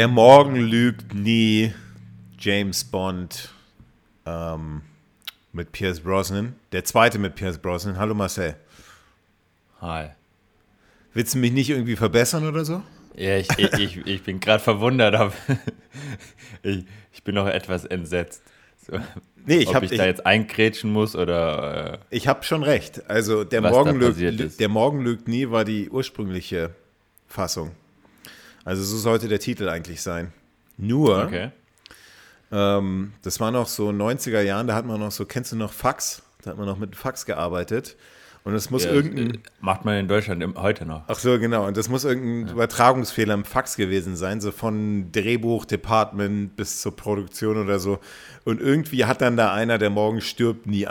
Der Morgen lügt nie. James Bond ähm, mit Pierce Brosnan. Der zweite mit Pierce Brosnan. Hallo Marcel. Hi. Willst du mich nicht irgendwie verbessern oder so? Ja, ich, ich, ich, ich bin gerade verwundert, aber ich, ich bin noch etwas entsetzt. So, Nee, ich ob hab- ich da jetzt eingrätschen muss oder. Äh, Ich habe schon recht. Also der Morgen, lügt, der Morgen lügt nie war die ursprüngliche Fassung. Also so sollte der Titel eigentlich sein. Nur, okay. ähm, das war noch so 90er Jahren, da hat man noch so, kennst du noch Fax? Da hat man noch mit Fax gearbeitet. Und es muss Ja, irgendein, macht man in Deutschland heute noch. ach so, genau, und das muss irgendein Übertragungsfehler im Fax gewesen sein, so von Drehbuch, Department bis zur Produktion oder so. Und irgendwie hat dann da einer, der morgen stirbt, nie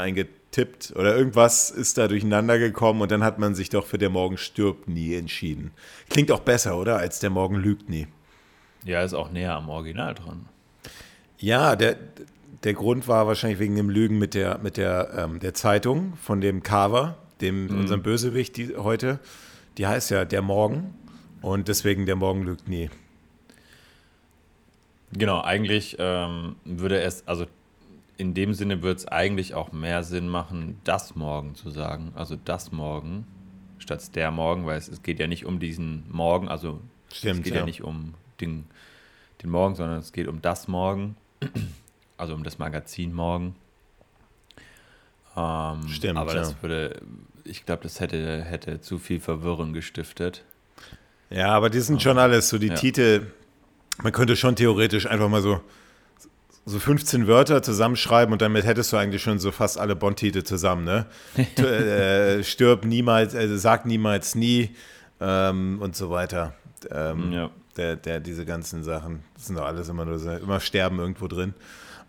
eingetippt oder irgendwas ist da durcheinander gekommen und dann hat man sich doch für der Morgen stirbt nie entschieden. Klingt auch besser, oder? Als der Morgen lügt nie. Ja, ist auch näher am Original dran. Ja, der, der Grund war wahrscheinlich wegen dem Lügen mit der, mit der, ähm, der Zeitung von dem Carver, dem unserem Bösewicht die, heute. Die heißt ja Der Morgen und deswegen Der Morgen lügt nie. Genau, eigentlich ähm, würde es, also in dem Sinne würde es eigentlich auch mehr Sinn machen, das Morgen zu sagen. Also das Morgen statt der Morgen, weil es, es geht ja nicht um diesen Morgen, also Stimmt, es geht ja. ja, nicht um den, den Morgen, sondern es geht um das Morgen, also um das Magazin Morgen. Ähm, Stimmt, Aber ja. das würde, ich glaube, das hätte, hätte zu viel Verwirrung gestiftet. Ja, aber die sind schon alles so die Ja. Titel. Man könnte schon theoretisch einfach mal so, so 15 Wörter zusammenschreiben und damit hättest du eigentlich schon so fast alle Bond-Titel zusammen, ne? Äh, stirb niemals, äh, sag niemals nie ähm, und so weiter. Ähm, Ja. der, der, diese ganzen Sachen, das sind doch alles immer nur so, immer Sterben irgendwo drin.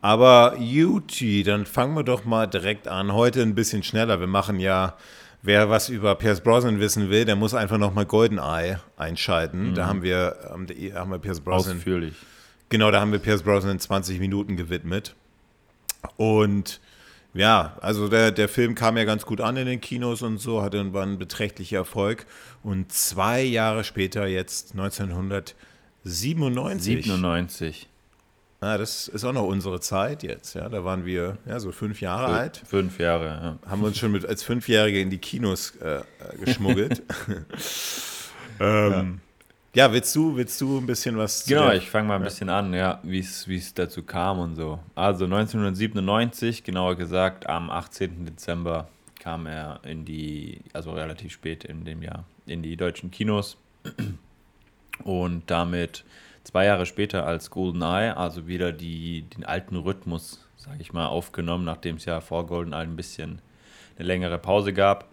Aber Yuji, dann fangen wir doch mal direkt an. Heute ein bisschen schneller. Wir machen ja, wer was über Pierce Brosnan wissen will, der muss einfach noch mal GoldenEye einschalten. Da haben wir, haben wir Pierce Brosnan, Ausführlich. Genau, da haben wir Pierce Brosnan 20 Minuten gewidmet. Und ja, also der, der Film kam ja ganz gut an in den Kinos und so, hatte war ein beträchtlicher Erfolg. Und zwei Jahre später, jetzt 1997, 97. Ah, das ist auch noch unsere Zeit jetzt, ja. Da waren wir ja so fünf Jahre alt, Fünf Jahre, ja. haben uns schon mit als Fünfjährige in die Kinos äh, äh, geschmuggelt. ähm, ja. Willst du, willst du ein bisschen was Genau, ich fange mal ein bisschen an, ja, wie es wie es dazu kam und so. Also 1997, genauer gesagt am 18. Dezember kam er in die, also relativ spät in dem Jahr, in die deutschen Kinos und damit zwei Jahre später als GoldenEye, also wieder die, den alten Rhythmus, sage ich mal, aufgenommen, nachdem es ja vor GoldenEye ein bisschen eine längere Pause gab.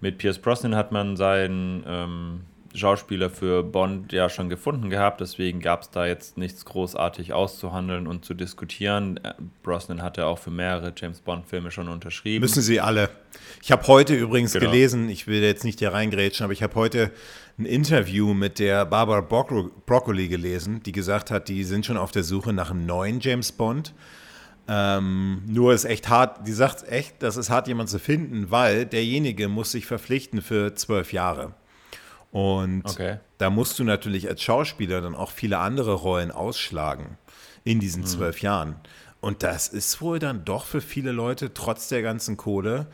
Mit Pierce Brosnan hat man seinen ähm, Schauspieler für Bond ja schon gefunden gehabt, deswegen gab es da jetzt nichts großartig auszuhandeln und zu diskutieren. Äh, Brosnan hatte auch für mehrere James Bond-Filme schon unterschrieben. Müssen sie alle. Ich habe heute übrigens Genau. gelesen, ich will jetzt nicht hier reingrätschen, aber ich habe heute ein Interview mit der Barbara Broccoli, Broccoli gelesen, die gesagt hat, die sind schon auf der Suche nach einem neuen James Bond. Ähm, nur ist echt hart, die sagt echt, das ist hart, jemanden zu finden, weil derjenige muss sich verpflichten für zwölf Jahre. Und Okay. da musst du natürlich als Schauspieler dann auch viele andere Rollen ausschlagen in diesen zwölf Jahren. Und das ist wohl dann doch für viele Leute, trotz der ganzen Kohle,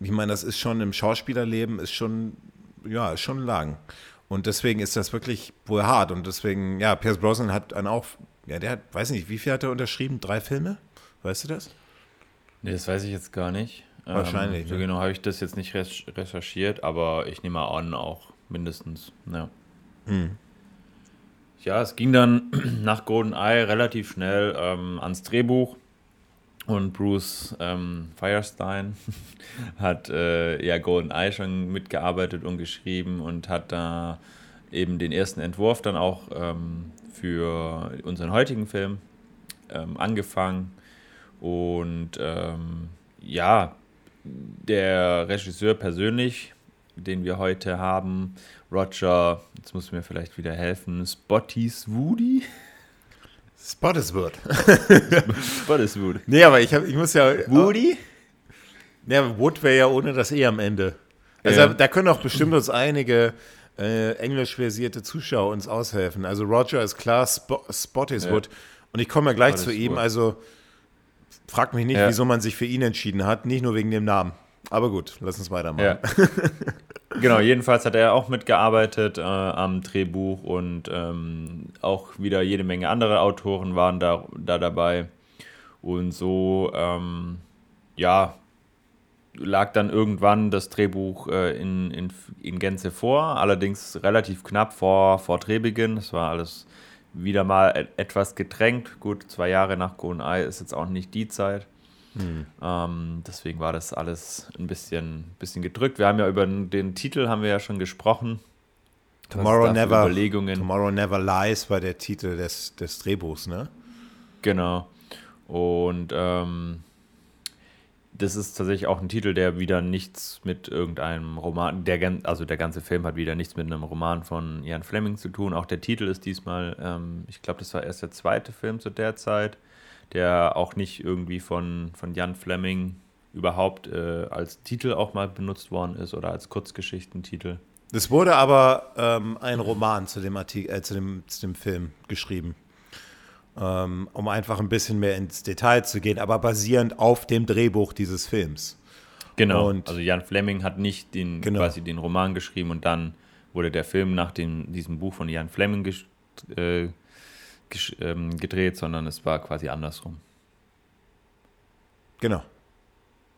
ich meine, das ist schon im Schauspielerleben, ist schon, ja, ist schon lang. Und deswegen ist das wirklich wohl hart. Und deswegen, ja, Pierce Brosnan hat dann auch, ja, der hat, weiß nicht, wie viel hat er unterschrieben? Drei Filme? Weißt du das? Nee, das weiß ich jetzt gar nicht. Wahrscheinlich, Ähm, so ne? genau habe ich das jetzt nicht recherch- recherchiert, aber ich nehme mal an, auch mindestens. Ja. Hm. Ja, es ging dann nach GoldenEye relativ schnell ähm, ans Drehbuch und Bruce ähm, Firestein hat äh, ja GoldenEye schon mitgearbeitet und geschrieben und hat da eben den ersten Entwurf dann auch ähm, für unseren heutigen Film ähm, angefangen und ähm, ja, der Regisseur persönlich, den wir heute haben, Roger, jetzt muss mir vielleicht wieder helfen, Spotty's Woody? Spottiswood. Spottiswood. nee, aber ich, hab, ich muss ja. Woody? Ja, Wood wäre ja ohne das E am Ende. Also Ja. da, da können auch bestimmt uns einige äh, englisch versierte Zuschauer uns aushelfen. Also Roger ist klar, Sp Spottiswood. Ja. Und ich komme ja gleich zu ihm. Also frag mich nicht, ja. wieso man sich für ihn entschieden hat. Nicht nur wegen dem Namen. Aber gut, lass uns weitermachen. Ja. genau, jedenfalls hat er auch mitgearbeitet äh, am Drehbuch und ähm, auch wieder jede Menge andere Autoren waren da, da dabei. Und so, ähm, ja, lag dann irgendwann das Drehbuch äh, in, in, in Gänze vor, allerdings relativ knapp vor, vor Drehbeginn. Das war alles wieder mal etwas gedrängt. Gut, zwei Jahre nach GoldenEye ist jetzt auch nicht die Zeit. Hm. Ähm, deswegen war das alles ein bisschen, bisschen gedrückt. Wir haben ja über den Titel haben wir ja schon gesprochen. Tomorrow Never, Tomorrow Never Lies war der Titel des, des Drehbuchs, ne? Genau. Und ähm, das ist tatsächlich auch ein Titel, der wieder nichts mit irgendeinem Roman, der, also der ganze Film hat wieder nichts mit einem Roman von Ian Fleming zu tun. Auch der Titel ist diesmal, ähm, ich glaube, das war erst der zweite Film zu der Zeit, der auch nicht irgendwie von, von Jan Fleming überhaupt äh, als Titel auch mal benutzt worden ist oder als Kurzgeschichtentitel. Es wurde aber ähm, ein Roman zu dem, Artikel, äh, zu, dem, zu dem Film geschrieben ähm, um einfach ein bisschen mehr ins Detail zu gehen, aber basierend auf dem Drehbuch dieses Films. Genau. Und also Jan Fleming hat nicht den, genau. quasi den Roman geschrieben und dann wurde der Film nach dem, diesem Buch von Jan Fleming ges, äh, ähm, gedreht, sondern es war quasi andersrum. Genau.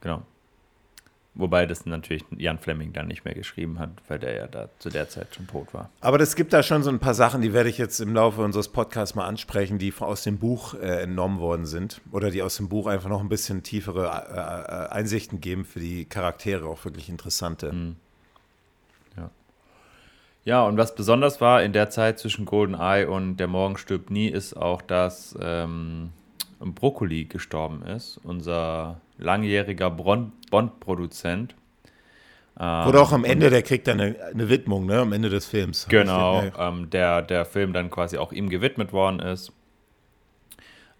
Genau. Wobei das natürlich Jan Fleming dann nicht mehr geschrieben hat, weil der ja da zu der Zeit schon tot war. Aber es gibt da schon so ein paar Sachen, die werde ich jetzt im Laufe unseres Podcasts mal ansprechen, die aus dem Buch äh, entnommen worden sind oder die aus dem Buch einfach noch ein bisschen tiefere äh, äh Einsichten geben für die Charaktere, auch wirklich interessante. Mhm. Ja. und was besonders war in der Zeit zwischen GoldenEye und Der Morgen stirbt nie, ist auch, dass ähm, Brokkoli gestorben ist, unser langjähriger Bond-Produzent. Ähm, Oder auch am Ende, der kriegt dann eine, eine Widmung, ne? Am Ende des Films. Genau, ähm, der, der Film dann quasi auch ihm gewidmet worden ist.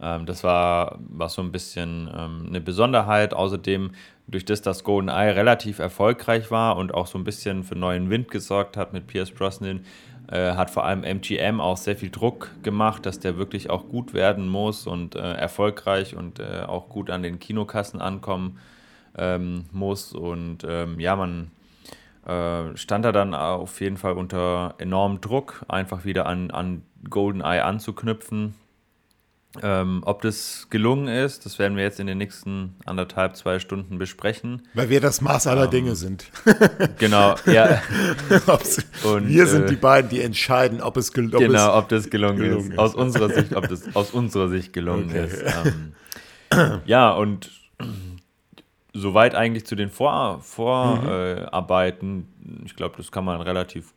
Ähm, das war, war so ein bisschen ähm, eine Besonderheit. Außerdem, durch das, dass GoldenEye relativ erfolgreich war und auch so ein bisschen für neuen Wind gesorgt hat mit Pierce Brosnan, äh, hat vor allem MGM auch sehr viel Druck gemacht, dass der wirklich auch gut werden muss und äh, erfolgreich und äh, auch gut an den Kinokassen ankommen ähm, muss. Und ja, man stand da dann auf jeden Fall unter enormem Druck, einfach wieder an, an GoldenEye anzuknüpfen. Ähm, ob das gelungen ist, das werden wir jetzt in den nächsten anderthalb, zwei Stunden besprechen. Weil wir das Maß aller ähm, Dinge sind. Genau, ja. Und, wir sind äh, die beiden, die entscheiden, ob es, gel ob genau, es ob das gelungen, gelungen ist. ist. Aus unserer Sicht, ob das aus unserer Sicht gelungen okay. ist. Ähm, ja, und soweit eigentlich zu den Vor Vorarbeiten. Mhm. Äh, ich glaube, das kann man relativ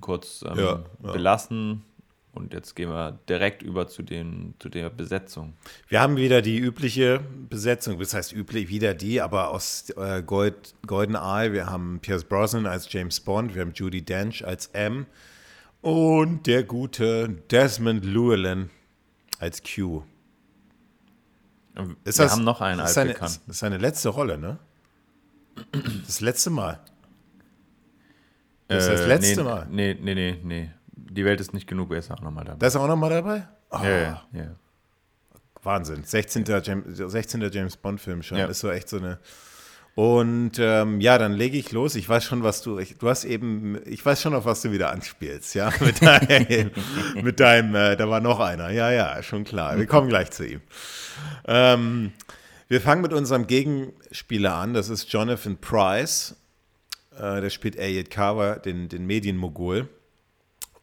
kurz ähm, ja, ja. belassen. Und jetzt gehen wir direkt über zu, den, zu der Besetzung. Wir haben wieder die übliche Besetzung, das heißt üblich wieder die, aber aus äh, Gold, GoldenEye. Wir haben Pierce Brosnan als James Bond, wir haben Judy Dench als M und der gute Desmond Llewellyn als Q. Ist wir das, haben noch einen als seine, Das ist seine letzte Rolle, ne? Das letzte Mal. Das ist das äh, letzte nee, Mal. Nee, nee, nee, nee. Die Welt ist nicht genug, er ist auch nochmal dabei. Da ist er auch nochmal dabei? Oh. Ja, ja, ja. Wahnsinn. 16. James, 16. James Bond-Film schon. Ja. Ist so echt so eine. Und ähm, ja, dann lege ich los. Ich weiß schon, was du. Ich, du hast eben. Ich weiß schon, auf was du wieder anspielst, ja. Mit deinem. mit deinem äh, da war noch einer. Ja, ja, schon klar. Wir kommen gleich zu ihm. Ähm, wir fangen mit unserem Gegenspieler an. Das ist Jonathan Price. Äh, der spielt Elliot Carver, den, den Medienmogul.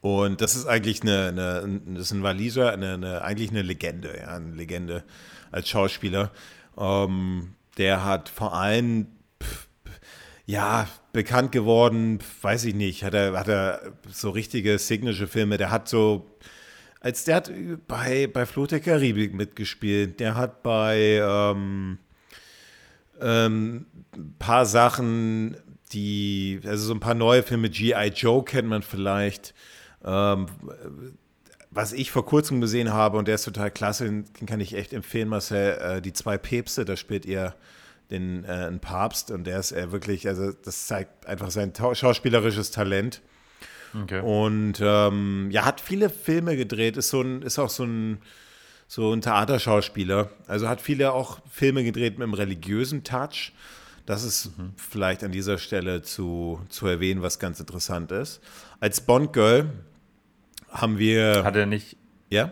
Und das ist eigentlich eine, eine das ist ein Waliser, eine, eine, eigentlich eine Legende, ja, eine Legende als Schauspieler. Ähm, der hat vor allem, ja, bekannt geworden, weiß ich nicht, hat er, hat er so richtige Signature-Filme, der hat so, als der hat bei, bei Fluch der Karibik mitgespielt, der hat bei ähm, ähm, ein paar Sachen, die, also so ein paar neue Filme, G.I. Joe kennt man vielleicht, ähm, was ich vor kurzem gesehen habe, und der ist total klasse, den kann ich echt empfehlen, Marcel, äh, die zwei Päpste, da spielt ihr den äh, einen Papst und der ist äh, wirklich, also das zeigt einfach sein schauspielerisches Talent. Okay. Und ähm, ja, hat viele Filme gedreht, ist, so ein, ist auch so ein, so ein Theaterschauspieler. Also hat viele auch Filme gedreht mit einem religiösen Touch. Das ist mhm. vielleicht an dieser Stelle zu, zu erwähnen, was ganz interessant ist. Als Bond-Girl haben wir. Hat er nicht. Ja?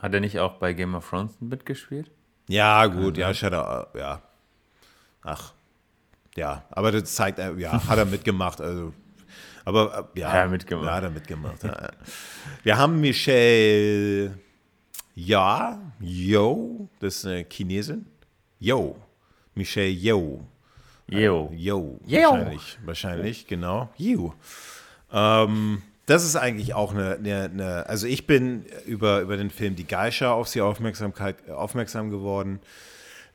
Hat er nicht auch bei Game of Thrones mitgespielt? Ja, gut, ja, Shadow, ja. Ach, ja, aber das zeigt, ja, hat er mitgemacht, also. Aber ja, hat er mitgemacht. Ja, hat er mitgemacht. ja. Wir haben Michelle Ja, Yo, das ist eine Chinesin. Yo, Michelle Yo. Yo. Äh, Yo, wahrscheinlich, wahrscheinlich, genau. Yo. Ähm, das ist eigentlich auch eine, eine, eine, also ich bin über, über den Film Die Geisha auf sie Aufmerksamkeit, aufmerksam geworden.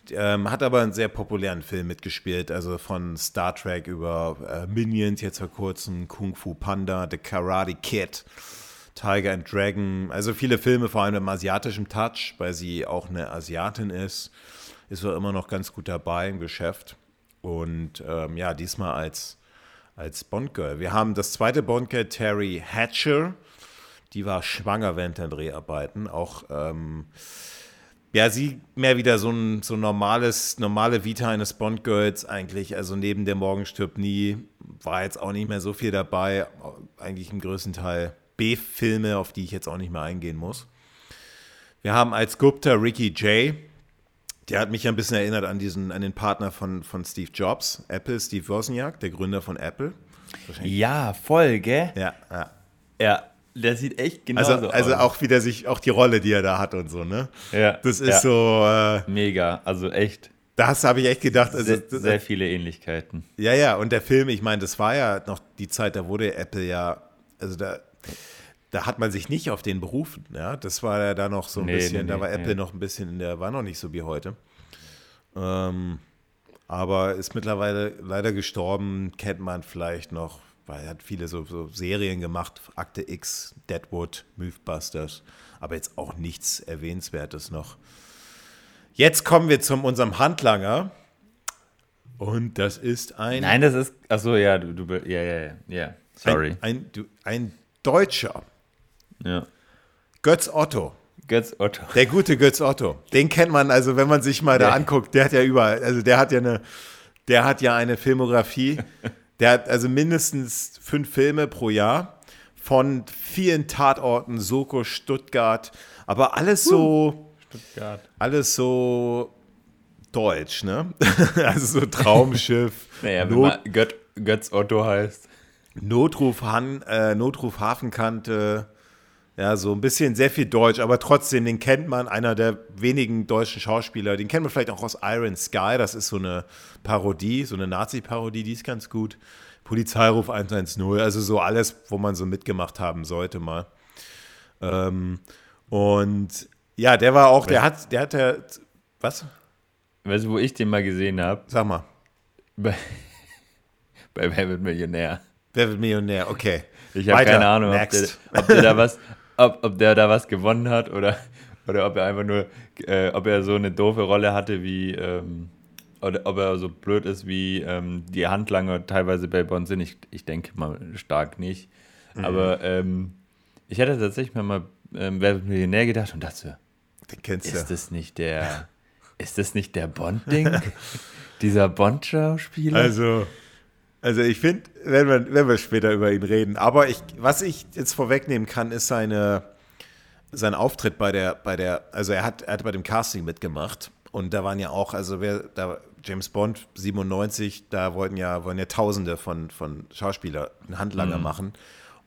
Ähm, hat aber einen sehr populären Film mitgespielt, also von Star Trek über äh, Minions, jetzt vor kurzem Kung Fu Panda, The Karate Kid, Tiger and Dragon, also viele Filme, vor allem im asiatischen Touch, weil sie auch eine Asiatin ist, ist er immer noch ganz gut dabei im Geschäft. Und ähm, ja, diesmal als als Bond-Girl. Wir haben das zweite Bond-Girl, Terry Hatcher. Die war schwanger während der Dreharbeiten. Auch, ähm, ja, sie mehr wieder so ein so normales, normale Vita eines Bond-Girls eigentlich. Also neben der Morgen stirbt nie, war jetzt auch nicht mehr so viel dabei. Eigentlich im größten Teil B-Filme, auf die ich jetzt auch nicht mehr eingehen muss. Wir haben als Gupta Ricky J. Der hat mich ein bisschen erinnert an diesen, an den Partner von, von Steve Jobs, Apple, Steve Wozniak, der Gründer von Apple. Ja, voll, gell? Ja, ja. Ja, der sieht echt genauso also, also aus. auch wieder sich, auch die Rolle, die er da hat und so, ne? Ja. Das ist ja. so. Äh, Mega, also echt. Das habe ich echt gedacht. Also, sehr, sehr, viele Ähnlichkeiten. Ja, ja, und der Film, ich meine, das war ja noch die Zeit, da wurde Apple ja, also da, da hat man sich nicht auf den berufen. Ja, das war ja da noch so ein nee, bisschen, nee, da war nee, Apple noch ein bisschen in der, war noch nicht so wie heute. Ähm, aber ist mittlerweile leider gestorben, kennt man vielleicht noch, weil er hat viele so, so Serien gemacht, Akte X, Deadwood, Mythbusters, aber jetzt auch nichts Erwähnenswertes noch. Jetzt kommen wir zu unserem Handlanger. Und das ist ein. Nein, das ist. Achso, ja, du, du. Ja, ja, ja. ja. Sorry. Ein, ein, ein Deutscher. Ja. Götz Otto. Götz Otto. Der gute Götz Otto. Den kennt man, also wenn man sich mal da anguckt, der hat ja überall, also der hat ja eine, der hat ja eine Filmografie. Der hat also mindestens fünf Filme pro Jahr von vielen Tatorten, Soko, Stuttgart, aber alles so. Stuttgart. Alles so deutsch, ne? also so Traumschiff. naja, wenn Not man Göt Götz Otto heißt. Notruf, Han, äh, Notruf Hafenkante, ja, so ein bisschen sehr viel Deutsch, aber trotzdem, den kennt man, einer der wenigen deutschen Schauspieler. Den kennt man vielleicht auch aus Iron Sky. Das ist so eine Parodie, so eine Nazi-Parodie, die ist ganz gut. Polizeiruf 110, also so alles, wo man so mitgemacht haben sollte mal. Ähm, und ja, der war auch, der hat, der hat ja, was? Weißt du, wo ich den mal gesehen habe? Sag mal. Bei, bei Wer wird Millionär? Wer wird Millionär, okay. Ich habe keine Ahnung, ob der, ob der, da was, ob, ob der da was gewonnen hat oder, oder ob er einfach nur, äh, ob er so eine doofe Rolle hatte wie, ähm, oder ob er so blöd ist wie ähm, die Handlanger teilweise bei Bond sind. Ich, ich denke mal stark nicht. Mhm. Aber ähm, ich hätte tatsächlich mal, ähm, wer Millionär gedacht und dachte, Den kennst ist du. das nicht der, ist das nicht der Bond-Ding? Dieser Bond-Schauspieler? Also, also ich finde, wenn wir, wenn wir später über ihn reden, aber ich, was ich jetzt vorwegnehmen kann, ist seine, sein Auftritt bei der, bei der, also er hat, er hat bei dem Casting mitgemacht und da waren ja auch, also wer, da James Bond 97, da wollten ja, wollen ja Tausende von, von Schauspielern einen Handlanger mhm. machen.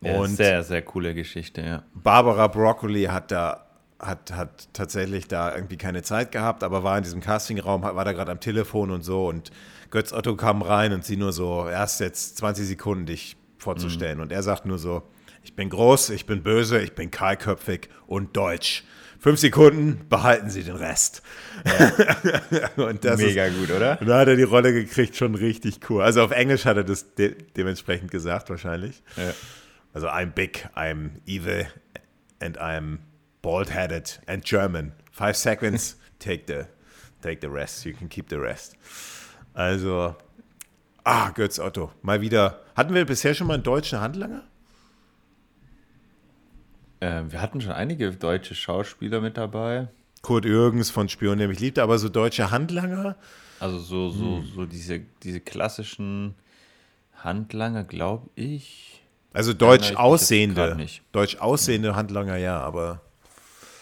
Ja, und sehr, sehr coole Geschichte, ja. Barbara Broccoli hat da hat, hat tatsächlich da irgendwie keine Zeit gehabt, aber war in diesem Castingraum, war da gerade am Telefon und so und Götz Otto kam rein und sie nur so, erst jetzt 20 Sekunden dich vorzustellen. Mhm. Und er sagt nur so, ich bin groß, ich bin böse, ich bin kahlköpfig und deutsch. Fünf Sekunden, behalten Sie den Rest. Ja. Mega ist, gut, oder? Da hat er die Rolle gekriegt, schon richtig cool. Also auf Englisch hat er das de dementsprechend gesagt, wahrscheinlich. Ja. Also I'm big, I'm evil and I'm bald-headed and German. Five seconds, take the, take the rest. You can keep the rest. Also, ah, Götz Otto, mal wieder. Hatten wir bisher schon mal einen deutschen Handlanger? Äh, wir hatten schon einige deutsche Schauspieler mit dabei. Kurt Jürgens von Spion, der mich liebte, aber so deutsche Handlanger. Also so, so, so diese, diese klassischen Handlanger, glaube ich. Also deutsch aussehende. Deutsch aussehende Handlanger, ja, aber.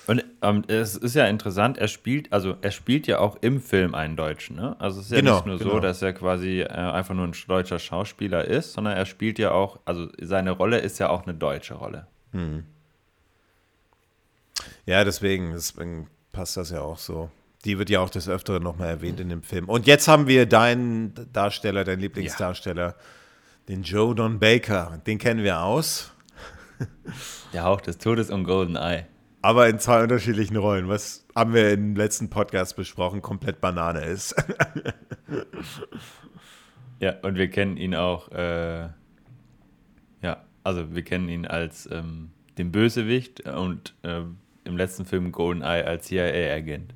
Und ähm, es ist ja interessant, er spielt, also er spielt ja auch im Film einen Deutschen, ne? Also es ist ja Genau, nicht nur genau. so, dass er quasi äh, einfach nur ein deutscher Schauspieler ist, sondern er spielt ja auch, also seine Rolle ist ja auch eine deutsche Rolle. Ja, deswegen, deswegen passt das ja auch so. Die wird ja auch des Öfteren nochmal erwähnt in dem Film. Und jetzt haben wir deinen Darsteller, deinen Lieblingsdarsteller, den Joe Don Baker. Den kennen wir aus, Der Hauch des Todes und Golden Eye. Aber in zwei unterschiedlichen Rollen. Was haben wir im letzten Podcast besprochen, komplett Banane ist. Ja, und wir kennen ihn auch, äh, ja, also wir kennen ihn als ähm, den Bösewicht und äh, im letzten Film Golden Eye als CIA-Agent.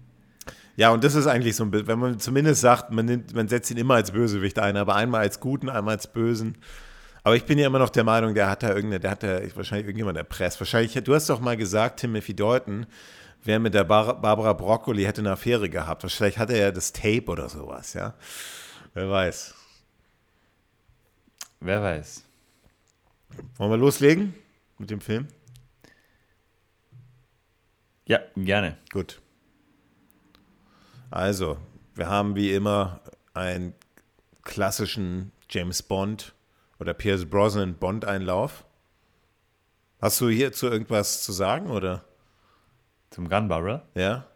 Ja, und das ist eigentlich so ein Bild, wenn man zumindest sagt, man, nimmt, man setzt ihn immer als Bösewicht ein, aber einmal als Guten, einmal als Bösen. Aber ich bin ja immer noch der Meinung, der hat da irgendeine, der hat da wahrscheinlich irgendjemand erpresst. Wahrscheinlich, du hast doch mal gesagt, Timothy Deuten, wer mit der Bar Barbara Broccoli hätte eine Affäre gehabt. Wahrscheinlich hat er ja das Tape oder sowas, ja. Wer weiß. Wer weiß. Wollen wir loslegen mit dem Film? Ja, gerne. Gut. Also, wir haben wie immer einen klassischen James Bond oder Pierce Brosnan Bond-Einlauf. Hast du hierzu irgendwas zu sagen, oder? Zum Gun Barrel. Ja?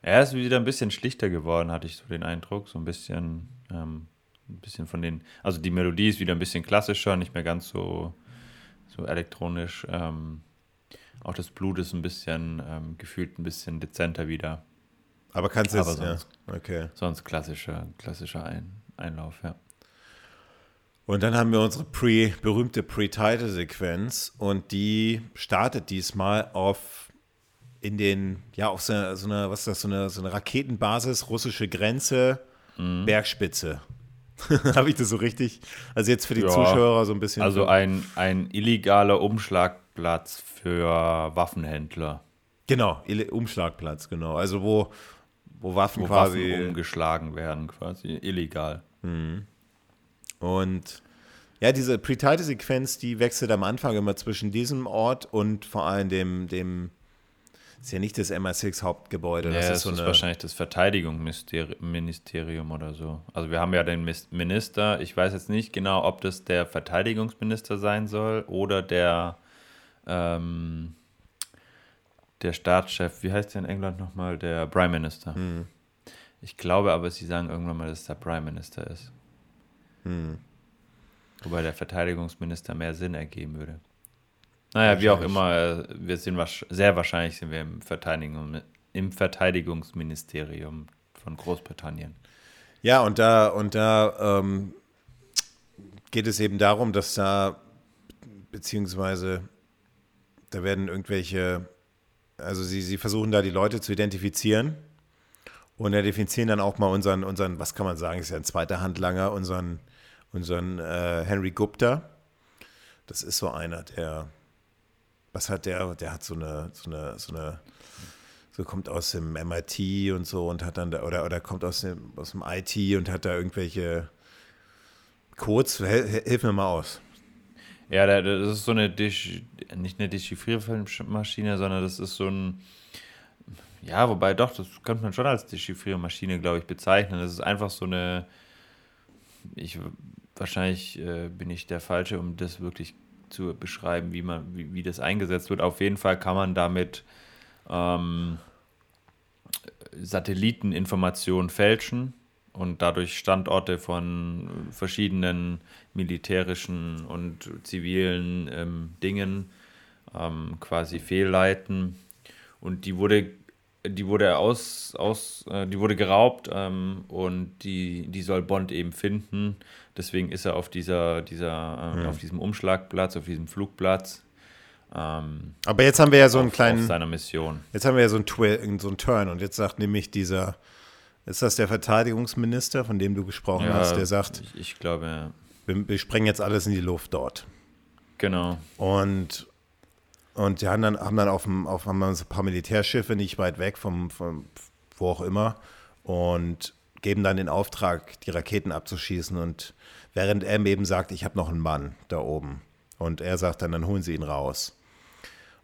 Er ist wieder ein bisschen schlichter geworden, hatte ich so den Eindruck. So ein bisschen, ähm, ein bisschen von den, also die Melodie ist wieder ein bisschen klassischer, nicht mehr ganz so, so elektronisch. Ähm, auch das Blut ist ein bisschen, ähm, gefühlt ein bisschen dezenter wieder. Aber kannst du Aber jetzt, ja. sonst- Okay. Sonst klassischer, klassischer Ein Einlauf, ja. Und dann haben wir unsere pre, berühmte Pre-Title-Sequenz und die startet diesmal auf in den, ja, auf so einer, so einer was ist das, so eine, so eine Raketenbasis, russische Grenze, Mhm. Bergspitze. Habe ich das so richtig? Also jetzt für die Ja. Zuschauer so ein bisschen. Also so, ein, ein illegaler Umschlagplatz für Waffenhändler, genau, Umschlagplatz, genau. Also wo, wo Waffen wo quasi. Waffen umgeschlagen werden, quasi illegal. Und ja, diese Pre-Title-Sequenz, die wechselt am Anfang immer zwischen diesem Ort und vor allem dem, dem ist ja nicht das MI6-Hauptgebäude. Ja, das das ist so ist wahrscheinlich das Verteidigungsministerium oder so. Also wir haben ja den Minister, ich weiß jetzt nicht genau, ob das der Verteidigungsminister sein soll oder der, ähm, der Staatschef, wie heißt der in England nochmal? Der Prime Minister. Hm. Ich glaube aber, sie sagen irgendwann mal, dass es der Prime Minister ist. Hm. Wobei der Verteidigungsminister mehr Sinn ergeben würde. Naja, wie auch immer, äh, wir sind sehr wahrscheinlich sind wir im, Verteidigung, im Verteidigungsministerium von Großbritannien. Ja, und da, und da ähm, geht es eben darum, dass da, beziehungsweise da werden irgendwelche, also sie, sie versuchen da die Leute zu identifizieren und identifizieren dann auch mal unseren, unseren, was kann man sagen, ist ja ein zweiter Handlanger, unseren, unseren äh, Henry Gupta. Das ist so einer, der, was hat der, der hat so eine, so eine, so eine, so kommt aus dem MIT und so und hat dann, da, oder, oder kommt aus dem, aus dem IT und hat da irgendwelche Codes. Hel- Hilf mir mal aus. Ja, da- das ist so eine, Desch nicht eine Dechiffriermaschine, sondern das ist so ein, ja, wobei doch, das könnte man schon als Dechiffriermaschine, glaube ich, bezeichnen. Das ist einfach so eine, ich, wahrscheinlich äh, bin ich der Falsche, um das wirklich zu beschreiben, wie man, wie, wie das eingesetzt wird. Auf jeden Fall kann man damit ähm, Satelliteninformationen fälschen und dadurch Standorte von verschiedenen militärischen und zivilen ähm, Dingen ähm, quasi fehlleiten. Und die wurde, die wurde aus, aus äh, die wurde geraubt ähm, und die, die soll Bond eben finden. Deswegen ist er auf dieser, dieser, äh, auf diesem Umschlagplatz, auf diesem Flugplatz. Ähm, Aber jetzt haben wir ja so einen auf, auf kleinen, seiner Mission. jetzt haben wir ja so einen, Twi so einen Turn und jetzt sagt nämlich dieser, ist das der Verteidigungsminister, von dem du gesprochen hast, der sagt, ich, ich glaube, ja. wir, wir sprengen jetzt alles in die Luft dort. genau. Und Und die haben dann, haben dann auf, dem, auf haben dann so ein paar Militärschiffe nicht weit weg vom, vom, wo auch immer, und geben dann den Auftrag, die Raketen abzuschießen. Und während er eben sagt, ich habe noch einen Mann da oben. Und er sagt dann, dann holen sie ihn raus.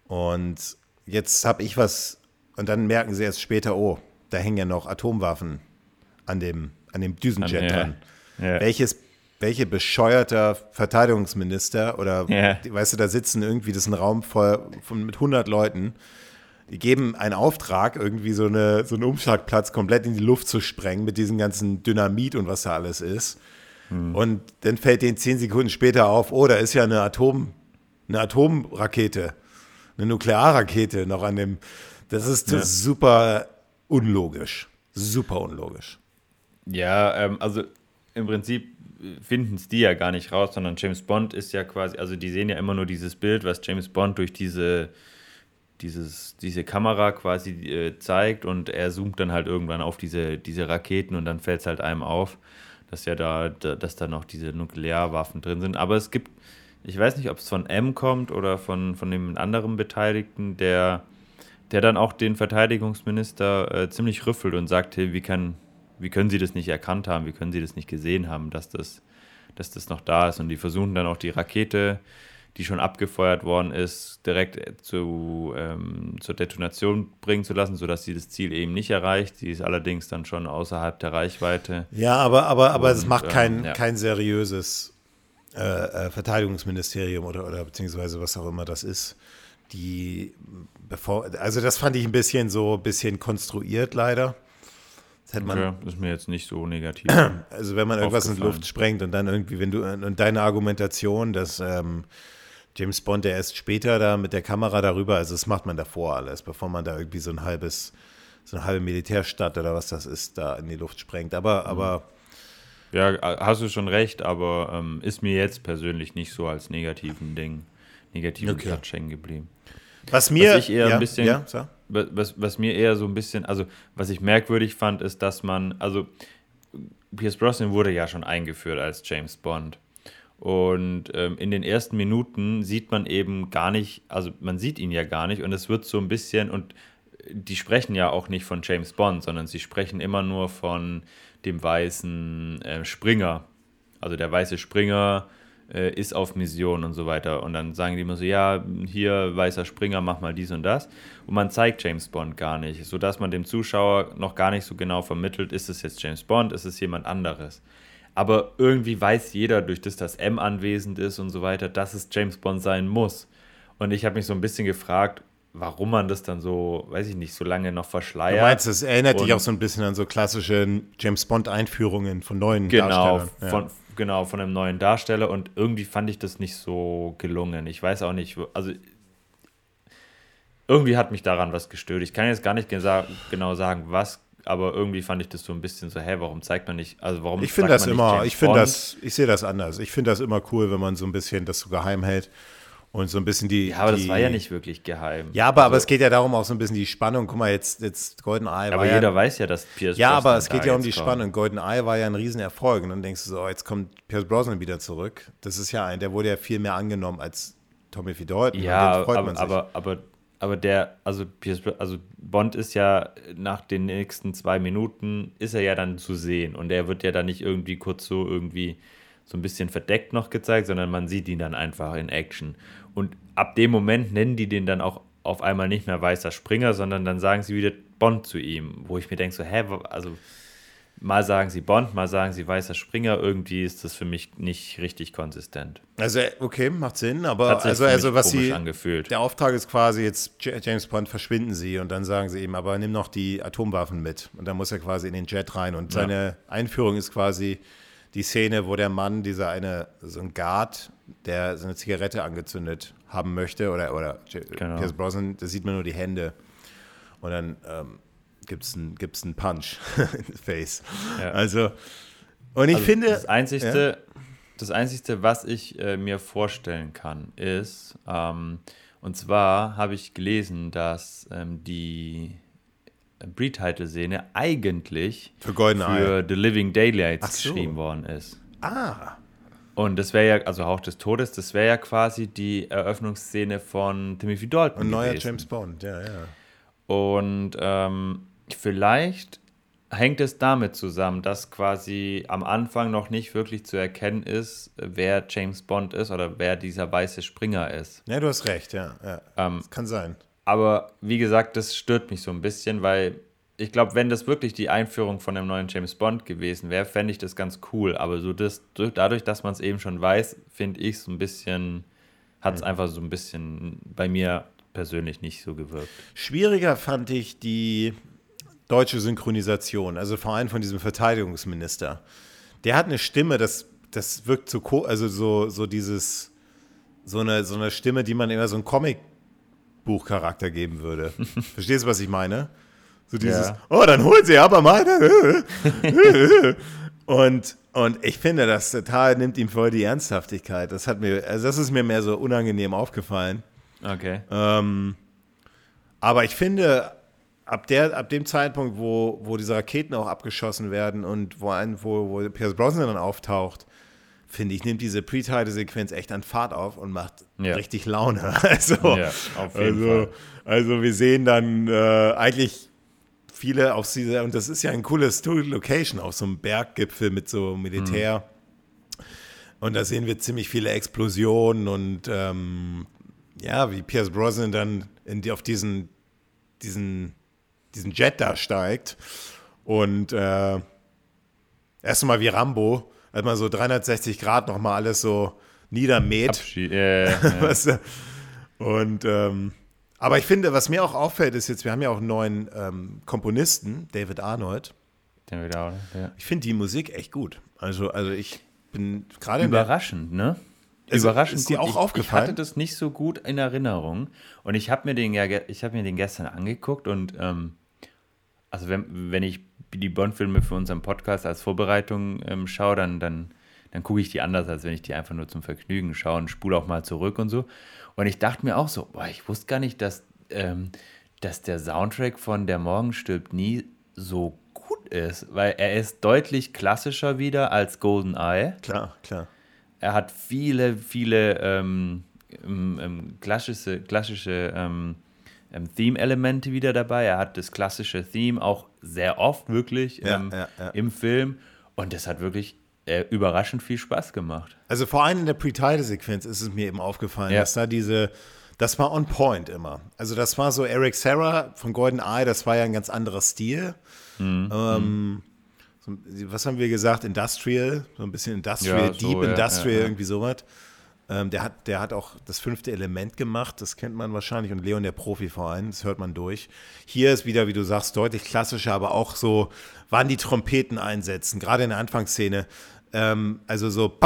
Und jetzt habe ich was, und dann merken sie erst später, oh, da hängen ja noch Atomwaffen an dem, an dem Düsenjet Ja. dran. Ja. Welches, welche bescheuerter Verteidigungsminister oder, Ja. weißt du, da sitzen irgendwie, das ist ein Raum voll von, mit 100 Leuten, die geben einen Auftrag, irgendwie so, eine, so einen Umschlagplatz komplett in die Luft zu sprengen mit diesem ganzen Dynamit und was da alles ist. Und dann fällt denen zehn Sekunden später auf, oh, da ist ja eine Atom, eine Atomrakete, eine Nuklearrakete noch an dem. Das ist Ja. super unlogisch. Super unlogisch. Ja, ähm, also im Prinzip finden es die ja gar nicht raus, sondern James Bond ist ja quasi, also die sehen ja immer nur dieses Bild, was James Bond durch diese, dieses, diese Kamera quasi äh, zeigt und er zoomt dann halt irgendwann auf diese, diese Raketen und dann fällt es halt einem auf, dass ja da, da, dass da noch diese Nuklearwaffen drin sind. Aber es gibt, ich weiß nicht, ob es von M kommt oder von, von dem anderen Beteiligten, der, der dann auch den Verteidigungsminister äh, ziemlich rüffelt und sagt, hey, wie, kann, wie können Sie das nicht erkannt haben, wie können Sie das nicht gesehen haben, dass das, dass das noch da ist. Und die versuchen dann auch die Rakete, die schon abgefeuert worden ist, direkt zu, ähm, zur Detonation bringen zu lassen, sodass sie das Ziel eben nicht erreicht. Sie ist allerdings dann schon außerhalb der Reichweite. Ja, aber, aber, aber es Und, macht kein, ähm, ja. kein seriöses äh, äh, Verteidigungsministerium oder, oder beziehungsweise was auch immer das ist. Die bevor, also das fand ich ein bisschen so ein bisschen konstruiert leider. Das Okay, ist mir jetzt nicht so negativ. also wenn man irgendwas in die. Luft sprengt und dann irgendwie, wenn du, und deine Argumentation, dass ähm, James Bond, der erst später da mit der Kamera darüber, also das macht man davor alles, bevor man da irgendwie so ein halbes, so eine halbe Militärstadt oder was das ist, da in die Luft sprengt. Aber, Mhm. aber Ja, hast du schon recht, aber ähm, ist mir jetzt persönlich nicht so als negativen Ding, negativen Okay. Touch hängen geblieben. was mir. ich eher ein ja, bisschen- Ja, so. Was, was, was mir eher so ein bisschen, also was ich merkwürdig fand, ist, dass man, also Pierce Brosnan wurde ja schon eingeführt als James Bond. Und ähm, in den ersten Minuten sieht man eben gar nicht, also man sieht ihn ja gar nicht und es wird so ein bisschen, und die sprechen ja auch nicht von James Bond, sondern sie sprechen immer nur von dem weißen äh, Springer. Also der weiße Springer äh, ist auf Mission und so weiter. Und dann sagen die immer so, ja, hier weißer Springer, mach mal dies und das. Und man zeigt James Bond gar nicht, sodass man dem Zuschauer noch gar nicht so genau vermittelt, ist es jetzt James Bond, ist es jemand anderes. Aber irgendwie weiß jeder, durch das das M anwesend ist und so weiter, dass es James Bond sein muss. Und ich habe mich so ein bisschen gefragt, warum man das dann so, weiß ich nicht, so lange noch Du verschleiert. meinst, es erinnert dich Und- auch so ein bisschen an so klassische James Bond-Einführungen von neuen Genau, Darstellern. Ja. von, genau, von einem neuen Darsteller und irgendwie fand ich das nicht so gelungen. Ich weiß auch nicht, wo- also irgendwie hat mich daran was gestört. Ich kann jetzt gar nicht genau sagen, was, aber irgendwie fand ich das so ein bisschen so, hä, warum zeigt man nicht, also warum ich finde das immer, ich finde das, ich sehe das anders. Ich finde das immer cool, wenn man so ein bisschen das so geheim hält und so ein bisschen die. Ja, aber die, das war ja nicht wirklich geheim. Ja, aber, aber Also, es geht ja darum, auch so ein bisschen die Spannung. Guck mal, jetzt, jetzt GoldenEye Aber war jeder ja, weiß ja, dass Pierce Ja, aber Brosnan es geht ja um die kommt. Spannung. GoldenEye war ja ein Riesenerfolg. Und dann denkst du so, oh, jetzt kommt Pierce Brosnan wieder zurück. Das ist ja ein, der wurde ja viel mehr angenommen als Tommy Lee Dalton. Ja, aber, man sich. aber, aber, aber der, also, also Bond ist ja nach den nächsten zwei Minuten, ist er ja dann zu sehen. Und er wird ja dann nicht irgendwie kurz so irgendwie so ein bisschen verdeckt noch gezeigt, sondern man sieht ihn dann einfach in Action. Und ab dem Moment nennen die den dann auch auf einmal nicht mehr weißer Springer, sondern dann sagen sie wieder Bond zu ihm, wo ich mir denke, so, hä, also mal sagen sie Bond, mal sagen sie weißer Springer, irgendwie ist das für mich nicht richtig konsistent. Also, okay, macht Sinn, aber also, also was sie. angefühlt. Der Auftrag ist quasi jetzt, James Bond, verschwinden Sie und dann sagen sie ihm, aber nimm noch die Atomwaffen mit. Und dann muss er quasi in den Jet rein. Und Ja. seine Einführung ist quasi die Szene, wo der Mann, dieser eine, so ein Guard, der so eine Zigarette angezündet haben möchte, oder, oder Genau. Pierce Brosnan, da sieht man nur die Hände. Und dann ähm, gibt es einen, gibt's einen Punch in the face. Ja. Also, und ich Also finde. Das Einzigste, das Einzigste, was ich äh, mir vorstellen kann, ist, ähm, und zwar habe ich gelesen, dass ähm, die Pre-Title-Szene eigentlich Für für The Living Daylights so. geschrieben worden ist. Ah, Und das wäre ja, also Hauch des Todes, das wäre ja quasi die Eröffnungsszene von Timothy Dalton. Ein neuer James Bond, ja, ja. Und ähm, vielleicht hängt es damit zusammen, dass quasi am Anfang noch nicht wirklich zu erkennen ist, wer James Bond ist oder wer dieser weiße Springer ist. Ja, du hast recht, ja. ja. Ähm, das kann sein. Aber wie gesagt, das stört mich so ein bisschen, weil ich glaube, wenn das wirklich die Einführung von einem neuen James Bond gewesen wäre, fände ich das ganz cool. Aber so das, dadurch, dass man es eben schon weiß, finde ich so ein bisschen, hat es mhm. einfach so ein bisschen bei mir persönlich nicht so gewirkt. Schwieriger fand ich die deutsche Synchronisation, also vor allem von diesem Verteidigungsminister. Der hat eine Stimme, das, das wirkt so, also so, so dieses, so eine, so eine Stimme, die man immer so einen Comicbuchcharakter geben würde. Verstehst du, was ich meine? So dieses, ja. oh, dann holen sie aber mal. und, und ich finde, das total nimmt ihm voll die Ernsthaftigkeit. Das hat mir, also das ist mir mehr so unangenehm aufgefallen. Okay. Ähm, aber ich finde, ab, der, ab dem Zeitpunkt, wo, wo diese Raketen auch abgeschossen werden und wo, ein, wo, wo Pierce Brosnan dann auftaucht, finde ich, nimmt diese Pre-Title-Sequenz echt an Fahrt auf und macht ja. richtig Laune. Also, ja, also, also, wir sehen dann äh, eigentlich viele auf dieser, und das ist ja ein cooles Location auf so einem Berggipfel mit so Militär. Mhm. Und da sehen wir ziemlich viele Explosionen und ähm, ja, wie Pierce Brosnan dann in die, auf diesen, diesen diesen Jet da steigt und äh, erstmal wie Rambo, hat man so 360 Grad nochmal alles so niedermäht. Abschied, ja, ja. und ähm, aber ich finde, was mir auch auffällt, ist jetzt, wir haben ja auch einen neuen ähm, Komponisten, David Arnold. David Arnold, ja. Ich finde die Musik echt gut. Also, also ich bin gerade überraschend, ne? Also Überraschend ist dir auch ich, aufgefallen? Ich hatte das nicht so gut in Erinnerung und ich habe mir den ja, ich habe mir den gestern angeguckt und ähm, also wenn, wenn ich die Bond-Filme für unseren Podcast als Vorbereitung ähm, schaue, dann, dann, dann gucke ich die anders, als wenn ich die einfach nur zum Vergnügen schaue und spule auch mal zurück und so. Und ich dachte mir auch so, boah, ich wusste gar nicht, dass, ähm, dass der Soundtrack von Der Morgen stirbt nie so gut ist, weil er ist deutlich klassischer wieder als Golden Eye. Klar, klar. Er hat viele, viele ähm, ähm, ähm klassische, klassische ähm, Theme-Elemente wieder dabei. Er hat das klassische Theme auch sehr oft wirklich ja, ähm, ja, ja. im Film. Und das hat wirklich äh, überraschend viel Spaß gemacht. Also vor allem in der Pre-Title-Sequenz ist es mir eben aufgefallen, dass da diese, das war on point immer. Also das war so Eric Serra von Golden Eye, das war ja ein ganz anderer Stil. Mhm. Ähm, so, was haben wir gesagt? Industrial, so ein bisschen Industrial, so, Deep Industrial, irgendwie sowas. Ähm, der, hat, der hat auch das fünfte Element gemacht, das kennt man wahrscheinlich, und Leon der Profi vor allem, das hört man durch. Hier ist wieder, wie du sagst, deutlich klassischer, aber auch so, wann die Trompeten einsetzen, gerade in der Anfangsszene. Ähm, also so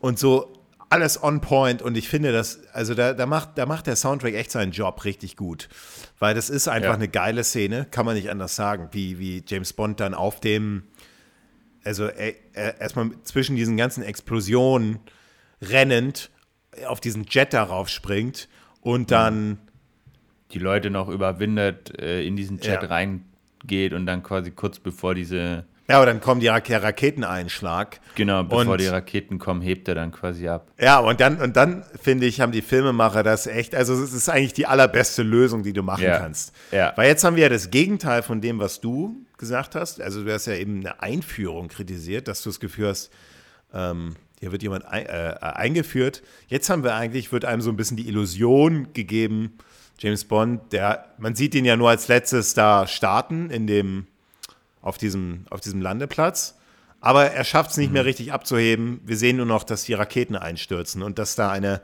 und so alles on point und ich finde das, also da, da, macht, da macht der Soundtrack echt seinen Job richtig gut. Weil das ist einfach ja. eine geile Szene, kann man nicht anders sagen, wie, wie James Bond dann auf dem, also erstmal zwischen diesen ganzen Explosionen rennend auf diesen Jet darauf springt und dann die Leute noch überwindet, äh, in diesen Jet ja. reingeht und dann quasi kurz bevor diese ja, aber dann kommt die Rak Raketeneinschlag. Genau, bevor und, die Raketen kommen, hebt er dann quasi ab. Ja, und dann, und dann finde ich, haben die Filmemacher das echt, also es ist eigentlich die allerbeste Lösung, die du machen ja. kannst. Ja. Weil jetzt haben wir ja das Gegenteil von dem, was du gesagt hast. Also du hast ja eben eine Einführung kritisiert, dass du das Gefühl hast, ähm, hier wird jemand ein, äh, eingeführt. Jetzt haben wir eigentlich, wird einem so ein bisschen die Illusion gegeben, James Bond, der, man sieht ihn ja nur als letztes da starten in dem, auf diesem, auf diesem Landeplatz. Aber er schafft es nicht mhm. mehr richtig abzuheben. Wir sehen nur noch, dass die Raketen einstürzen und dass da eine,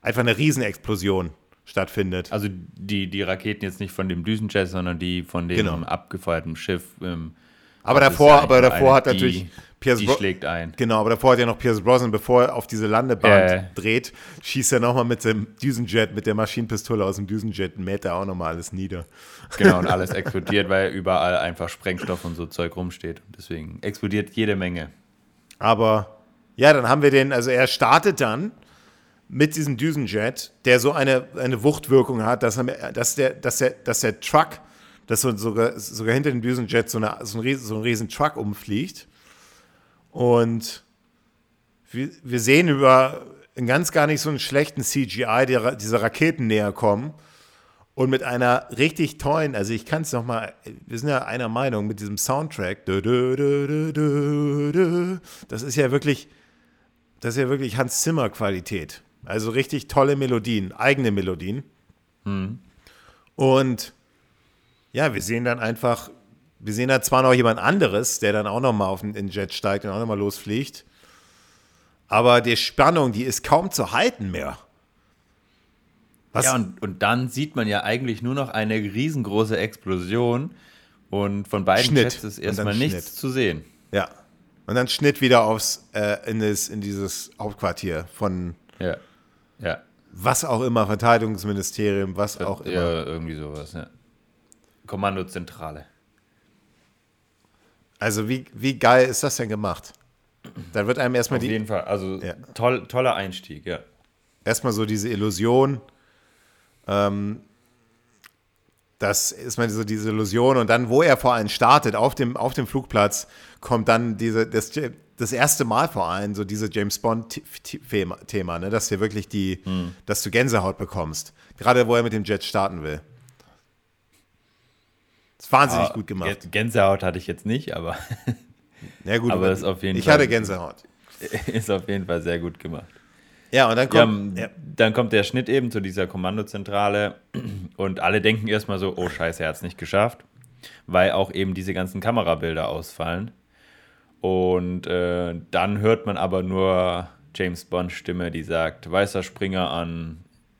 einfach eine Riesenexplosion stattfindet. Also die, die Raketen jetzt nicht von dem Düsenjet, sondern die von dem genau. abgefeuerten Schiff. Ähm, aber davor, aber davor hat natürlich Pierce die schlägt ein. Genau, aber davor hat ja noch Pierce Brosnan, bevor er auf diese Landebahn äh. dreht, schießt er nochmal mit dem Düsenjet, mit der Maschinenpistole aus dem Düsenjet, mäht er auch nochmal alles nieder. Genau, und alles explodiert, weil überall einfach Sprengstoff und so Zeug rumsteht. Deswegen explodiert jede Menge. Aber ja, dann haben wir den, also er startet dann mit diesem Düsenjet, der so eine, eine Wuchtwirkung hat, dass, er, dass, der, dass, der, dass der Truck, dass so, sogar, sogar hinter dem Düsenjet so, eine, so, ein, riesen, so ein riesen Truck umfliegt und wir, wir sehen über einen ganz gar nicht so einen schlechten CGI die, diese Raketen näher kommen und mit einer richtig tollen, also ich kann es nochmal, wir sind ja einer Meinung mit diesem Soundtrack, das ist ja wirklich, das ist ja wirklich Hans Zimmer Qualität. Also richtig tolle Melodien, eigene Melodien. Hm. Und ja, wir sehen dann einfach, wir sehen da zwar noch jemand anderes, der dann auch nochmal auf den Jet steigt und auch nochmal losfliegt. Aber die Spannung, die ist kaum zu halten mehr. Was? Ja, und, und dann sieht man ja eigentlich nur noch eine riesengroße Explosion und von beiden Schnitt. Jets ist erstmal nichts Schnitt. zu sehen. Ja. Und dann Schnitt wieder aufs, äh, in, das, in dieses Hauptquartier von ja. Ja. was auch immer, Verteidigungsministerium, was auch immer. Ja, irgendwie sowas, ja. Kommandozentrale. Also wie, wie geil ist das denn gemacht? Da wird einem erstmal Auf die. Auf jeden Fall, also ja. toll, toller Einstieg, ja. Erstmal so diese Illusion, ähm, das ist mal so diese Illusion und dann, wo er vor allem startet, auf dem, auf dem Flugplatz, kommt dann diese, das, das erste Mal vor allem so diese James Bond-Thema, ne? dass du wirklich die, hm. dass du Gänsehaut bekommst. Gerade wo er mit dem Jet starten will. Ist wahnsinnig ah, gut gemacht. Gänsehaut hatte ich jetzt nicht, aber. Ja, gut, aber ist auf jeden ich Fall, hatte Gänsehaut. Ist auf jeden Fall sehr gut gemacht. Ja, und dann kommt, ja, ja. dann kommt der Schnitt eben zu dieser Kommandozentrale und alle denken erstmal so, oh scheiße, er hat es nicht geschafft, weil auch eben diese ganzen Kamerabilder ausfallen. Und äh, dann hört man aber nur James Bond Stimme, die sagt, weißer Springer an,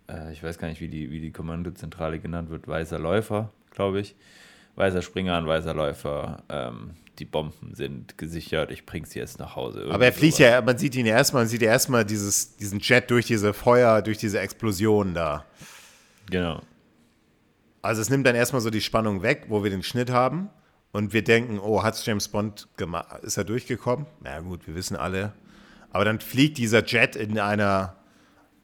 äh, ich weiß gar nicht, wie die, wie die Kommandozentrale genannt wird, weißer Läufer, glaube ich. Weißer Springer an, weißer Läufer, ähm, die Bomben sind gesichert, ich bringe sie jetzt nach Hause. Aber er fliegt sowas. ja, man sieht ihn erstmal, man sieht ja erstmal dieses, diesen Jet durch diese Feuer, durch diese Explosion da. Genau. Also es nimmt dann erstmal so die Spannung weg, wo wir den Schnitt haben und wir denken, oh, hat James Bond gemacht, ist er durchgekommen? Na ja, gut, wir wissen alle. Aber dann fliegt dieser Jet in einer,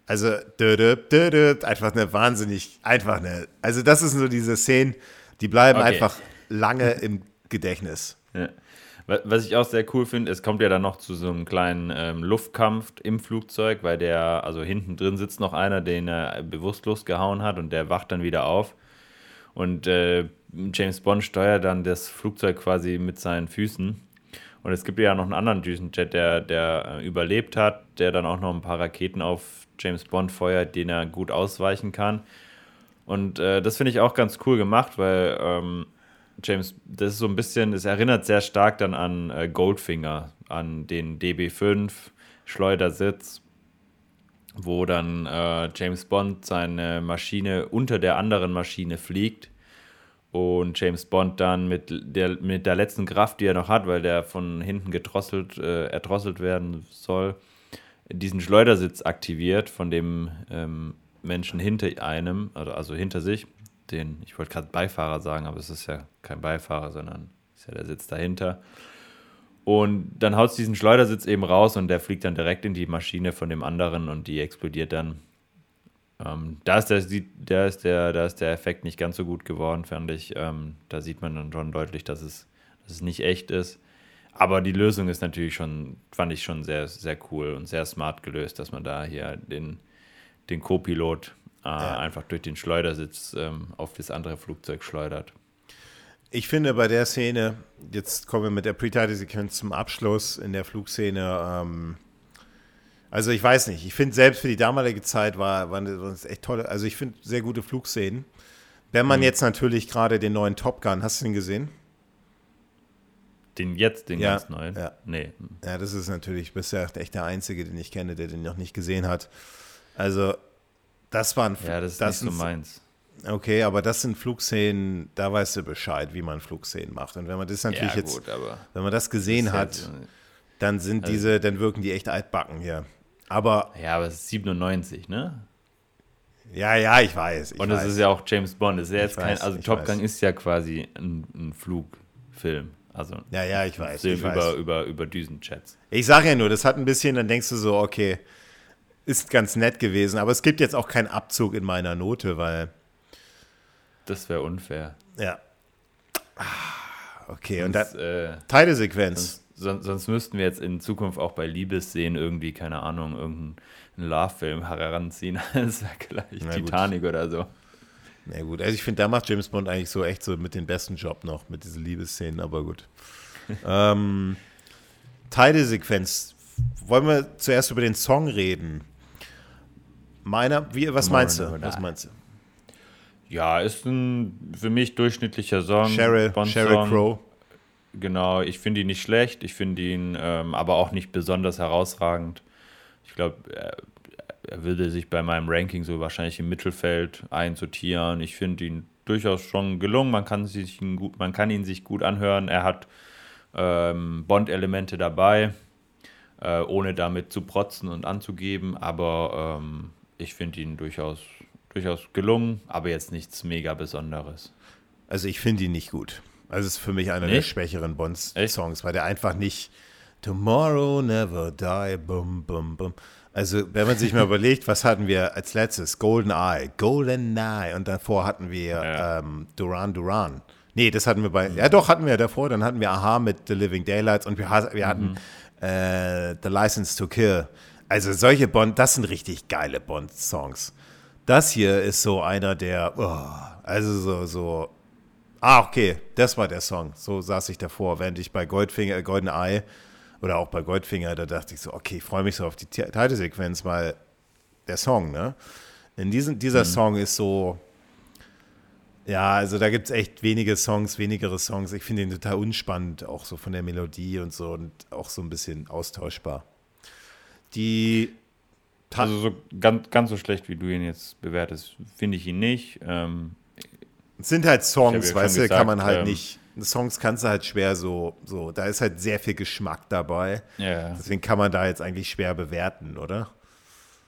also einfach eine wahnsinnig, einfach eine, also das sind so diese Szenen, die bleiben okay. einfach lange im Gedächtnis. Ja. Was ich auch sehr cool finde, es kommt ja dann noch zu so einem kleinen ähm, Luftkampf im Flugzeug, weil der, also hinten drin sitzt noch einer, den er bewusstlos gehauen hat und der wacht dann wieder auf. Und äh, James Bond steuert dann das Flugzeug quasi mit seinen Füßen. Und es gibt ja noch einen anderen Düsenjet, der, der äh, überlebt hat, der dann auch noch ein paar Raketen auf James Bond feuert, den er gut ausweichen kann. Und äh, das finde ich auch ganz cool gemacht, weil ähm, James, das ist so ein bisschen, es erinnert sehr stark dann an äh, Goldfinger, an den DB5 Schleudersitz, wo dann äh, James Bond seine Maschine unter der anderen Maschine fliegt und James Bond dann mit der, mit der letzten Kraft, die er noch hat, weil der von hinten gedrosselt, äh, erdrosselt werden soll, diesen Schleudersitz aktiviert von dem ähm, Menschen hinter einem, also, also hinter sich, den, ich wollte gerade Beifahrer sagen, aber es ist ja kein Beifahrer, sondern ist ja der Sitz dahinter. Und dann haut es diesen Schleudersitz eben raus und der fliegt dann direkt in die Maschine von dem anderen und die explodiert dann. Ähm, da, ist der, da, ist der, da ist der Effekt nicht ganz so gut geworden, fand ich. Ähm, da sieht man dann schon deutlich, dass es, dass es nicht echt ist. Aber die Lösung ist natürlich schon, fand ich schon sehr, sehr cool und sehr smart gelöst, dass man da hier den, den Co-Pilot äh, ja. einfach durch den Schleudersitz ähm, auf das andere Flugzeug schleudert. Ich finde bei der Szene, jetzt kommen wir mit der Pre-Title-Sequenz zum Abschluss in der Flugszene, ähm, also ich weiß nicht, ich finde selbst für die damalige Zeit war, waren das echt tolle, also ich finde sehr gute Flugszenen. Wenn man mhm. jetzt natürlich gerade den neuen Top Gun, hast du den gesehen? Den jetzt, den ja, ganz neuen? Ja. Nee. Ja, das ist natürlich, bist ja echt der Einzige, den ich kenne, der den noch nicht gesehen hat. Also das waren Ja, das ist das nicht so meins. Okay, aber das sind Flugszenen, da weißt du Bescheid, wie man Flugszenen macht. Und wenn man das natürlich ja, gut, jetzt, wenn man das gesehen das hat, dann sind also, diese, dann wirken die echt altbacken hier. Aber. Ja, aber es ist 97, ne? Ja, ja, ich weiß. Ich Und es ist ja auch James Bond. ist ja jetzt kein, also Top Gun ist ja quasi ein, ein Flugfilm. Also ja, ja, ich weiß. Ich über, weiß. über, über Düsenjets. Ich sage ja nur, das hat ein bisschen, dann denkst du so, okay, ist ganz nett gewesen, aber es gibt jetzt auch keinen Abzug in meiner Note, weil. Das wäre unfair. Ja. Ah, okay, und dann. Äh, Teilesequenz. Sonst, sonst, sonst müssten wir jetzt in Zukunft auch bei Liebesszenen irgendwie, keine Ahnung, irgendeinen Love-Film heranziehen. Das wäre gleich Na Titanic oder so. Na gut, also ich finde, da macht James Bond eigentlich so echt so mit den besten Job noch, mit diesen Liebesszenen, aber gut. ähm, Teilesequenz. Wollen wir zuerst über den Song reden? Meiner, wie, was meinst du? Was meinst du? Ja, ist ein für mich durchschnittlicher Song. Sheryl, Sheryl Crow. Genau, ich finde ihn nicht schlecht, ich finde ihn ähm, aber auch nicht besonders herausragend. Ich glaube, er, er, würde sich bei meinem Ranking so wahrscheinlich im Mittelfeld einsortieren. Ich finde ihn durchaus schon gelungen, man kann, sich ihn gut, man kann ihn sich gut anhören. Er hat ähm, Bond-Elemente dabei, äh, ohne damit zu protzen und anzugeben, aber ähm, ich finde ihn durchaus, durchaus gelungen, aber jetzt nichts mega Besonderes. Also ich finde ihn nicht gut. Also es ist für mich einer nicht? der schwächeren Bonds-Songs, weil der einfach nicht Tomorrow never die, bum, bum, bum. Also, wenn man sich mal überlegt, was hatten wir als letztes? Golden Eye, Golden Eye und davor hatten wir ja. ähm, Duran Duran. Nee, das hatten wir bei, mhm. ja doch, hatten wir davor, dann hatten wir Aha mit The Living Daylights und wir, wir hatten mhm. äh, The License to Kill. Also solche Bond, das sind richtig geile Bond-Songs. Das hier ist so einer der, oh, also so, so, ah, okay, das war der Song. So saß ich davor, während ich bei Goldfinger, äh, Golden Eye oder auch bei Goldfinger, da dachte ich so, okay, ich freue mich so auf die Titelsequenz, weil der Song, ne? In diesem, dieser mhm. Song ist so, ja, also da gibt es echt wenige Songs, wenigere Songs. Ich finde ihn total unspannend, auch so von der Melodie und so und auch so ein bisschen austauschbar. Die. Also so ganz, ganz so schlecht, wie du ihn jetzt bewertest, finde ich ihn nicht. Ähm, es sind halt Songs, ja weißt du, kann man halt ähm, nicht. Songs kannst du halt schwer so, so, da ist halt sehr viel Geschmack dabei. Ja. Deswegen kann man da jetzt eigentlich schwer bewerten, oder?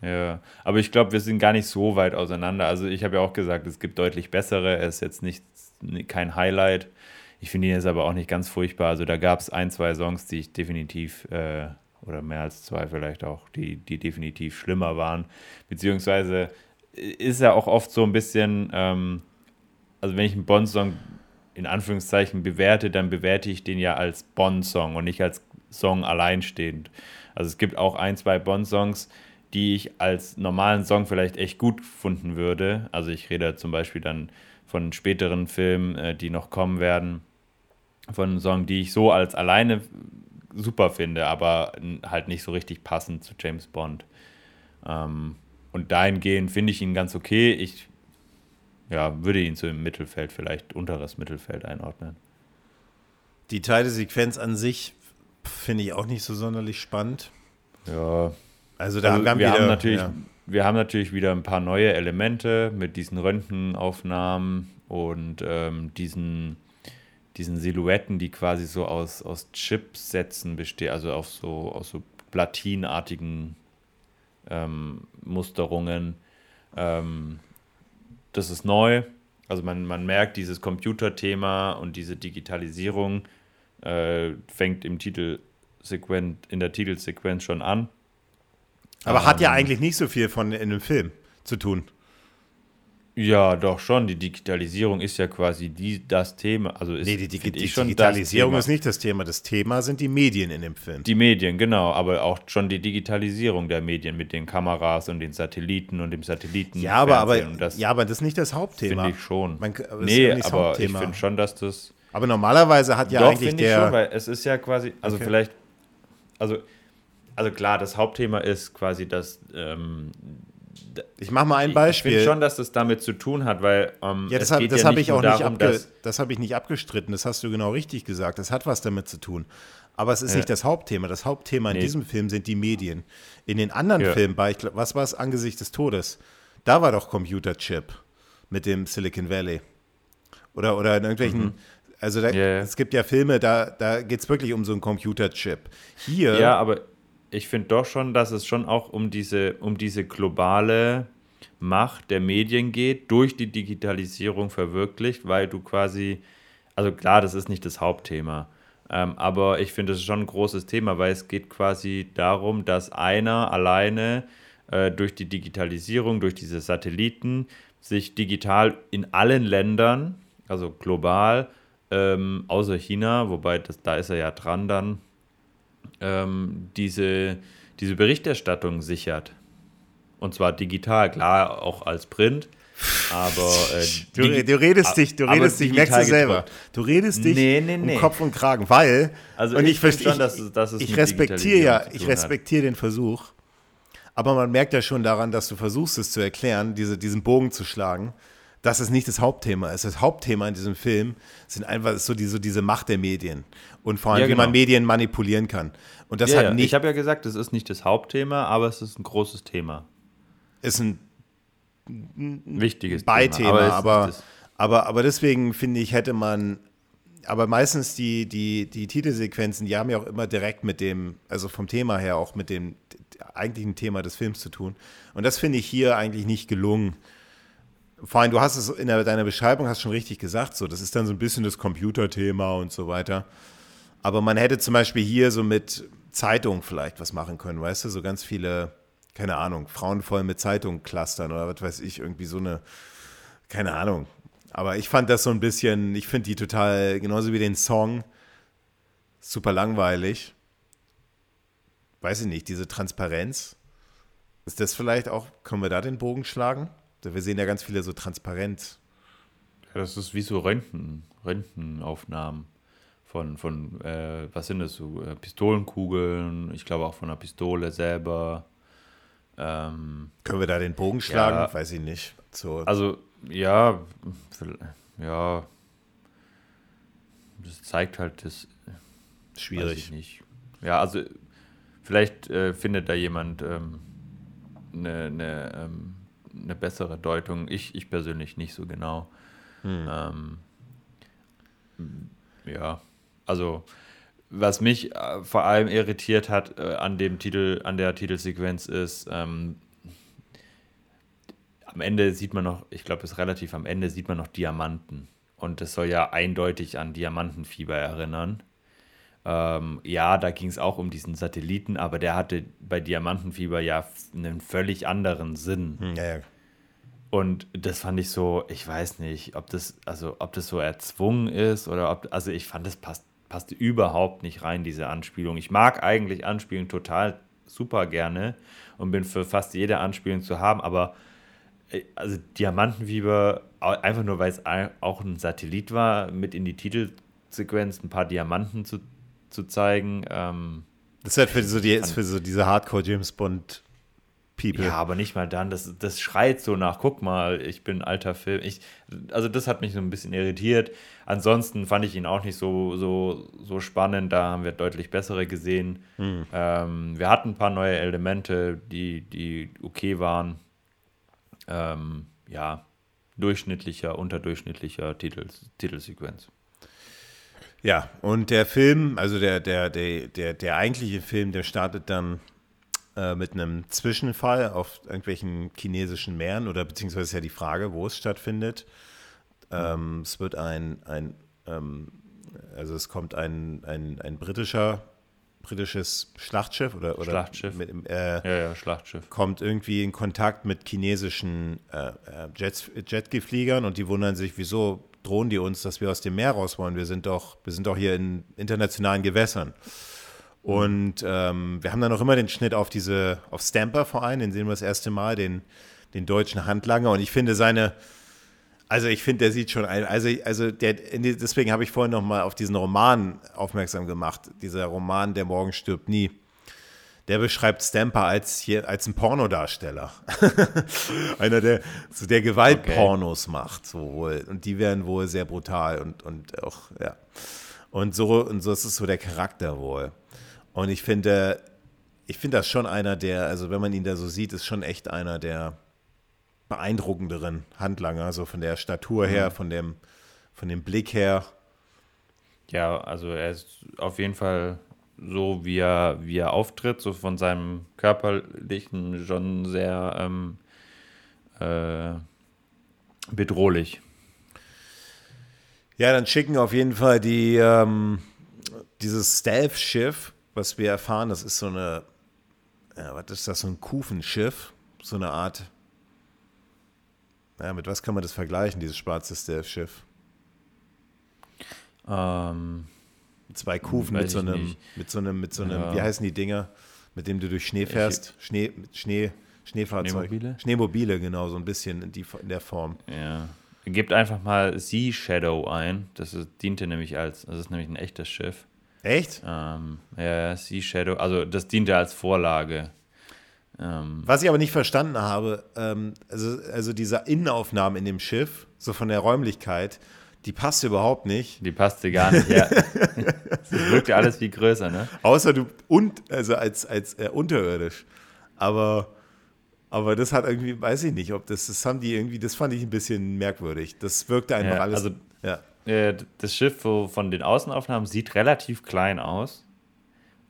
Ja, aber ich glaube, wir sind gar nicht so weit auseinander. Also ich habe ja auch gesagt, es gibt deutlich bessere. Er ist jetzt nicht kein Highlight. Ich finde ihn jetzt aber auch nicht ganz furchtbar. Also da gab es ein, zwei Songs, die ich definitiv äh, oder mehr als zwei vielleicht auch, die, die definitiv schlimmer waren. Beziehungsweise ist er auch oft so ein bisschen, ähm, also wenn ich einen Bond-Song in Anführungszeichen bewerte, dann bewerte ich den ja als Bond-Song und nicht als Song alleinstehend. Also es gibt auch ein, zwei Bond-Songs, die ich als normalen Song vielleicht echt gut gefunden würde. Also ich rede zum Beispiel dann von späteren Filmen, äh, die noch kommen werden, von einem die ich so als alleine super finde, aber halt nicht so richtig passend zu James Bond. Ähm, und dahingehend finde ich ihn ganz okay. Ich ja, würde ihn so im Mittelfeld, vielleicht unteres Mittelfeld einordnen. Die Teile-Sequenz an sich finde ich auch nicht so sonderlich spannend. Ja. Also da also haben wir, wieder, haben natürlich, ja. wir haben natürlich wieder ein paar neue Elemente mit diesen Röntgenaufnahmen und ähm, diesen diesen Silhouetten, die quasi so aus, aus Chipsätzen bestehen, also auf so, aus so platinartigen ähm, Musterungen. Ähm, das ist neu. Also man, man merkt dieses Computerthema und diese Digitalisierung äh, fängt im Titelsequenz, in der Titelsequenz schon an. Aber ähm, hat ja ähm, eigentlich nicht so viel von in dem Film zu tun. Ja, doch schon. Die Digitalisierung ist ja quasi die, das Thema. Also ist, nee, die, die, die Digitalisierung ist nicht das Thema. Das Thema sind die Medien in dem Film. Die Medien, genau. Aber auch schon die Digitalisierung der Medien mit den Kameras und den Satelliten und dem Satelliten. Ja, aber, aber, das, ja, aber das ist nicht das Hauptthema. Finde ich schon. Man, nee, ja aber ich finde schon, dass das. Aber normalerweise hat ja doch, eigentlich der. Ich schon, weil es ist ja quasi. Also okay. vielleicht. Also, also klar, das Hauptthema ist quasi, dass. Ähm, ich mache mal ein Beispiel. Ich finde schon, dass das damit zu tun hat, weil ähm, ja, das, hab, das ja habe ich auch darum, nicht das habe ich nicht abgestritten. Das hast du genau richtig gesagt. Das hat was damit zu tun. Aber es ist ja. nicht das Hauptthema. Das Hauptthema in nee. diesem Film sind die Medien. In den anderen ja. Filmen, bei, was war es angesichts des Todes? Da war doch Computerchip mit dem Silicon Valley. Oder, oder in irgendwelchen. Mhm. Also da, yeah. es gibt ja Filme, da, da geht es wirklich um so einen Computerchip. Hier. Ja, aber ich finde doch schon, dass es schon auch um diese, um diese globale Macht der Medien geht, durch die Digitalisierung verwirklicht, weil du quasi, also klar, das ist nicht das Hauptthema, ähm, aber ich finde es schon ein großes Thema, weil es geht quasi darum, dass einer alleine äh, durch die Digitalisierung, durch diese Satelliten, sich digital in allen Ländern, also global, ähm, außer China, wobei das, da ist er ja dran dann, ähm, diese, diese Berichterstattung sichert. Und zwar digital, klar, auch als Print. Aber äh, du, du, redest dich, du redest dich, merkst du selber. Du redest dich nee, nee, nee. um Kopf und Kragen, weil also und ich, ich verstehe schon, dass dass es ich respektiere ja, ich respektiere den Versuch, aber man merkt ja schon daran, dass du versuchst es zu erklären, diese, diesen Bogen zu schlagen, dass es nicht das Hauptthema ist. Das Hauptthema in diesem Film sind einfach so, die, so diese Macht der Medien und vor allem, ja, genau. wie man Medien manipulieren kann. Und das ja, hat nicht. Ich habe ja gesagt, es ist nicht das Hauptthema, aber es ist ein großes Thema. Ist ein wichtiges Beithema, Thema, aber, aber, aber, aber deswegen finde ich, hätte man aber meistens die, die, die Titelsequenzen, die haben ja auch immer direkt mit dem, also vom Thema her auch mit dem eigentlichen Thema des Films zu tun. Und das finde ich hier eigentlich nicht gelungen. Vor allem, du hast es in deiner Beschreibung hast schon richtig gesagt, so, das ist dann so ein bisschen das Computerthema und so weiter. Aber man hätte zum Beispiel hier so mit Zeitung vielleicht was machen können, weißt du, so ganz viele keine Ahnung, Frauen voll mit Zeitungen clustern oder was weiß ich, irgendwie so eine, keine Ahnung. Aber ich fand das so ein bisschen, ich finde die total, genauso wie den Song, super langweilig. Weiß ich nicht, diese Transparenz. Ist das vielleicht auch, können wir da den Bogen schlagen? Wir sehen ja ganz viele so transparent. Ja, das ist wie so Röntgen, Röntgenaufnahmen von, von äh, was sind das so, äh, Pistolenkugeln, ich glaube auch von der Pistole selber. Ähm, Können wir da den Bogen schlagen? Ja, Weiß ich nicht. So. Also, ja, ja, das zeigt halt das. Schwierig. nicht. Ja, also, vielleicht äh, findet da jemand ähm, eine, eine, ähm, eine bessere Deutung. Ich, ich persönlich nicht so genau. Hm. Ähm, ja, also was mich äh, vor allem irritiert hat äh, an dem Titel, an der Titelsequenz ist, ähm, am Ende sieht man noch, ich glaube, es ist relativ am Ende sieht man noch Diamanten. Und das soll ja eindeutig an Diamantenfieber erinnern. Ähm, ja, da ging es auch um diesen Satelliten, aber der hatte bei Diamantenfieber ja einen völlig anderen Sinn. Hm, ja, ja. Und das fand ich so, ich weiß nicht, ob das, also ob das so erzwungen ist oder ob, also ich fand, das passt passte überhaupt nicht rein, diese Anspielung. Ich mag eigentlich Anspielungen total super gerne und bin für fast jede Anspielung zu haben, aber äh, also Diamantenfieber, einfach nur weil es auch ein Satellit war, mit in die Titelsequenz ein paar Diamanten zu, zu zeigen. Ähm, das ist halt für so, die, für so diese Hardcore-James Bond People. Ja, aber nicht mal dann. Das, das schreit so nach, guck mal, ich bin ein alter Film. Ich, also das hat mich so ein bisschen irritiert. Ansonsten fand ich ihn auch nicht so, so, so spannend. Da haben wir deutlich bessere gesehen. Hm. Ähm, wir hatten ein paar neue Elemente, die, die okay waren. Ähm, ja, durchschnittlicher, unterdurchschnittlicher Titel, Titelsequenz. Ja, und der Film, also der, der, der, der, der eigentliche Film, der startet dann äh, mit einem Zwischenfall auf irgendwelchen chinesischen Meeren oder beziehungsweise ist ja die Frage, wo es stattfindet. Ähm, es wird ein, ein ähm, also es kommt ein, ein, ein britischer britisches Schlachtschiff oder, oder Schlachtschiff. Mit, äh, ja, ja, Schlachtschiff. kommt irgendwie in Kontakt mit chinesischen äh, äh Jetgefliegern und die wundern sich, wieso drohen die uns, dass wir aus dem Meer raus wollen? Wir sind doch, wir sind doch hier in internationalen Gewässern. Und ähm, wir haben dann noch immer den Schnitt auf diese, auf Stamper vor allem, den sehen wir das erste Mal, den, den deutschen Handlanger. Und ich finde seine, also ich finde, der sieht schon, also, also der, deswegen habe ich vorhin noch mal auf diesen Roman aufmerksam gemacht. Dieser Roman, Der Morgen stirbt nie. Der beschreibt Stamper als, hier, als ein Pornodarsteller. Einer, der, so der Gewaltpornos okay. macht. So wohl. Und die werden wohl sehr brutal und, und auch, ja. Und so, und so ist es so der Charakter wohl. Und ich finde, ich finde das schon einer der, also wenn man ihn da so sieht, ist schon echt einer der beeindruckenderen Handlanger, so von der Statur her, mhm. von dem, von dem Blick her. Ja, also er ist auf jeden Fall so, wie er, wie er auftritt, so von seinem körperlichen schon sehr ähm, äh, bedrohlich. Ja, dann schicken auf jeden Fall die ähm, dieses Stealth-Schiff was wir erfahren, das ist so eine, ja, was ist das, so ein Kufenschiff, so eine Art, ja, mit was kann man das vergleichen, dieses schwarze Stealth-Schiff? Ähm, zwei Kufen mit so, einem, mit so einem, mit so einem, ja. wie heißen die Dinger, mit dem du durch Schnee fährst? Ich, Schnee, Schnee, Schneefahrzeug. Schneemobile? Schneemobile, genau, so ein bisschen in, die, in der Form. Ja. Gebt einfach mal Sea Shadow ein. Das ist, diente nämlich als, das ist nämlich ein echtes Schiff. Echt? Ähm, ja, Sea Shadow, also das diente als Vorlage. Ähm, Was ich aber nicht verstanden habe, ähm, also, also diese Innenaufnahme in dem Schiff, so von der Räumlichkeit, die passte überhaupt nicht. Die passte gar nicht, ja. das wirkte alles viel größer, ne? Außer du, und, also als, als äh, unterirdisch. Aber, aber das hat irgendwie, weiß ich nicht, ob das, das haben die irgendwie, das fand ich ein bisschen merkwürdig. Das wirkte einfach ja, alles. Also, ja. Äh, das Schiff von den Außenaufnahmen sieht relativ klein aus.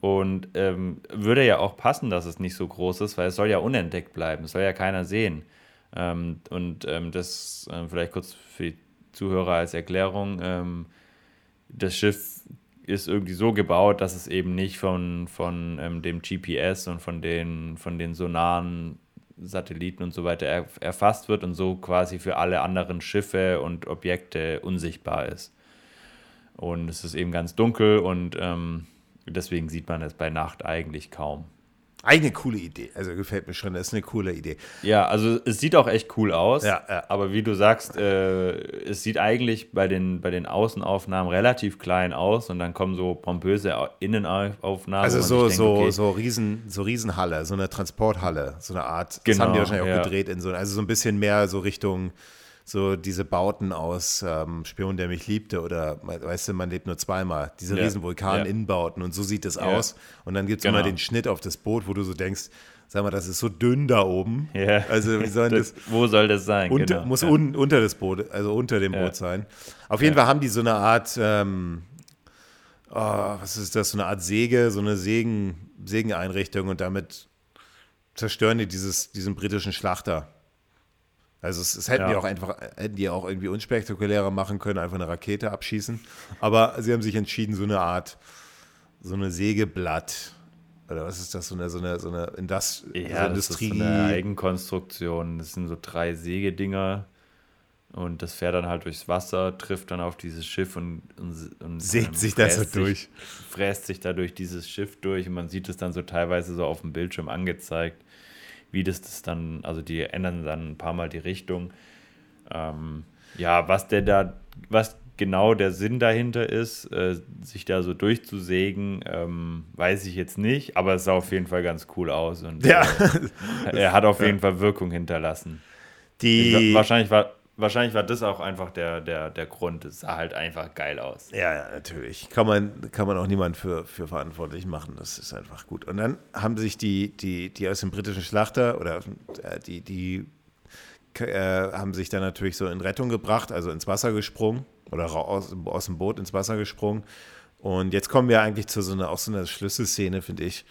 Und ähm, würde ja auch passen, dass es nicht so groß ist, weil es soll ja unentdeckt bleiben. Es soll ja keiner sehen. Ähm, und ähm, das äh, vielleicht kurz für die Zuhörer als Erklärung. Ähm, das Schiff ist irgendwie so gebaut, dass es eben nicht von, von ähm, dem GPS und von den, von den sonaren Satelliten und so weiter er, erfasst wird und so quasi für alle anderen Schiffe und Objekte unsichtbar ist. Und es ist eben ganz dunkel und ähm, Deswegen sieht man es bei Nacht eigentlich kaum. Eine coole Idee. Also gefällt mir schon, das ist eine coole Idee. Ja, also es sieht auch echt cool aus. Ja, ja. Aber wie du sagst, äh, es sieht eigentlich bei den, bei den Außenaufnahmen relativ klein aus und dann kommen so pompöse Innenaufnahmen. Also so, denke, so, okay, so, Riesen, so Riesenhalle, so eine Transporthalle, so eine Art. Das genau, haben die wahrscheinlich auch ja. gedreht in so, also so ein bisschen mehr so Richtung so diese Bauten aus ähm, Spion, der mich liebte oder weißt du, man lebt nur zweimal, diese ja. riesen Vulkan-Innenbauten und so sieht es ja. aus. Und dann gibt es genau. immer den Schnitt auf das Boot, wo du so denkst, sag mal, das ist so dünn da oben. Ja. Also wie soll das, das, wo soll das sein? Unter, genau. Muss ja. un, unter das Boot, also unter dem Boot sein. Auf jeden Fall haben die so eine Art, ähm, oh, was ist das, so eine Art Säge, so eine Sägen, Sägeneinrichtung und damit zerstören die dieses, diesen britischen Schlachter. Also es, es hätten ja. die auch einfach, hätten die auch irgendwie unspektakulärer machen können, einfach eine Rakete abschießen. Aber sie haben sich entschieden, so eine Art, so eine Sägeblatt oder was ist das, so eine, so eine, so eine Indust ja, so Industrie. Das ist so eine Eigenkonstruktion. Das sind so drei Sägedinger und das fährt dann halt durchs Wasser, trifft dann auf dieses Schiff und, und, und sägt ähm, sich das so durch. Fräst sich da durch dieses Schiff durch und man sieht es dann so teilweise so auf dem Bildschirm angezeigt wie das, das dann, also die ändern dann ein paar Mal die Richtung. Ähm, ja, was der da, was genau der Sinn dahinter ist, äh, sich da so durchzusägen, ähm, weiß ich jetzt nicht, aber es sah auf jeden Fall ganz cool aus und ja. äh, er hat auf jeden Fall Wirkung hinterlassen. Die wahrscheinlich war wahrscheinlich war das auch einfach der, der, der Grund. Es sah halt einfach geil aus. Ja, ja, natürlich. Kann man, kann man auch niemand für, für verantwortlich machen. Das ist einfach gut. Und dann haben sich die, die, die aus dem britischen Schlachter oder äh, die, die äh, haben sich dann natürlich so in Rettung gebracht, also ins Wasser gesprungen oder aus, aus dem Boot ins Wasser gesprungen. Und jetzt kommen wir eigentlich zu so einer, auch so einer Schlüsselszene, finde ich.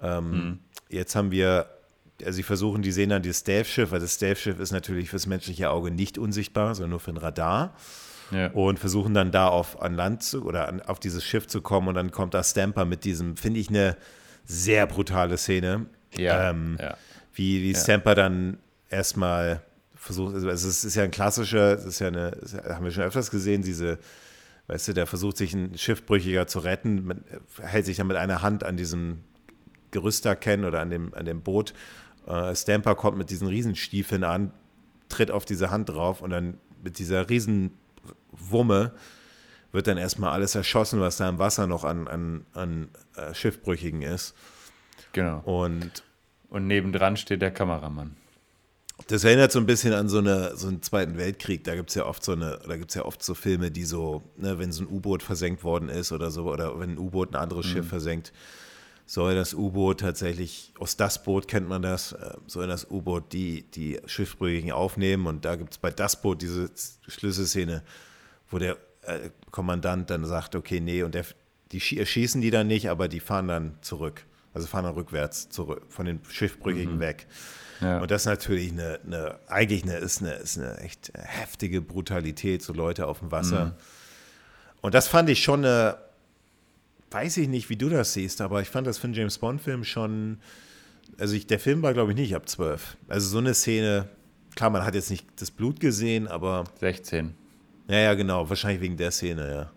Ähm, mhm. Jetzt haben wir also sie versuchen, die sehen dann dieses Stealth-Schiff, weil das Stealth-Schiff ist natürlich fürs menschliche Auge nicht unsichtbar, sondern nur für ein Radar. Ja. Und versuchen dann da auf an Land zu oder an, auf dieses Schiff zu kommen und dann kommt da Stamper mit diesem, finde ich, eine sehr brutale Szene. Ja. Ähm, ja. Wie, wie. Stamper dann erstmal versucht, also es ist, ist ja ein klassischer, es ist ja eine, haben wir schon öfters gesehen, diese, weißt du, der versucht sich ein Schiffbrüchiger zu retten, hält sich dann mit einer Hand an diesem Gerüst da kennen oder an dem, an dem Boot äh, Stamper kommt mit diesen Riesenstiefeln an, tritt auf diese Hand drauf und dann mit dieser Riesenwumme wird dann erstmal alles erschossen, was da im Wasser noch an, an, an äh, Schiffbrüchigen ist. Genau. Und, und nebendran steht der Kameramann. Das erinnert so ein bisschen an so, eine, so einen Zweiten Weltkrieg. Da gibt es ja oft so eine, da gibt ja oft so Filme, die so, ne, wenn so ein U-Boot versenkt worden ist oder so, oder wenn ein U-Boot ein anderes mhm. Schiff versenkt, soll das U-Boot tatsächlich, aus das Boot kennt man das, äh, soll das U-Boot die, die Schiffbrüchigen aufnehmen. Und da gibt es bei das Boot diese Schlüsselszene, wo der äh, Kommandant dann sagt, okay, nee, und der, die schießen die dann nicht, aber die fahren dann zurück. Also fahren dann rückwärts zurück, von den Schiffbrüchigen mhm. weg. Ja. Und das ist natürlich eine, eine eigentlich eine, ist, eine, ist eine echt heftige Brutalität, so Leute auf dem Wasser. Mhm. Und das fand ich schon eine, weiß ich nicht, wie du das siehst, aber ich fand das für einen James Bond-Film schon. Also ich, der Film war, glaube ich, nicht ab 12. Also so eine Szene, klar, man hat jetzt nicht das Blut gesehen, aber. 16. Ja, ja, genau, wahrscheinlich wegen der Szene, ja.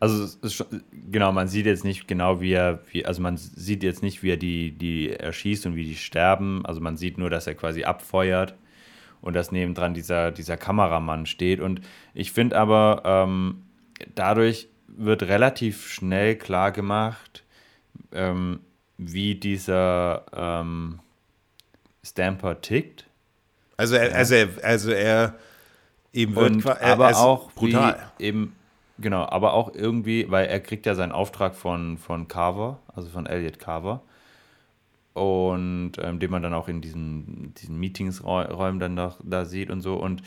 Also schon, genau, man sieht jetzt nicht genau, wie er, wie, also man sieht jetzt nicht, wie er die, die erschießt und wie die sterben. Also man sieht nur, dass er quasi abfeuert und dass nebendran dieser, dieser Kameramann steht. Und ich finde aber, ähm, dadurch wird relativ schnell klar gemacht, ähm, wie dieser ähm, Stamper tickt. Also er, also er, also er eben wird und, er, aber auch brutal. eben Genau, aber auch irgendwie, weil er kriegt ja seinen Auftrag von, von Carver, also von Elliot Carver. Und ähm, den man dann auch in diesen, diesen Meetingsräumen dann da, da sieht und so. Und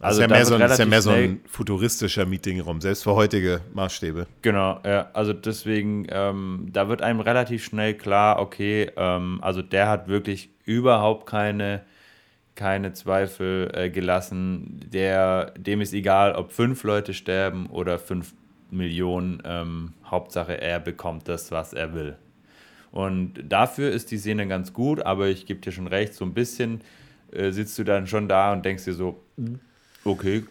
also ist ja, mehr so, ein, ist ja mehr so ein futuristischer Meetingraum, selbst für heutige Maßstäbe. Genau, ja, also deswegen, ähm, da wird einem relativ schnell klar, okay, ähm, also der hat wirklich überhaupt keine keine Zweifel äh, gelassen. Der, dem ist egal, ob fünf Leute sterben oder fünf Millionen. Ähm, Hauptsache, er bekommt das, was er will. Und dafür ist die Szene ganz gut, aber ich gebe dir schon recht, so ein bisschen äh, sitzt du dann schon da und denkst dir so, okay,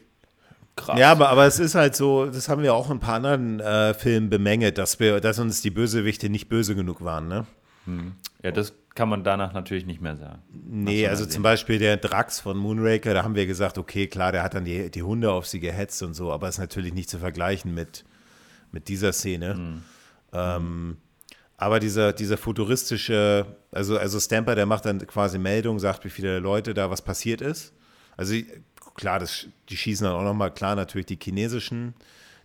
krass. Ja, aber, aber es ist halt so, das haben wir auch in ein paar anderen äh, Filmen bemängelt, dass, wir, dass uns die Bösewichte nicht böse genug waren, ne? Hm. Ja, das kann man danach natürlich nicht mehr sagen. Nee, also zum Beispiel der Drax von Moonraker, da haben wir gesagt, okay, klar, der hat dann die, die Hunde auf sie gehetzt und so, aber ist natürlich nicht zu vergleichen mit, mit dieser Szene. Mhm. Ähm, aber dieser, dieser futuristische, also, also Stamper, der macht dann quasi Meldung, sagt, wie viele Leute da was passiert ist. Also klar, das, die schießen dann auch nochmal, klar, natürlich die chinesischen,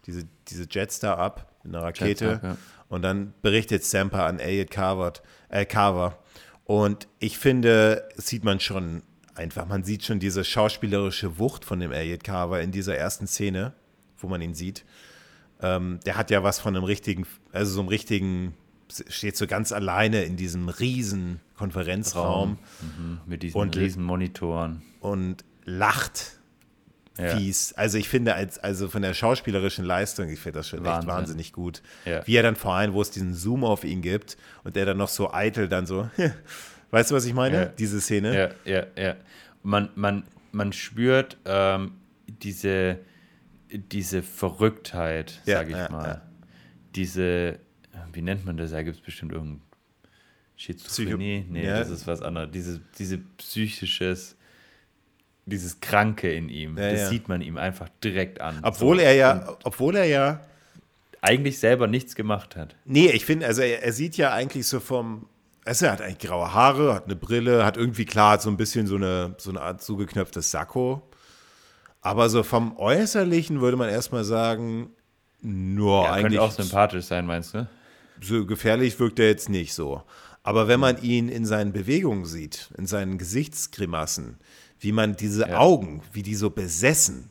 diese, diese Jets da ab in der Rakete. Jets, ja. Und dann berichtet Stamper an Elliot Carver, äh, Carver und ich finde, sieht man schon einfach, man sieht schon diese schauspielerische Wucht von dem Elliot Carver in dieser ersten Szene, wo man ihn sieht. Ähm, der hat ja was von einem richtigen, also so einem richtigen, steht so ganz alleine in diesem riesen Konferenzraum. Mhm, mit diesen und, riesen Monitoren. Und lacht ja. fies. Also ich finde, als, also von der schauspielerischen Leistung, ich finde das schon Wahnsinn. echt wahnsinnig gut. Ja. Wie er dann vor allem, wo es diesen Zoom auf ihn gibt und der dann noch so eitel dann so, weißt du, was ich meine? Ja. Diese Szene. Ja, ja, ja. Man, man, man spürt ähm, diese, diese Verrücktheit, sage ich mal. Diese, wie nennt man das? Da gibt es bestimmt irgendein Schizophrenie? Psycho nee, das ist was anderes. Diese, diese psychisches dieses Kranke in ihm. Ja, das ja. sieht man ihm einfach direkt an. Obwohl so. er ja, obwohl er ja eigentlich selber nichts gemacht hat. Nee, ich finde, also er, er, sieht ja eigentlich so vom, also er hat eigentlich graue Haare, hat eine Brille, hat irgendwie klar so ein bisschen so eine, so eine Art zugeknöpftes Sakko. Aber so vom Äußerlichen würde man erstmal sagen, nur ja, eigentlich. Könnte auch sympathisch sein, meinst du? So gefährlich wirkt er jetzt nicht so. Aber wenn man ihn in seinen Bewegungen sieht, in seinen Gesichtsgrimassen, wie man diese ja. Augen, wie die so besessen,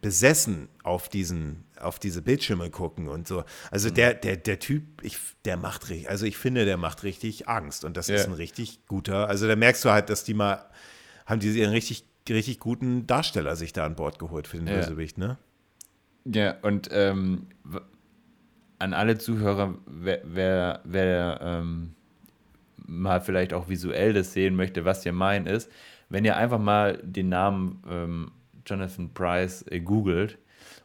besessen auf diesen, auf diese Bildschirme gucken und so. Also mhm. der, der, der Typ, ich, der macht richtig, also ich finde, der macht richtig Angst und das ja. ist ein richtig guter, also da merkst du halt, dass die mal, haben die ihren richtig, richtig guten Darsteller sich da an Bord geholt für den ja. Bösewicht, ne? Ja, und ähm, an alle Zuhörer, wer, wer, wer ähm, mal vielleicht auch visuell das sehen möchte, was hier mein ist, wenn ihr einfach mal den Namen ähm, Jonathan Price äh, googelt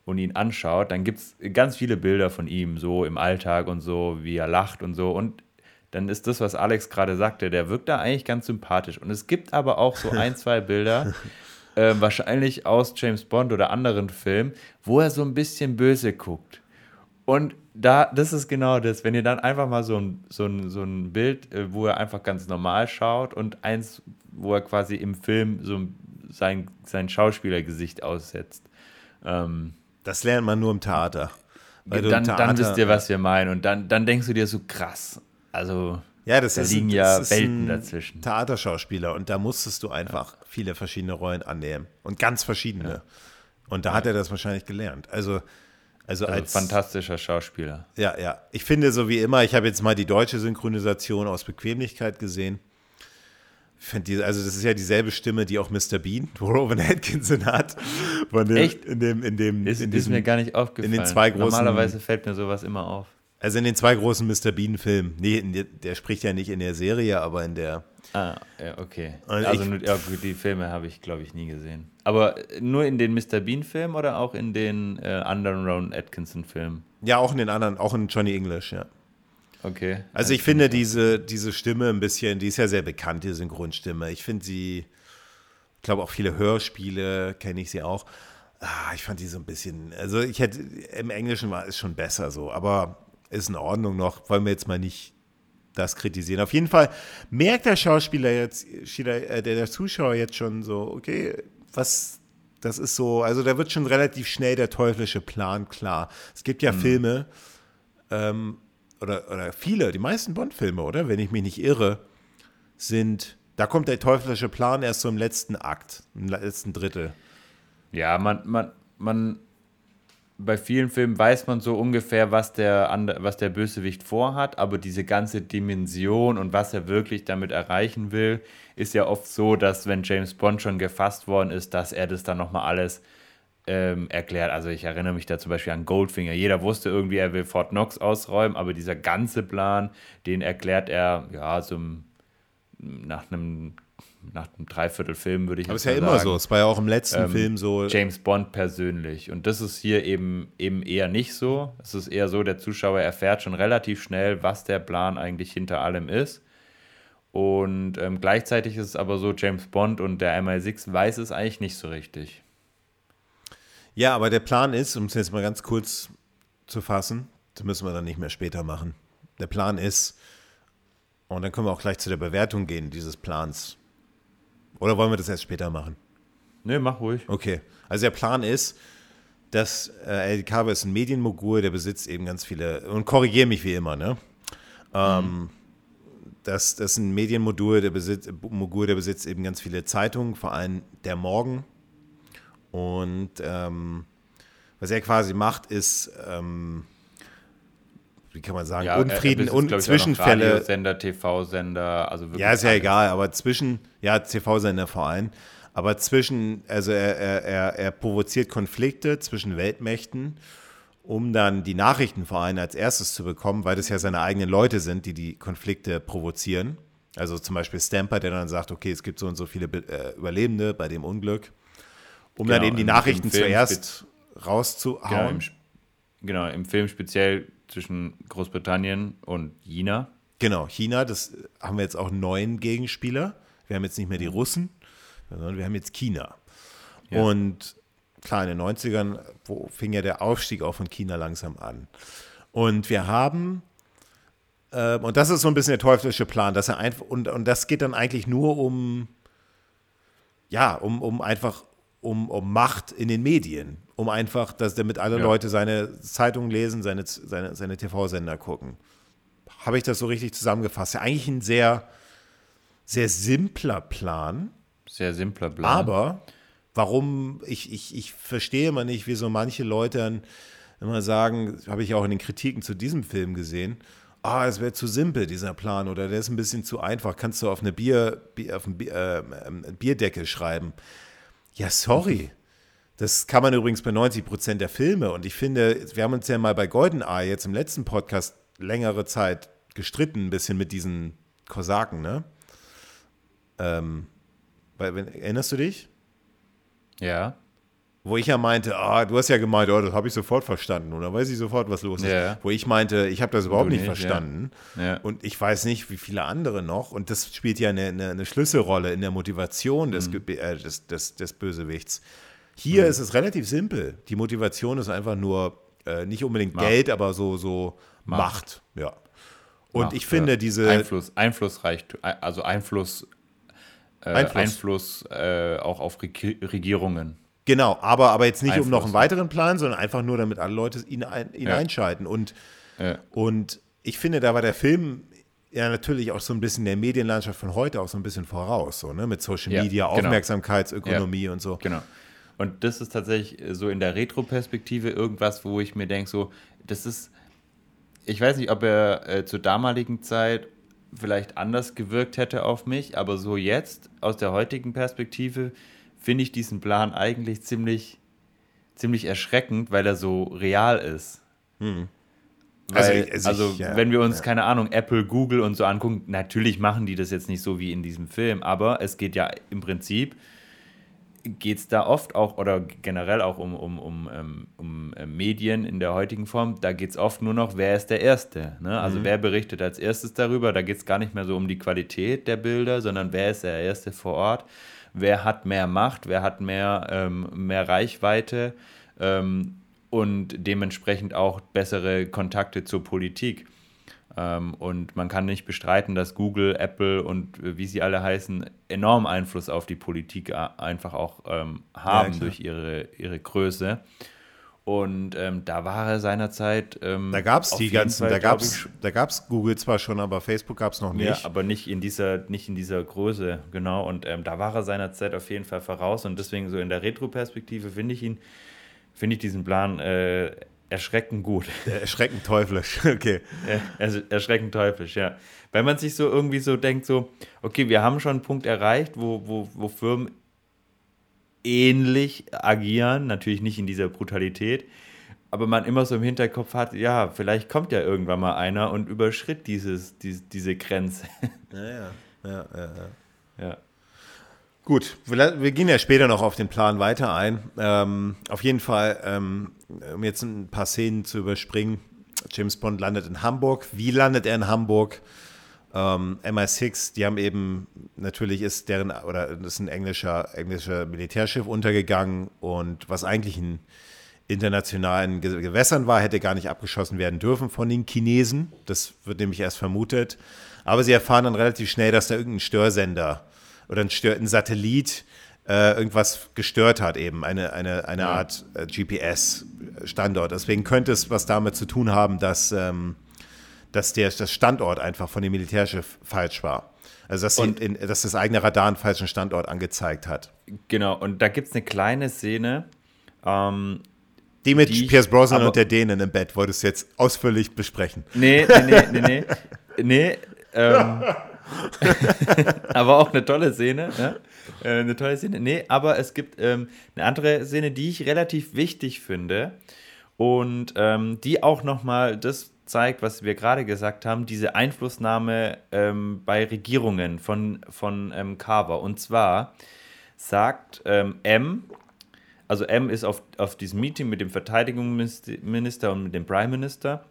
und ihn anschaut, dann gibt es ganz viele Bilder von ihm, so im Alltag und so, wie er lacht und so. Und dann ist das, was Alex gerade sagte, der wirkt da eigentlich ganz sympathisch. Und es gibt aber auch so ein, zwei Bilder, äh, wahrscheinlich aus James Bond oder anderen Filmen, wo er so ein bisschen böse guckt. Und da, das ist genau das, wenn ihr dann einfach mal so ein, so ein, so ein Bild, äh, wo er einfach ganz normal schaut und eins, wo er quasi im Film so sein, sein Schauspielergesicht aussetzt. Ähm, das lernt man nur im Theater. Dann, Theater, dann wisst ihr, was wir meinen. Und dann, dann denkst du dir so krass. Also, ja, das da ist liegen ein, ja Welten dazwischen. Theaterschauspieler und da musstest du einfach ja. viele verschiedene Rollen annehmen. Und ganz verschiedene. Ja. Und da ja. hat er das wahrscheinlich gelernt. Also, also, also als fantastischer Schauspieler. Ja, ja. Ich finde so wie immer, ich habe jetzt mal die deutsche Synchronisation aus Bequemlichkeit gesehen. Die, also das ist ja dieselbe Stimme, die auch Mr. Bean, Rowan Atkinson hat. Dem, Echt? In dem, in dem, ist, in diesem, ist mir gar nicht aufgefallen. In den zwei großen, Normalerweise fällt mir sowas immer auf. Also in den zwei großen Mr. Bean-Filmen. Nee, der, der, spricht ja nicht in der Serie, aber in der, Ah, ja, okay. Und also nur, ja, gut, die Filme habe ich, glaube ich, nie gesehen. Aber nur in den Mr. Bean-Filmen oder auch in den äh, anderen Ron Atkinson-Filmen? Ja, auch in den anderen, auch in Johnny English, ja. Okay. Also ich finde diese, diese Stimme ein bisschen, die ist ja sehr bekannt, die Synchronstimme. Ich finde sie, ich glaube auch viele Hörspiele kenne ich sie auch. Ah, ich fand die so ein bisschen, also ich hätte, im Englischen war es schon besser so, aber ist in Ordnung noch, wollen wir jetzt mal nicht das kritisieren. Auf jeden Fall merkt der Schauspieler jetzt, äh, der Zuschauer jetzt schon so, okay, was, das ist so, also da wird schon relativ schnell der teuflische Plan klar. Es gibt ja mhm. Filme, ähm, oder, oder viele, die meisten Bond-Filme, oder? Wenn ich mich nicht irre, sind, da kommt der teuflische Plan erst so im letzten Akt, im letzten Drittel. Ja, man, man, man, bei vielen Filmen weiß man so ungefähr, was der, was der Bösewicht vorhat, aber diese ganze Dimension und was er wirklich damit erreichen will, ist ja oft so, dass wenn James Bond schon gefasst worden ist, dass er das dann nochmal alles ähm, erklärt. Also ich erinnere mich da zum Beispiel an Goldfinger. Jeder wusste irgendwie, er will Fort Knox ausräumen, aber dieser ganze Plan, den erklärt er ja so nach einem nach einem Dreiviertelfilm würde ich Aber es ist ja sagen. immer so. Es war ja auch im letzten ähm, Film so. James Bond persönlich. Und das ist hier eben, eben eher nicht so. Es ist eher so, der Zuschauer erfährt schon relativ schnell, was der Plan eigentlich hinter allem ist. Und ähm, gleichzeitig ist es aber so, James Bond und der MI6 weiß es eigentlich nicht so richtig. Ja, aber der Plan ist, um es jetzt mal ganz kurz zu fassen, das müssen wir dann nicht mehr später machen. Der Plan ist, und dann können wir auch gleich zu der Bewertung gehen dieses Plans. Oder wollen wir das erst später machen? Nee, mach ruhig. Okay. Also der Plan ist, dass äh, El Cabe ist ein Medienmogul, der besitzt eben ganz viele, und korrigiere mich wie immer, ne? Ähm, mhm. das, das ist ein Medienmodul, der besitzt, Mogul, der besitzt eben ganz viele Zeitungen, vor allem der Morgen, und ähm, was er quasi macht, ist, ähm, wie kann man sagen, ja, Unfrieden und Zwischenfälle. Sender, TV-Sender, also wirklich. Ja, ist ja egal, aber zwischen, ja, TV-Sender vor allem. Aber zwischen, also er, er, er, er provoziert Konflikte zwischen Weltmächten, um dann die Nachrichten vor allem als erstes zu bekommen, weil das ja seine eigenen Leute sind, die die Konflikte provozieren. Also zum Beispiel Stamper, der dann sagt, okay, es gibt so und so viele äh, Überlebende bei dem Unglück um genau, dann eben die Nachrichten zuerst rauszuhauen. Genau im, genau, im Film speziell zwischen Großbritannien und China. Genau, China, das haben wir jetzt auch neuen Gegenspieler. Wir haben jetzt nicht mehr die Russen, sondern wir haben jetzt China. Ja. Und klar, in den 90ern wo fing ja der Aufstieg auch von China langsam an. Und wir haben, äh, und das ist so ein bisschen der teuflische Plan, dass er einfach, und, und das geht dann eigentlich nur um, ja, um, um einfach um, um Macht in den Medien, um einfach, dass damit alle ja. Leute seine Zeitungen lesen, seine, seine, seine TV-Sender gucken. Habe ich das so richtig zusammengefasst? Ja, eigentlich ein sehr, sehr simpler Plan. Sehr simpler Plan. Aber warum, ich, ich, ich verstehe immer nicht, wieso manche Leute dann immer sagen, habe ich auch in den Kritiken zu diesem Film gesehen, ah, es wäre zu simpel, dieser Plan, oder der ist ein bisschen zu einfach, kannst du auf eine Bier, Bier auf ein Bier, äh, Bierdeckel schreiben. Ja, sorry. Das kann man übrigens bei 90 Prozent der Filme. Und ich finde, wir haben uns ja mal bei GoldenEye jetzt im letzten Podcast längere Zeit gestritten, ein bisschen mit diesen Kosaken, ne? Ähm, weil, erinnerst du dich? Ja. Wo ich ja meinte, ah, du hast ja gemeint, oh, das habe ich sofort verstanden oder weiß ich sofort, was los ist. Ja. Wo ich meinte, ich habe das überhaupt nicht, nicht, verstanden. Ja. Ja. Und ich weiß nicht, wie viele andere noch. Und das spielt ja eine, eine, eine Schlüsselrolle in der Motivation des, mhm. äh, des, des, des, Bösewichts. Hier mhm. ist es relativ simpel. Die Motivation ist einfach nur äh, nicht unbedingt Macht. Geld, aber so, so Macht. Macht. Ja. Und Macht, ich finde diese. Einfluss, Einflussreicht, also Einfluss, äh, Einfluss, Einfluss äh, auch auf Regierungen. Genau, aber, aber jetzt nicht um noch einen weiteren Plan, sondern einfach nur, damit alle Leute ihn, ein, ihn ja. einschalten. Und, ja. und ich finde, da war der Film ja natürlich auch so ein bisschen der Medienlandschaft von heute auch so ein bisschen voraus, so, ne? mit Social Media, ja, genau. Aufmerksamkeitsökonomie und so. Genau. Und das ist tatsächlich so in der Retro-Perspektive irgendwas, wo ich mir denke, so, das ist, ich weiß nicht, ob er äh, zur damaligen Zeit vielleicht anders gewirkt hätte auf mich, aber so jetzt aus der heutigen Perspektive finde ich diesen Plan eigentlich ziemlich, ziemlich erschreckend, weil er so real ist. Hm. Weil, also, also, also ich, ja, wenn wir uns, ja. keine Ahnung, Apple, Google und so angucken, natürlich machen die das jetzt nicht so wie in diesem Film, aber es geht ja im Prinzip, geht es da oft auch, oder generell auch um, um, um, ähm, um, um äh, Medien in der heutigen Form, da geht es oft nur noch, wer ist der Erste. Ne? Also mhm. wer berichtet als erstes darüber, da geht es gar nicht mehr so um die Qualität der Bilder, sondern wer ist der Erste vor Ort, wer hat mehr Macht, wer hat mehr, ähm, mehr Reichweite. Ähm, und dementsprechend auch bessere Kontakte zur Politik. Ähm, und man kann nicht bestreiten, dass Google, Apple und äh, wie sie alle heißen, enorm Einfluss auf die Politik äh, einfach auch ähm, haben ja, durch ihre, ihre Größe. Und ähm, da war er seinerzeit. Ähm, da gab es die ganzen, Fall, da gab es da gab's Google zwar schon, aber Facebook gab es noch nicht. Ja, aber nicht in dieser, nicht in dieser Größe, genau. Und ähm, da war er seinerzeit auf jeden Fall voraus. Und deswegen so in der Retro-Perspektive finde ich ihn finde ich diesen Plan äh, erschreckend gut. Erschreckend teuflisch, okay. Also erschreckend teuflisch, ja. Weil man sich so irgendwie so denkt, so, okay, wir haben schon einen Punkt erreicht, wo, wo, wo Firmen ähnlich agieren, natürlich nicht in dieser Brutalität, aber man immer so im Hinterkopf hat, ja, vielleicht kommt ja irgendwann mal einer und überschritt dieses, diese, diese Grenze. Ja, ja, ja, ja. ja. ja. Gut, wir gehen ja später noch auf den Plan weiter ein. Ähm, auf jeden Fall, ähm, um jetzt ein paar Szenen zu überspringen, James Bond landet in Hamburg. Wie landet er in Hamburg? Ähm, MI6, die haben eben, natürlich ist deren, oder das ist ein englischer, englischer Militärschiff untergegangen und was eigentlich in internationalen Gewässern war, hätte gar nicht abgeschossen werden dürfen von den Chinesen. Das wird nämlich erst vermutet. Aber sie erfahren dann relativ schnell, dass da irgendein Störsender oder ein, Stör, ein Satellit äh, irgendwas gestört hat, eben eine, eine, eine ja. Art äh, GPS-Standort. Deswegen könnte es was damit zu tun haben, dass, ähm, dass der, das Standort einfach von dem Militärschiff falsch war. Also dass, und, in, dass das eigene Radar einen falschen Standort angezeigt hat. Genau, und da gibt es eine kleine Szene. Ähm, die mit die Pierce Brosnan und der Dänen im Bett wolltest du jetzt ausführlich besprechen. Nee, nee, nee, nee, nee. nee ähm, aber auch eine tolle Szene. Ne? Äh, eine tolle Szene. Nee, aber es gibt ähm, eine andere Szene, die ich relativ wichtig finde und ähm, die auch nochmal das zeigt, was wir gerade gesagt haben, diese Einflussnahme ähm, bei Regierungen von, von ähm, Carver. Und zwar sagt ähm, M, also M ist auf, auf diesem Meeting mit dem Verteidigungsminister und mit dem Prime Minister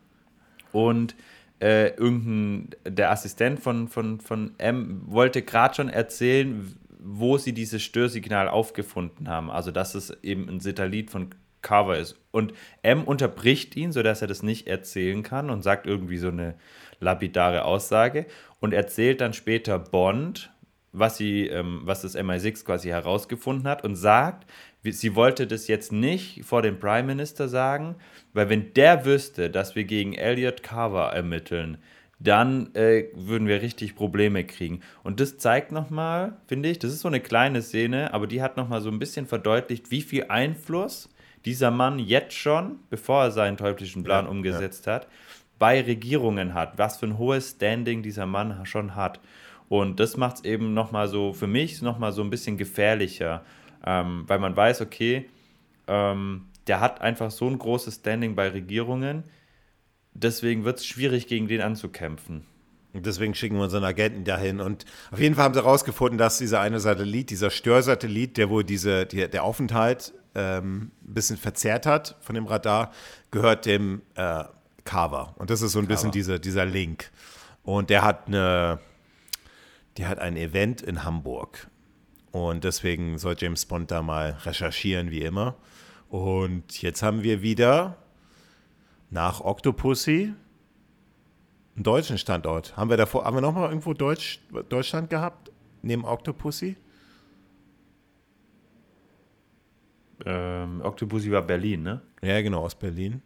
und äh, irgendein, der Assistent von, von, von M wollte gerade schon erzählen, wo sie dieses Störsignal aufgefunden haben. Also, dass es eben ein Satellit von Carver ist. Und M unterbricht ihn, sodass er das nicht erzählen kann und sagt irgendwie so eine lapidare Aussage und erzählt dann später Bond, was, sie, ähm, was das MI6 quasi herausgefunden hat und sagt, sie wollte das jetzt nicht vor dem Prime Minister sagen, weil wenn der wüsste, dass wir gegen Elliot Carver ermitteln, dann äh, würden wir richtig Probleme kriegen. Und das zeigt nochmal, finde ich, das ist so eine kleine Szene, aber die hat nochmal so ein bisschen verdeutlicht, wie viel Einfluss dieser Mann jetzt schon, bevor er seinen teuflischen Plan ja, umgesetzt ja. hat, bei Regierungen hat, was für ein hohes Standing dieser Mann schon hat. Und das macht es eben nochmal so, für mich nochmal so ein bisschen gefährlicher, ähm, weil man weiß, okay, ähm, der hat einfach so ein großes Standing bei Regierungen, deswegen wird es schwierig, gegen den anzukämpfen. Und deswegen schicken wir unseren Agenten dahin. Und auf jeden Fall haben sie herausgefunden, dass dieser eine Satellit, dieser Störsatellit, der wohl diese, die, der Aufenthalt ähm, ein bisschen verzerrt hat von dem Radar, gehört dem äh, Carver. Und das ist so ein bisschen dieser, dieser Link. Und der hat eine, der hat ein Event in Hamburg. Und deswegen soll James Bond da mal recherchieren, wie immer. Und jetzt haben wir wieder nach Octopussy einen deutschen Standort. Haben wir davor, haben wir nochmal irgendwo Deutsch, Deutschland gehabt? Neben Octopussy? Ähm, Octopussy war Berlin, ne? Ja, genau, aus Berlin.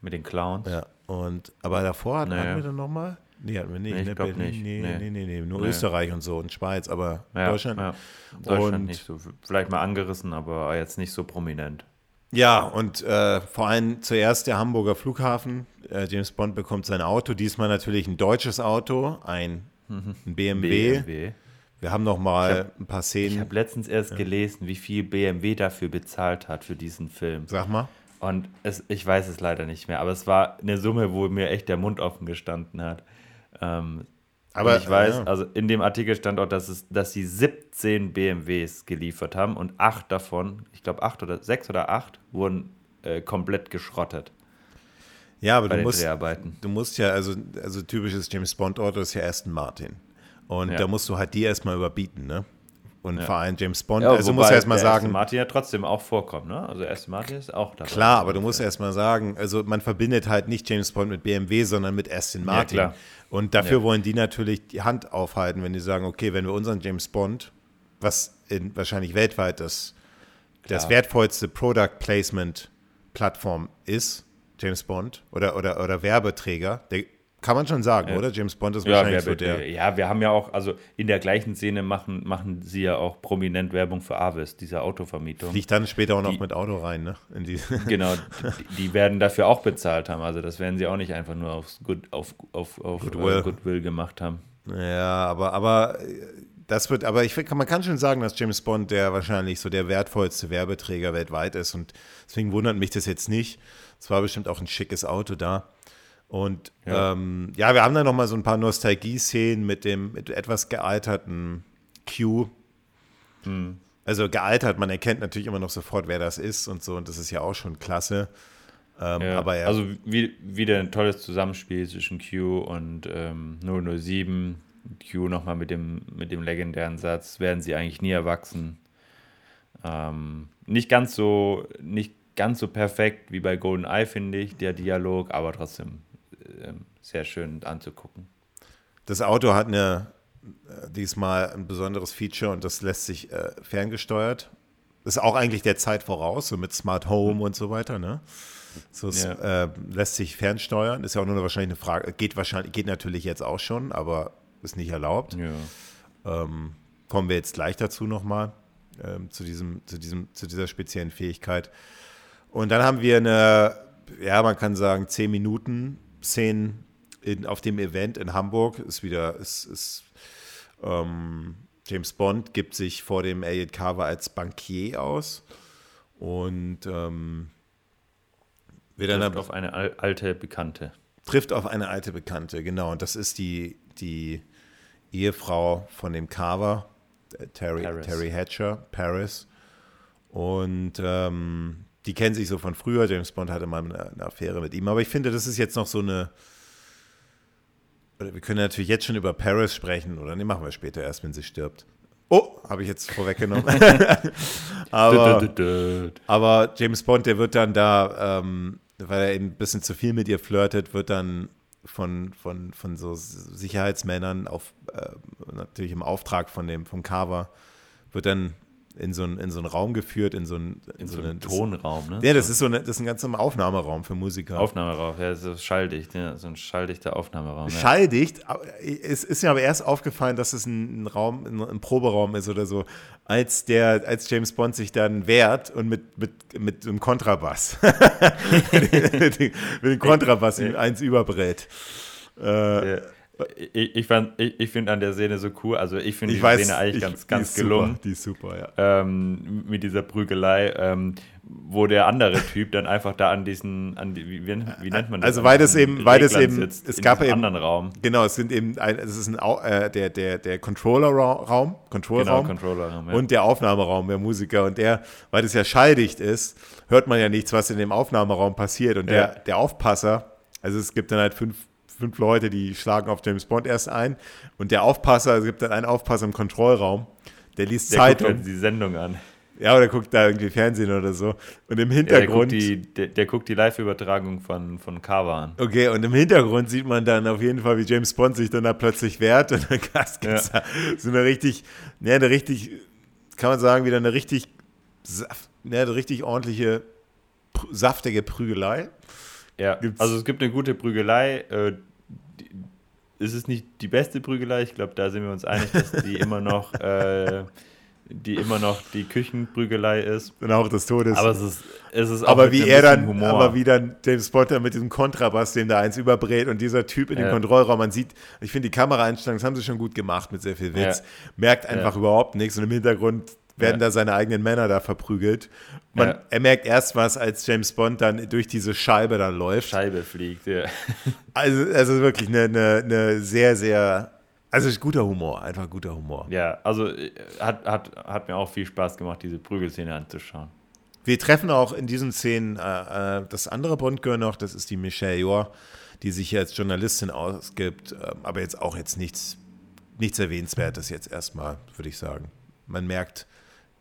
Mit den Clowns. Ja, und, aber davor hatten, naja. wir dann nochmal? Nee, hatten wir nicht. Nee, ich ne? glaube nicht. Nee, nee, nee, nee, nee. nur nee. Österreich und so und Schweiz, aber ja, Deutschland. Ja. Deutschland und, nicht so. Vielleicht mal angerissen, aber jetzt nicht so prominent. Ja, und äh, vor allem zuerst der Hamburger Flughafen. Äh, James Bond bekommt sein Auto, diesmal natürlich ein deutsches Auto, ein, ein BMW. BMW. Wir haben noch mal hab, ein paar Szenen. Ich habe letztens erst ja. gelesen, wie viel BMW dafür bezahlt hat für diesen Film. Sag mal. Und es, ich weiß es leider nicht mehr, aber es war eine Summe, wo mir echt der Mund offen gestanden hat. Ähm, aber ich weiß, ja. also in dem Artikel stand auch, dass, es, dass sie 17 BMWs geliefert haben und acht davon, ich glaube acht oder sechs oder acht, wurden äh, komplett geschrottet. Ja, aber du musst, du musst ja, also, also typisches James Bond-Auto ist ja Aston Martin. Und ja. da musst du halt die erstmal überbieten, ne? Und ja. vor allem James Bond, ja, also muss ja erstmal sagen. Martin ja trotzdem auch vorkommt, ne? Also Aston Martin ist auch dabei. Klar, aber du musst erstmal sagen, also man verbindet halt nicht James Bond mit BMW, sondern mit Aston Martin. Ja, Und dafür wollen die natürlich die Hand aufhalten, wenn die sagen, okay, wenn wir unseren James Bond, was in, wahrscheinlich weltweit das, das wertvollste Product Placement Plattform ist, James Bond oder, oder, oder Werbeträger, der, kann man schon sagen, ja. oder? James Bond ist wahrscheinlich so der. Ja, wir haben ja auch, also in der gleichen Szene machen, machen sie ja auch prominent Werbung für Avis, diese Autovermietung. Fliegt dann später auch noch die, mit Auto rein, ne? genau, die, die, werden dafür auch bezahlt haben. Also das werden sie auch nicht einfach nur aufs Good, auf, auf, auf Goodwill. Uh, Goodwill gemacht haben. Ja, aber, aber das wird, aber ich man kann schon sagen, dass James Bond der wahrscheinlich so der wertvollste Werbeträger weltweit ist und deswegen wundert mich das jetzt nicht. Es war bestimmt auch ein schickes Auto da. Und ja, ähm, ja wir haben da nochmal so ein paar Nostalgie-Szenen mit dem mit etwas gealterten Q. Hm. Also gealtert, man erkennt natürlich immer noch sofort, wer das ist und so, und das ist ja auch schon klasse. Ähm, ja, aber ja. Also wie, wieder ein tolles Zusammenspiel zwischen Q und ähm, 007. Q nochmal mit dem, mit dem legendären Satz, werden sie eigentlich nie erwachsen. Ähm, nicht ganz so, nicht ganz so perfekt wie bei GoldenEye, finde ich, der Dialog, aber trotzdem sehr schön anzugucken. Das Auto hat eine, äh, diesmal ein besonderes Feature und das lässt sich äh, ferngesteuert. Ist auch eigentlich der Zeit voraus, so mit Smart Home und so weiter, ne? So, ja. äh, lässt sich fernsteuern. Ist ja auch nur wahrscheinlich eine Frage. Geht wahrscheinlich, geht natürlich jetzt auch schon, aber ist nicht erlaubt. Ja. Ähm, kommen wir jetzt gleich dazu nochmal, ähm, zu, diesem, zu, diesem, zu dieser speziellen Fähigkeit. Und dann haben wir eine, ja, man kann sagen, 10 Minuten Szenen in, auf dem Event in Hamburg. Ist wieder, ist, ist ähm, James Bond gibt sich vor dem Elliot Carver als Bankier aus und ähm, wird dann trifft auf eine alte Bekannte. Trifft auf eine alte Bekannte, genau. Und das ist die, die Ehefrau von dem Carver, äh, Terry, Terry Hatcher, Paris. Und ähm, die kennen sich so von früher. James Bond hatte mal eine, eine, Affäre mit ihm. Aber ich finde, das ist jetzt noch so eine. wir können natürlich jetzt schon über Paris sprechen, oder ne, machen wir später erst, wenn sie stirbt. Oh, habe ich jetzt vorweggenommen. aber, aber, James Bond, der wird dann da, ähm, weil er eben ein bisschen zu viel mit ihr flirtet, wird dann von, von, von so Sicherheitsmännern auf, äh, natürlich im Auftrag von dem, vom Carver, wird dann in so, einen, in so einen Raum geführt, in so einen, in in so, so einen Tonraum, ne? Ja, das ist so eine, das ist ein ganz normaler Aufnahmeraum für Musiker. Aufnahmeraum, ja, so schalldicht, ja, so ein schalldichter Aufnahmeraum. Ja. Schalldicht, es ist mir aber erst aufgefallen, dass es ein, Raum, ein, ein, Proberaum ist oder so, als der, als James Bond sich dann wehrt und mit, mit, mit einem Kontrabass, mit, dem Kontrabass ihm eins überbrät. Äh, ja. Ich, ich, ich, ich finde an der Szene so cool, also ich finde die weiß, Szene eigentlich ich, ganz, ganz gelungen. Super, die ist super, ja. Ähm, mit dieser Prügelei, ähm, wo der andere Typ dann einfach da an diesen, an die, wie, wie, nennt man das? Also weil das eben, weil das eben, es gab eben, anderen Raum. Genau, es sind eben, ein, es ist ein, äh, der, der, der Controller-Raum, Control-Raum. Genau, Controller-Raum, ja. Und der Aufnahmeraum der Musiker und der, weil das ja schalldicht ist, hört man ja nichts, was in dem Aufnahmeraum passiert und ja. der, der Aufpasser, also es gibt dann halt fünf fünf Leute, die schlagen auf James Bond erst ein. Und der Aufpasser, es gibt dann einen Aufpasser im Kontrollraum, der liest der Zeitung. Guckt die Sendung an. Ja, oder guckt da irgendwie Fernsehen oder so. Und im Hintergrund. Ja, der, guckt die, der, der, guckt die Live-Übertragung von, von Carver an. Okay, und im Hintergrund sieht man dann auf jeden Fall, wie James Bond sich dann da plötzlich wehrt. Und dann gibt es ja. so eine richtig, ja, eine richtig, kann man sagen, wieder eine richtig, ja, eine richtig ordentliche, saftige Prügelei. Ja, Gibt's also es gibt eine gute Prügelei. Äh, die, es ist nicht die beste Prügelei. Ich glaube, da sind wir uns einig, dass die immer noch, äh, die immer noch die Küchenprügelei ist. Und auch des Todes. Aber es ist, es ist auch aber wie er dann, Humor. aber wie dann James Potter mit diesem Kontrabass, dem da eins überbrät und dieser Typ in ja. dem Kontrollraum, man sieht, ich finde die Kameraeinstellungen, das haben sie schon gut gemacht mit sehr viel Witz, ja. merkt einfach ja. überhaupt nichts und im Hintergrund werden Ja. da seine eigenen Männer da verprügelt. Man, Ja. Er merkt erst was, als James Bond dann durch diese Scheibe dann läuft. Scheibe fliegt, ja. Also, also wirklich eine, eine, eine sehr, sehr, also guter Humor, einfach guter Humor. Ja, also äh, hat, hat, hat mir auch viel Spaß gemacht, diese Prügelszene anzuschauen. Wir treffen auch in diesen Szenen äh, äh, das andere Bond-Girl noch, das ist die Michelle Yeoh, die sich hier als Journalistin ausgibt, ähm, aber jetzt auch jetzt nichts, nichts Erwähnenswertes jetzt erstmal, würde ich sagen. Man merkt,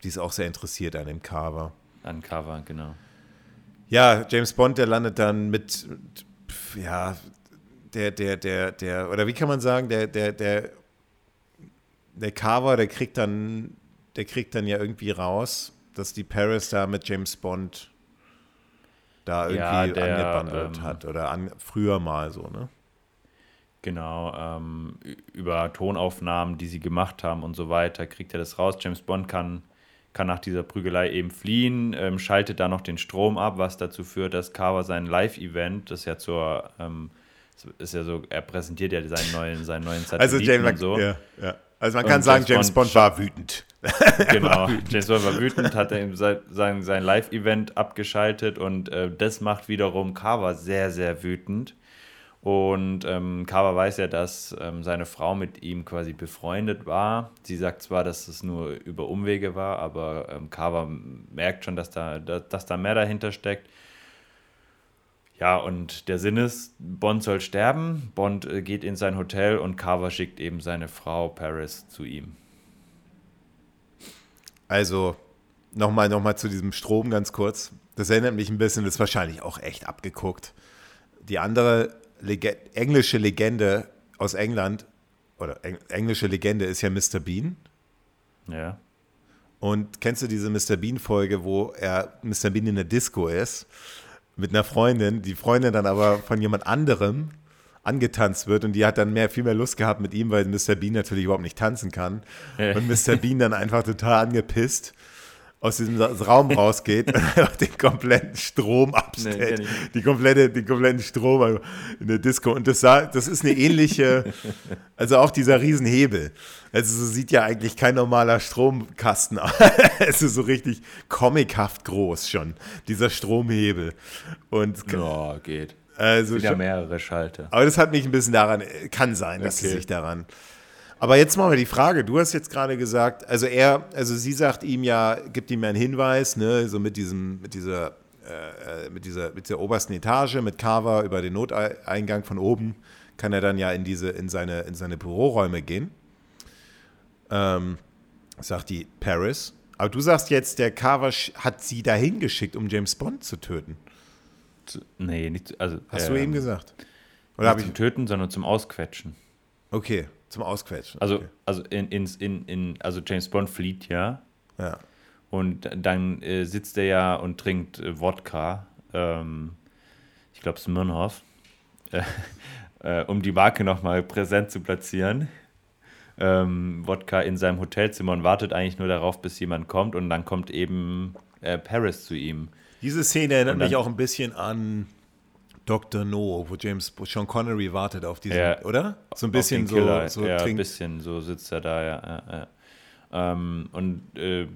die ist auch sehr interessiert an dem Carver. An Cover, genau. Ja, James Bond, der landet dann mit, ja, der, der, der, der, oder wie kann man sagen, der, der, der, der Carver, der kriegt dann, der kriegt dann ja irgendwie raus, dass die Paris da mit James Bond da irgendwie Ja, angebandelt ähm, hat oder an, früher mal so, ne? Genau, ähm, über Tonaufnahmen, die sie gemacht haben und so weiter, kriegt er das raus. James Bond kann, kann nach dieser Prügelei eben fliehen, ähm, schaltet da noch den Strom ab, was dazu führt, dass Carver sein Live-Event, das ja zur, ähm, ist ja so, er präsentiert ja seinen neuen, seinen neuen Satelliten Also James, und so. ja, ja. Also man Und kann sagen, James Bond Bond war wütend. Genau, James Bond war wütend, hat er sein, sein, sein Live-Event abgeschaltet und äh, das macht wiederum Carver sehr, sehr wütend. Und ähm, Carver weiß ja, dass ähm, seine Frau mit ihm quasi befreundet war. Sie sagt zwar, dass es nur über Umwege war, aber ähm, Carver merkt schon, dass da, dass, dass da mehr dahinter steckt. Ja, und der Sinn ist, Bond soll sterben. Bond äh, geht in sein Hotel und Carver schickt eben seine Frau Paris zu ihm. Also nochmal noch mal zu diesem Strom ganz kurz. Das erinnert mich ein bisschen, das ist wahrscheinlich auch echt abgeguckt. Die andere Lege englische Legende aus England, oder eng englische Legende ist ja Mr. Bean. Ja. Und kennst du diese Mr. Bean-Folge, wo er Mr. Bean in der Disco ist mit einer Freundin, die Freundin dann aber von jemand anderem angetanzt wird und die hat dann mehr, viel mehr Lust gehabt mit ihm, weil Mr. Bean natürlich überhaupt nicht tanzen kann. Und Mr. Bean dann einfach total angepisst aus diesem Raum rausgeht und den kompletten Strom Nee, abstellt. ich die komplette, den kompletten Strom in der Disco. Und das, sah, das ist eine ähnliche, also auch dieser Riesenhebel. Also so sieht ja eigentlich kein normaler Stromkasten aus. es ist so richtig comichaft groß schon, dieser Stromhebel. Und Ja, geht. also Wieder schon, mehrere Schalter. aber das hat mich ein bisschen daran, kann sein, dass sie Okay. sich daran. Aber jetzt machen wir die Frage, du hast jetzt gerade gesagt, also er, also sie sagt ihm ja, gibt ihm ja einen Hinweis, ne, so mit diesem, mit dieser, äh, mit dieser, mit dieser obersten Etage, mit Carver über den Noteingang von oben, kann er dann ja in diese, in seine, in seine Büroräume gehen. Ähm, sagt die Paris. Aber du sagst jetzt, der Carver hat sie dahin geschickt, um James Bond zu töten. Nee, nicht, also. Hast du ähm, eben gesagt? Oder Nicht habe ich. zum Töten, sondern zum Ausquetschen. Okay, zum Ausquetschen. Also, okay. also, in, in, in, also James Bond flieht ja Ja. und dann äh, sitzt er ja und trinkt äh, Wodka. Ähm, ich glaube, Smirnoff. Äh, um die Marke nochmal präsent zu platzieren. Ähm, Wodka in seinem Hotelzimmer und wartet eigentlich nur darauf, bis jemand kommt und dann kommt eben äh, Paris zu ihm. Diese Szene erinnert dann- mich auch ein bisschen an Dr. No, wo James wo Sean Connery wartet auf diesen, Ja. oder? So ein bisschen so, so ja, ein bisschen, so sitzt er da, ja. ja, ja. Ähm, und äh,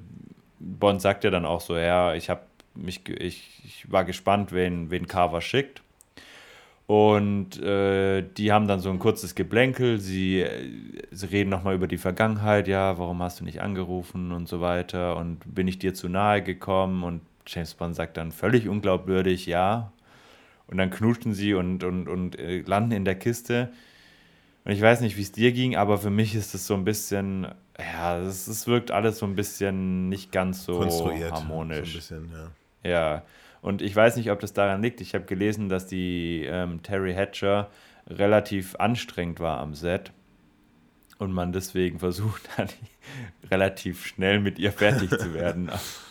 Bond sagt ja dann auch so, ja, ich habe mich, ich, ich war gespannt, wen, wen Carver schickt. Und äh, die haben dann so ein kurzes Geblänkel, sie, äh, sie reden nochmal über die Vergangenheit, ja, warum hast du nicht angerufen und so weiter und bin ich dir zu nahe gekommen und James Bond sagt dann völlig unglaubwürdig, ja. Und dann knuschen sie und, und, und äh, landen in der Kiste. Und ich weiß nicht, wie es dir ging, aber für mich ist es so ein bisschen, ja, es, es wirkt alles so ein bisschen nicht ganz so konstruiert. harmonisch. So ein bisschen, ja. Ja, und ich weiß nicht, ob das daran liegt. Ich habe gelesen, dass die ähm, Terry Hatcher relativ anstrengend war am Set und man deswegen versucht hat, relativ schnell mit ihr fertig zu werden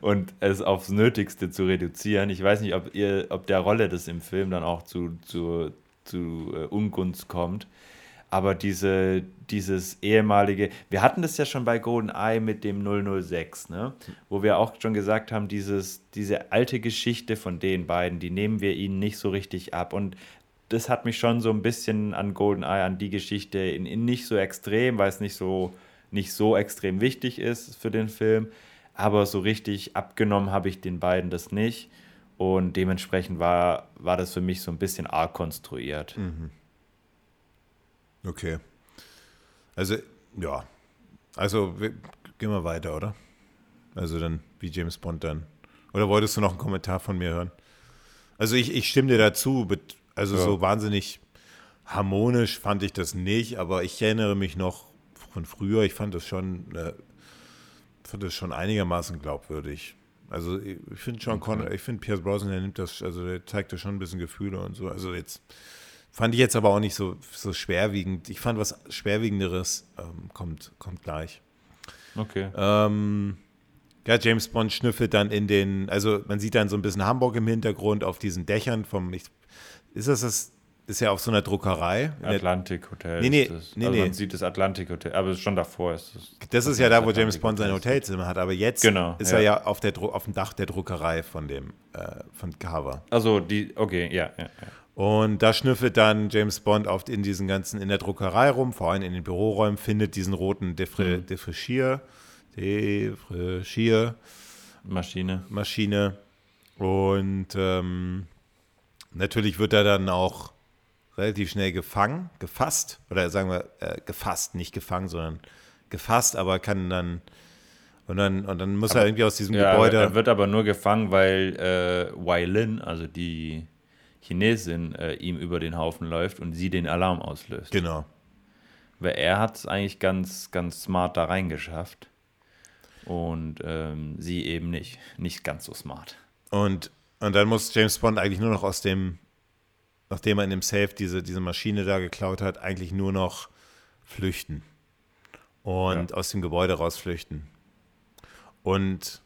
und es aufs Nötigste zu reduzieren. Ich weiß nicht, ob, ihr, ob der Rolle das im Film dann auch zu, zu, zu äh, Ungunst kommt. Aber diese, dieses ehemalige, wir hatten das ja schon bei GoldenEye mit dem 006, ne? wo wir auch schon gesagt haben, dieses, diese alte Geschichte von den beiden, die nehmen wir ihnen nicht so richtig ab. Und das hat mich schon so ein bisschen an GoldenEye, an die Geschichte, in, in nicht so extrem, weil es nicht so, nicht so extrem wichtig ist für den Film. Aber so richtig abgenommen habe ich den beiden das nicht. Und dementsprechend war, war das für mich so ein bisschen arg konstruiert. Mhm. Okay. Also, ja. Also, wir, gehen wir weiter, oder? Also dann, wie James Bond dann. Oder wolltest du noch einen Kommentar von mir hören? Also ich, ich stimme dir dazu. Also ja. so wahnsinnig harmonisch fand ich das nicht, aber ich erinnere mich noch von früher, ich fand das schon, äh, fand das schon einigermaßen glaubwürdig. Also ich finde schon, okay. ich finde Pierce Brosnan, der nimmt das, also der zeigt da schon ein bisschen Gefühle und so. Also jetzt fand ich jetzt aber auch nicht so, so schwerwiegend. Ich fand was Schwerwiegenderes ähm, kommt, kommt gleich. Okay. Ähm, ja, James Bond schnüffelt dann in den, also man sieht dann so ein bisschen Hamburg im Hintergrund auf diesen Dächern vom, ich, ist das das, ist ja auf so einer Druckerei. Atlantik Hotel. Nee, nee, das. nee, also nee. Man sieht das Atlantik Hotel, aber schon davor ist es. Das ist ja da, wo James Bond sein Hotelzimmer hat, aber jetzt genau, ist ja. er ja auf, der, auf dem Dach der Druckerei von dem, äh, von Carver. Also die, okay, ja, ja, ja. Und da schnüffelt dann James Bond oft in diesen ganzen, in der Druckerei rum, vor allem in den Büroräumen, findet diesen roten Defri Mhm. Defrischier, Defrischier, Maschine. Maschine. Und ähm, natürlich wird er dann auch relativ schnell gefangen, gefasst, oder sagen wir äh, gefasst, nicht gefangen, sondern gefasst, aber kann dann und dann, und dann muss Aber- er irgendwie aus diesem Ja, Gebäude. er wird aber nur gefangen, weil äh, Wai Lin, also die Chinesin, äh, ihm über den Haufen läuft und sie den Alarm auslöst. genau. Weil er hat es eigentlich ganz, ganz smart da reingeschafft. Und ähm, sie eben nicht. Nicht ganz so smart. Und, und dann muss James Bond eigentlich nur noch aus dem, nachdem er in dem Safe diese, diese Maschine da geklaut hat, eigentlich nur noch flüchten. Und aus dem Gebäude rausflüchten. Und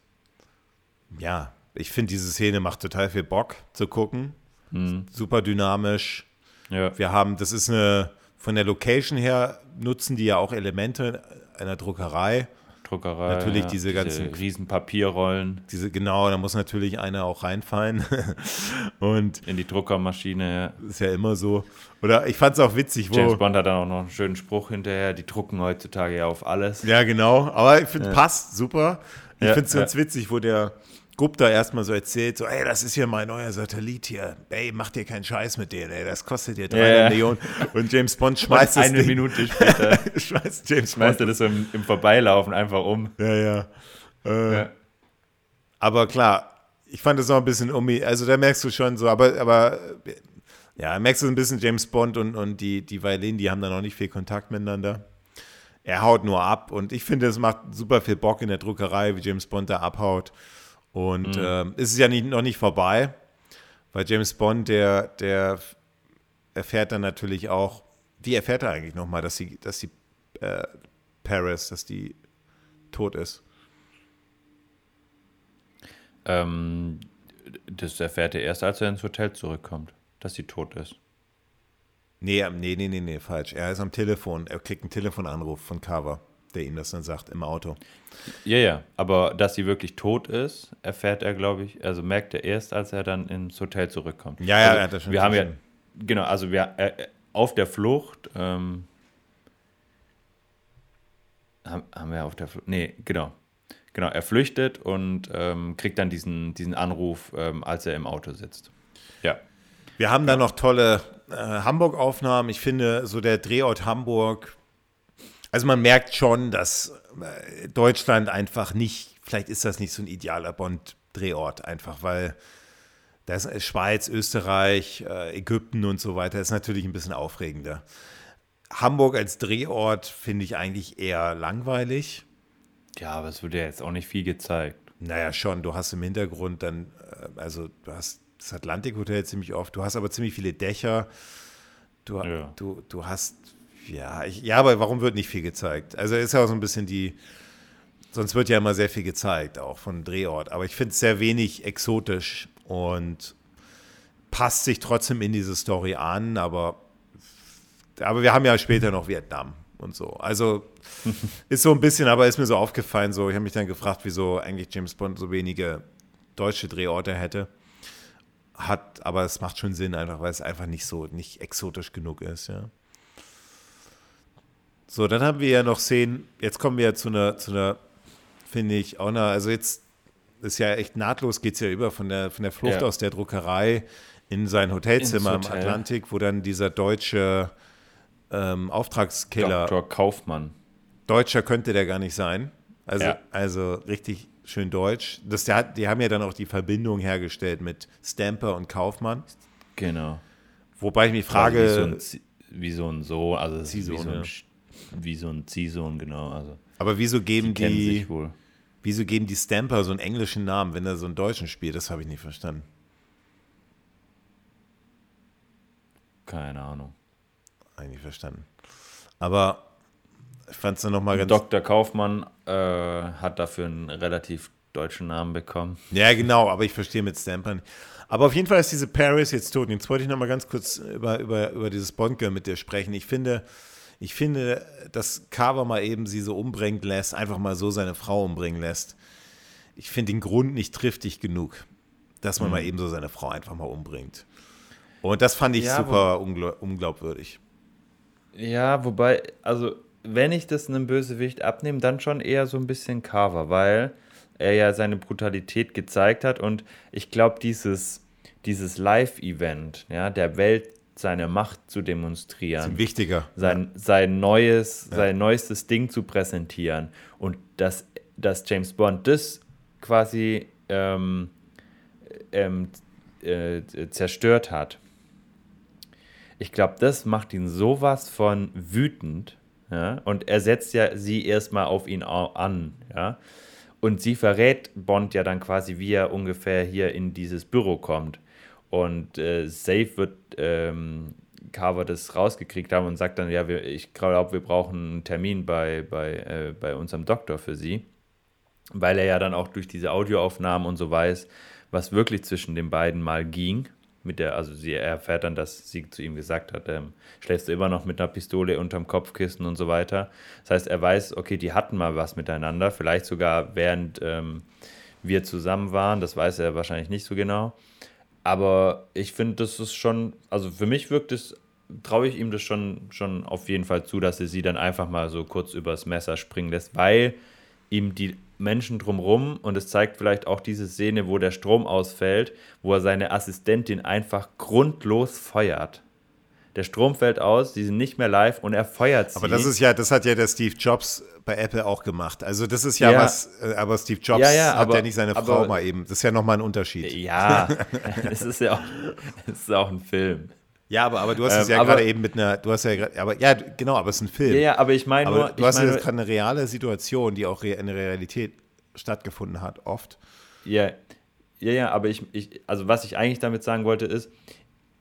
ja, ich finde, diese Szene macht total viel Bock zu gucken. Mhm. Super dynamisch. Ja. Wir haben, das ist eine, von der Location her nutzen die ja auch Elemente einer Druckerei. Druckerei. Natürlich diese ganzen- riesen Papierrollen Diese, genau, da muss natürlich einer auch reinfallen. Und in die Druckermaschine. ist ja immer so. Oder ich fand es auch witzig, wo. James Bond hat dann auch noch einen schönen Spruch hinterher. Die drucken heutzutage ja auf alles. Ja, genau. Aber ich finde, passt super. Ich Ja, finde es ganz ja. witzig, wo der Gupta erstmal so erzählt: so, ey, das ist hier mein neuer Satellit hier. Ey, mach dir keinen Scheiß mit denen, ey. Das kostet dir 300 ja. Millionen. Und James Bond schmeißt das eine Ding, Minute später schmeißt James schmeißt Bond. er das im, im Vorbeilaufen einfach um. Ja, ja. Äh, Ja. Aber klar, ich fand es noch ein bisschen um, also da merkst du schon so, aber, aber ja, merkst du ein bisschen James Bond und, und die, die Violin, die haben da noch nicht viel Kontakt miteinander. Er haut nur ab und ich finde, es macht super viel Bock in der Druckerei, wie James Bond da abhaut. Und ähm, es ist ja nicht, noch nicht vorbei, weil James Bond, der, der erfährt dann natürlich auch, wie erfährt er eigentlich nochmal, dass sie, dass die äh, Paris, dass die tot ist? Ähm, das erfährt er erst, als er ins Hotel zurückkommt, dass sie tot ist. Nee, ähm, nee, nee, nee, nee, falsch. Er ist am Telefon. Er kriegt einen Telefonanruf von Carver, der ihm das dann sagt im Auto. Ja, ja, aber dass sie wirklich tot ist, erfährt er, glaube ich, also merkt er erst, als er dann ins Hotel zurückkommt. Ja, ja, also, er hat das schon Wir haben ja, genau, also wir äh, auf der Flucht, ähm, haben, haben wir auf der Flucht, nee, genau. Genau, er flüchtet und ähm, kriegt dann diesen, diesen Anruf, ähm, als er im Auto sitzt. Ja. Wir haben da noch tolle äh, Hamburg-Aufnahmen. Ich finde, so der Drehort Hamburg, also man merkt schon, dass äh, Deutschland einfach nicht, vielleicht ist das nicht so ein idealer Bond-Drehort, einfach weil das ist Schweiz, Österreich, äh, Ägypten und so weiter ist natürlich ein bisschen aufregender. Hamburg als Drehort finde ich eigentlich eher langweilig. Ja, aber es wird ja jetzt auch nicht viel gezeigt. Naja, schon. Du hast im Hintergrund dann, äh, also du hast das Atlantikhotel ziemlich oft, du hast aber ziemlich viele Dächer. Du, Ja. du, du hast, ja, ich, ja, aber warum wird nicht viel gezeigt? Also ist ja auch so ein bisschen die, sonst wird ja immer sehr viel gezeigt, auch von Drehort. Aber ich finde es sehr wenig exotisch und passt sich trotzdem in diese Story an, aber, aber wir haben ja später noch Vietnam und so. Also ist so ein bisschen, aber ist mir so aufgefallen, so, ich habe mich dann gefragt, wieso eigentlich James Bond so wenige deutsche Drehorte hätte. Hat, aber es macht schon Sinn, einfach, weil es einfach nicht so, nicht exotisch genug ist, ja. So, dann haben wir ja noch Szenen, jetzt kommen wir ja zu einer, zu einer, finde ich, auch einer, also jetzt ist ja echt nahtlos, geht es ja über von der, von der Flucht Ja. aus der Druckerei in sein Hotelzimmer Hotel. Atlantik, wo dann dieser deutsche ähm, Auftragskiller, Dr. Kaufmann. Deutscher könnte der gar nicht sein. Also, Ja. also richtig schön deutsch. Das, der, hat- die haben ja dann auch die Verbindung hergestellt mit Stamper und Kaufmann. Genau. Wobei ich mich frage, Wie so ein, wie so ein So, also wie so ein, wie so ein Ziehsohn, genau. Also aber wieso die geben die, wohl. wieso geben die Stamper so einen englischen Namen, wenn er so einen deutschen spielt? Das habe ich nicht verstanden. Keine Ahnung. Eigentlich verstanden. Aber ich fand es dann nochmal ganz. Dr. Kaufmann äh, hat dafür einen relativ deutschen Namen bekommen. Ja, genau, aber ich verstehe mit Stamper nicht. Aber auf jeden Fall ist diese Paris jetzt tot. Jetzt wollte ich nochmal ganz kurz über, über, über dieses Bond-Girl mit dir sprechen. Ich finde, ich finde, dass Carver mal eben sie so umbringen lässt, einfach mal so seine Frau umbringen lässt. Ich finde den Grund nicht triftig genug, dass man mal eben so seine Frau einfach mal umbringt. Und das fand ich Ja, super ungl unglaubwürdig. Ja, wobei, also wenn ich das einem Bösewicht abnehme, dann schon eher so ein bisschen Carver, weil er ja seine Brutalität gezeigt hat und ich glaube, dieses, dieses Live-Event, ja, der Welt seine Macht zu demonstrieren, Wichtiger. sein, sein neues, sein neuestes Ding zu präsentieren und dass, dass James Bond das quasi ähm, ähm, äh, zerstört hat. Ich glaube, das macht ihn sowas von wütend. Ja? Und er setzt ja sie erstmal auf ihn an. Ja? Und sie verrät Bond ja dann quasi, wie er ungefähr hier in dieses Büro kommt. Und äh, safe wird ähm, Carver das rausgekriegt haben und sagt dann, ja, wir, ich glaube, wir brauchen einen Termin bei, bei, äh, bei unserem Doktor für sie. Weil er ja dann auch durch diese Audioaufnahmen und so weiß, was wirklich zwischen den beiden mal ging. Mit der, also sie erfährt dann, dass sie zu ihm gesagt hat, ähm, schläfst du immer noch mit einer Pistole unterm Kopfkissen und so weiter. Das heißt, er weiß, okay, die hatten mal was miteinander, vielleicht sogar während ähm, wir zusammen waren, das weiß er wahrscheinlich nicht so genau. Aber ich finde, das ist schon, also für mich wirkt es, traue ich ihm das schon, schon auf jeden Fall zu, dass er sie dann einfach mal so kurz übers Messer springen lässt, weil ihm die Menschen drumrum und es zeigt vielleicht auch diese Szene, wo der Strom ausfällt, wo er seine Assistentin einfach grundlos feuert. Der Strom fällt aus, sie sind nicht mehr live und er feuert sie. Aber das ist ja, das hat ja der Steve Jobs bei Apple auch gemacht. Also das ist ja, Ja. was, äh, aber Steve Jobs Ja, ja, hat aber- ja nicht seine aber- Frau mal eben. Das ist ja nochmal ein Unterschied. ja, es ist ja auch, es ist auch ein Film. Ja, aber, aber du hast es Ähm, ja gerade eben mit einer, du hast ja gerade, aber ja, genau, aber es ist ein Film. Ja, ja, aber ich meine nur, du hast meine, jetzt gerade eine reale Situation, die auch in der Realität stattgefunden hat, oft. Ja, ja, ja, aber ich, ich, also was ich eigentlich damit sagen wollte, ist,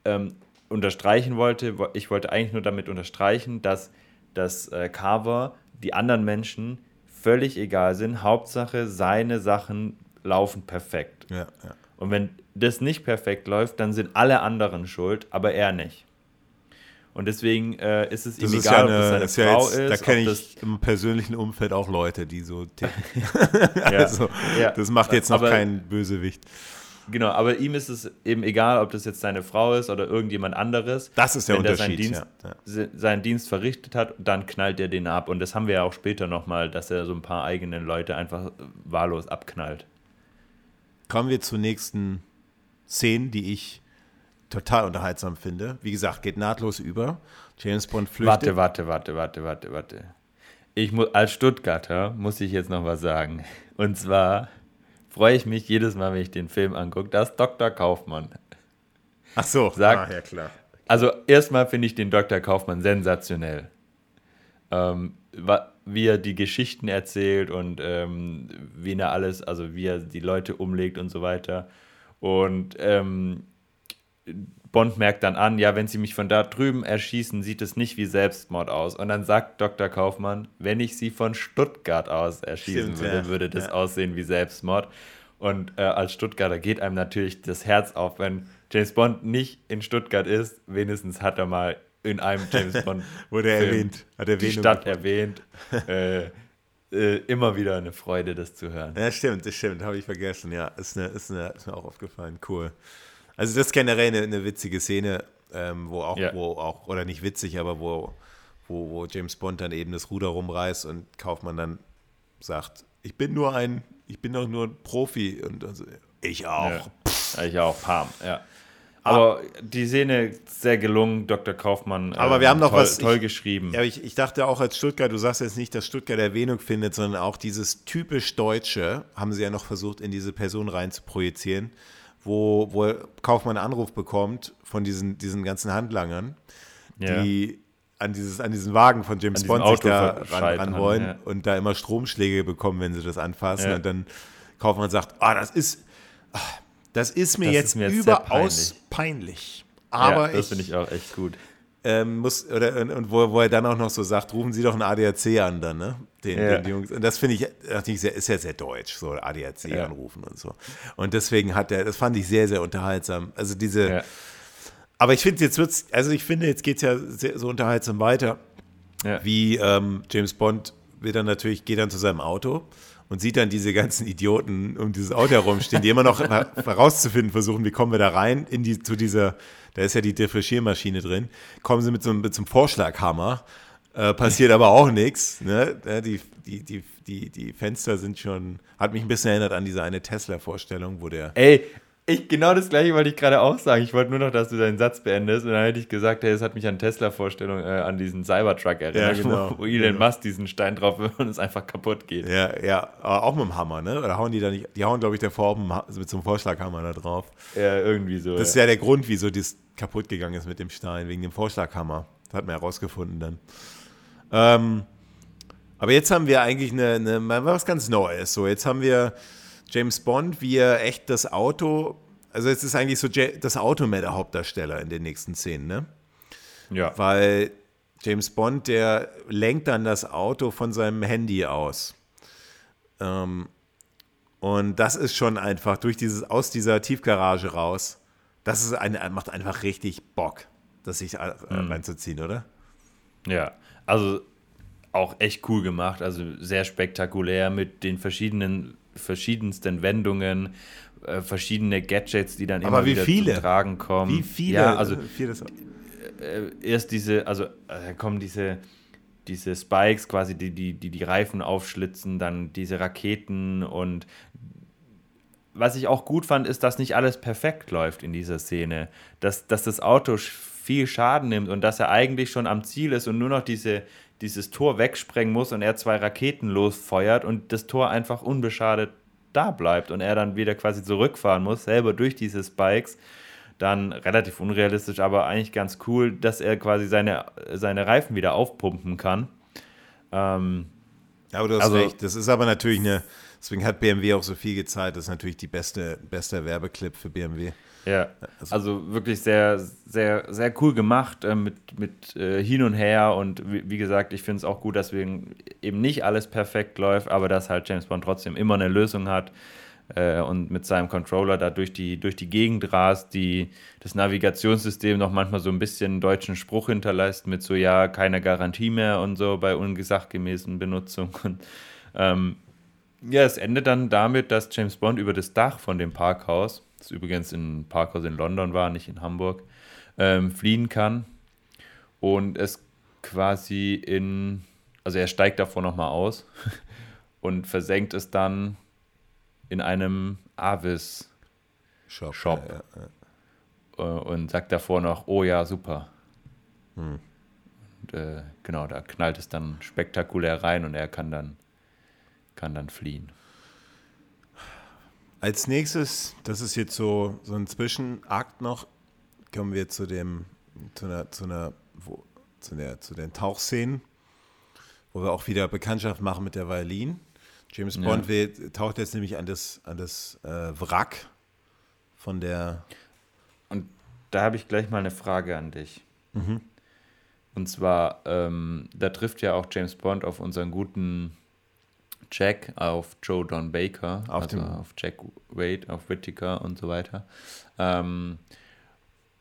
ähm, unterstreichen wollte, wo- ich wollte eigentlich nur damit unterstreichen, dass, dass äh, Carver die anderen Menschen völlig egal sind. Hauptsache, seine Sachen laufen perfekt. Ja, ja. Und wenn das nicht perfekt läuft, dann sind alle anderen schuld, aber er nicht. Und deswegen äh, ist es Das ihm ist egal, ja ob das eine, seine Frau jetzt, ist. da kenne ich im persönlichen Umfeld auch Leute, die so ticken. das, Also, das macht jetzt noch Aber- kein Bösewicht. Genau, aber ihm ist es eben egal, ob das jetzt seine Frau ist oder irgendjemand anderes. Das ist der Wenn der seinen Unterschied. Dienst, ja, ja. se- seinen Dienst verrichtet hat, dann knallt er den ab. Und das haben wir ja auch später nochmal, dass er so ein paar eigene Leute einfach wahllos abknallt. Kommen wir zur nächsten Szene, die ich total unterhaltsam finde. Wie gesagt, geht nahtlos über. James Bond flüchtet. Warte, warte, warte, warte, warte, warte. Ich muss, als Stuttgarter muss ich jetzt noch was sagen. Und zwar freue ich mich jedes Mal, wenn ich den Film angucke, dass Dr. Kaufmann. Ach so, Sag- ah, ja klar. Also erstmal finde ich den Dr. Kaufmann sensationell. Ähm, wie er die Geschichten erzählt und ähm, wie er alles, also wie er die Leute umlegt und so weiter. Und ähm, Bond merkt dann an, ja, wenn sie mich von da drüben erschießen, sieht es nicht wie Selbstmord aus. Und dann sagt Dr. Kaufmann, wenn ich sie von Stuttgart aus erschießen Stimmt, würde, ja. würde das Ja. aussehen wie Selbstmord. Und äh, als Stuttgarter geht einem natürlich das Herz auf, wenn James Bond nicht in Stuttgart ist. Wenigstens hat er mal in einem James Bond Wurde er erwähnt. Hat die Erwähnung Stadt erwähnt. äh, äh, immer wieder eine Freude, das zu hören. Ja, stimmt, das stimmt, habe ich vergessen. Ja, ist, eine, ist, eine, ist mir auch aufgefallen. Cool. Also das ist generell eine, eine witzige Szene, ähm, wo auch, Ja. wo auch, oder nicht witzig, aber wo, wo, wo James Bond dann eben das Ruder rumreißt und Kaufmann dann sagt, ich bin nur ein, ich bin doch nur ein Profi und also, ich auch. Ja. Ich auch, Pam, ja. Aber die Szene sehr gelungen, Dr. Kaufmann. Aber äh, wir haben noch toll, was toll ich, geschrieben. Ja, ich, ich dachte auch als Stuttgart, du sagst jetzt nicht, dass Stuttgart Erwähnung findet, sondern auch dieses typisch Deutsche haben sie ja noch versucht, in diese Person rein zu projizieren, wo, wo Kaufmann einen Anruf bekommt von diesen, diesen ganzen Handlangern, ja. die an, dieses, an diesen Wagen von James Bond sich da ran, ran wollen ja. und da immer Stromschläge bekommen, wenn sie das anfassen. Ja. Und dann Kaufmann sagt, ah, das ist, das ist mir, das jetzt, ist mir jetzt überaus peinlich. peinlich. Aber ja, das finde ich auch echt gut. Ähm, muss, oder, und, und wo, wo, er dann auch noch so sagt, rufen Sie doch einen ADAC an dann, ne? Den, ja. den Jungs. Und das finde ich, dachte ich sehr, ist ja sehr deutsch, so ADAC ja. anrufen und so. Und deswegen hat er, das fand ich sehr, sehr unterhaltsam. Also diese, ja. aber ich finde, jetzt wird's, also ich finde, jetzt geht es ja sehr, so unterhaltsam weiter, wie ähm, James Bond wird dann natürlich, geht dann zu seinem Auto und sieht dann diese ganzen Idioten um dieses Auto herumstehen, die immer noch herauszufinden versuchen, wie kommen wir da rein in die, zu dieser, da ist ja die Differenziermaschine drin, kommen sie mit so, mit so einem Vorschlaghammer, äh, passiert aber auch nichts. Ne? Die, die, die, die, die Fenster sind schon, hat mich ein bisschen erinnert an diese eine Tesla-Vorstellung, wo der. Ey, ich, genau das gleiche wollte ich gerade auch sagen. Ich wollte nur noch, dass du deinen Satz beendest. Und dann hätte ich gesagt, hey, es hat mich an Tesla-Vorstellung, äh, an diesen Cybertruck erinnert, ja, genau. wo, Elon genau. Musk diesen Stein drauf will und es einfach kaputt geht. Ja, ja, aber auch mit dem Hammer, ne? Oder hauen die da nicht, die hauen, glaube ich, davor auch mit so einem Vorschlaghammer da drauf. Ja, irgendwie so. Das ist ja der Grund, wieso das kaputt gegangen ist mit dem Stein, wegen dem Vorschlaghammer. Das hat man herausgefunden dann. Ähm, aber jetzt haben wir eigentlich eine, eine, was ganz Neues. So, jetzt haben wir James Bond, wie er echt das Auto, also es ist eigentlich so das Auto mehr der Hauptdarsteller in den nächsten Szenen, ne? Ja. Weil James Bond, der lenkt dann das Auto von seinem Handy aus. Ähm, und das ist schon einfach durch dieses, aus dieser Tiefgarage raus. Das ist eine, macht einfach richtig Bock, das sich äh, mhm. reinzuziehen, oder? Ja, also auch echt cool gemacht, also sehr spektakulär mit den verschiedenen verschiedensten Wendungen, äh, verschiedene Gadgets, die dann immer Aber wie wieder viele? zum Tragen kommen. Wie viele? Ja, also äh, erst diese, also äh, kommen diese diese Spikes quasi, die, die, die die Reifen aufschlitzen, dann diese Raketen und was ich auch gut fand, ist, dass nicht alles perfekt läuft in dieser Szene. Dass, dass das Auto viel Schaden nimmt und dass er eigentlich schon am Ziel ist und nur noch diese, dieses Tor wegsprengen muss und er zwei Raketen losfeuert und das Tor einfach unbeschadet da bleibt und er dann wieder quasi zurückfahren muss, selber durch diese Spikes. Dann relativ unrealistisch, aber eigentlich ganz cool, dass er quasi seine, seine Reifen wieder aufpumpen kann. Ähm, ja, aber du hast also, recht. Das ist aber natürlich eine, deswegen hat BMW auch so viel gezeigt. Das ist natürlich die beste, beste Werbeclip für BMW. Ja, also, also, wirklich sehr, sehr, sehr cool gemacht äh, mit, mit äh, hin und her und wie, wie gesagt, ich finde es auch gut, dass eben nicht alles perfekt läuft, aber dass halt James Bond trotzdem immer eine Lösung hat äh, und mit seinem Controller da durch die, durch die Gegend rast, die das Navigationssystem noch manchmal so ein bisschen deutschen Spruch hinterlässt mit so, ja, keine Garantie mehr und so bei ungesachgemäßen Benutzung. Und, ähm, ja, es endet dann damit, dass James Bond über das Dach von dem Parkhaus das übrigens in Parkhaus in London war, nicht in Hamburg, ähm, fliehen kann und es quasi in, also er steigt davor nochmal aus und versenkt es dann in einem Avis Shop, Shop. Ja, ja. Äh, und sagt davor noch, oh ja, super. Hm. Und, äh, genau, da knallt es dann spektakulär rein und er kann dann, kann dann fliehen. Als nächstes, das ist jetzt so, so ein Zwischenakt noch, kommen wir zu dem, zu einer, zu einer, wo, zu, der, zu den Tauchszenen, wo wir auch wieder Bekanntschaft machen mit der Violin. James Bond ja. taucht jetzt nämlich an das, an das äh, Wrack von der. Und da habe ich gleich mal eine Frage an dich. Mhm. Und zwar, ähm, da trifft ja auch James Bond auf unseren guten Jack, auf Joe Don Baker, auf, also auf Jack Wade, auf Whittaker und so weiter. Ähm,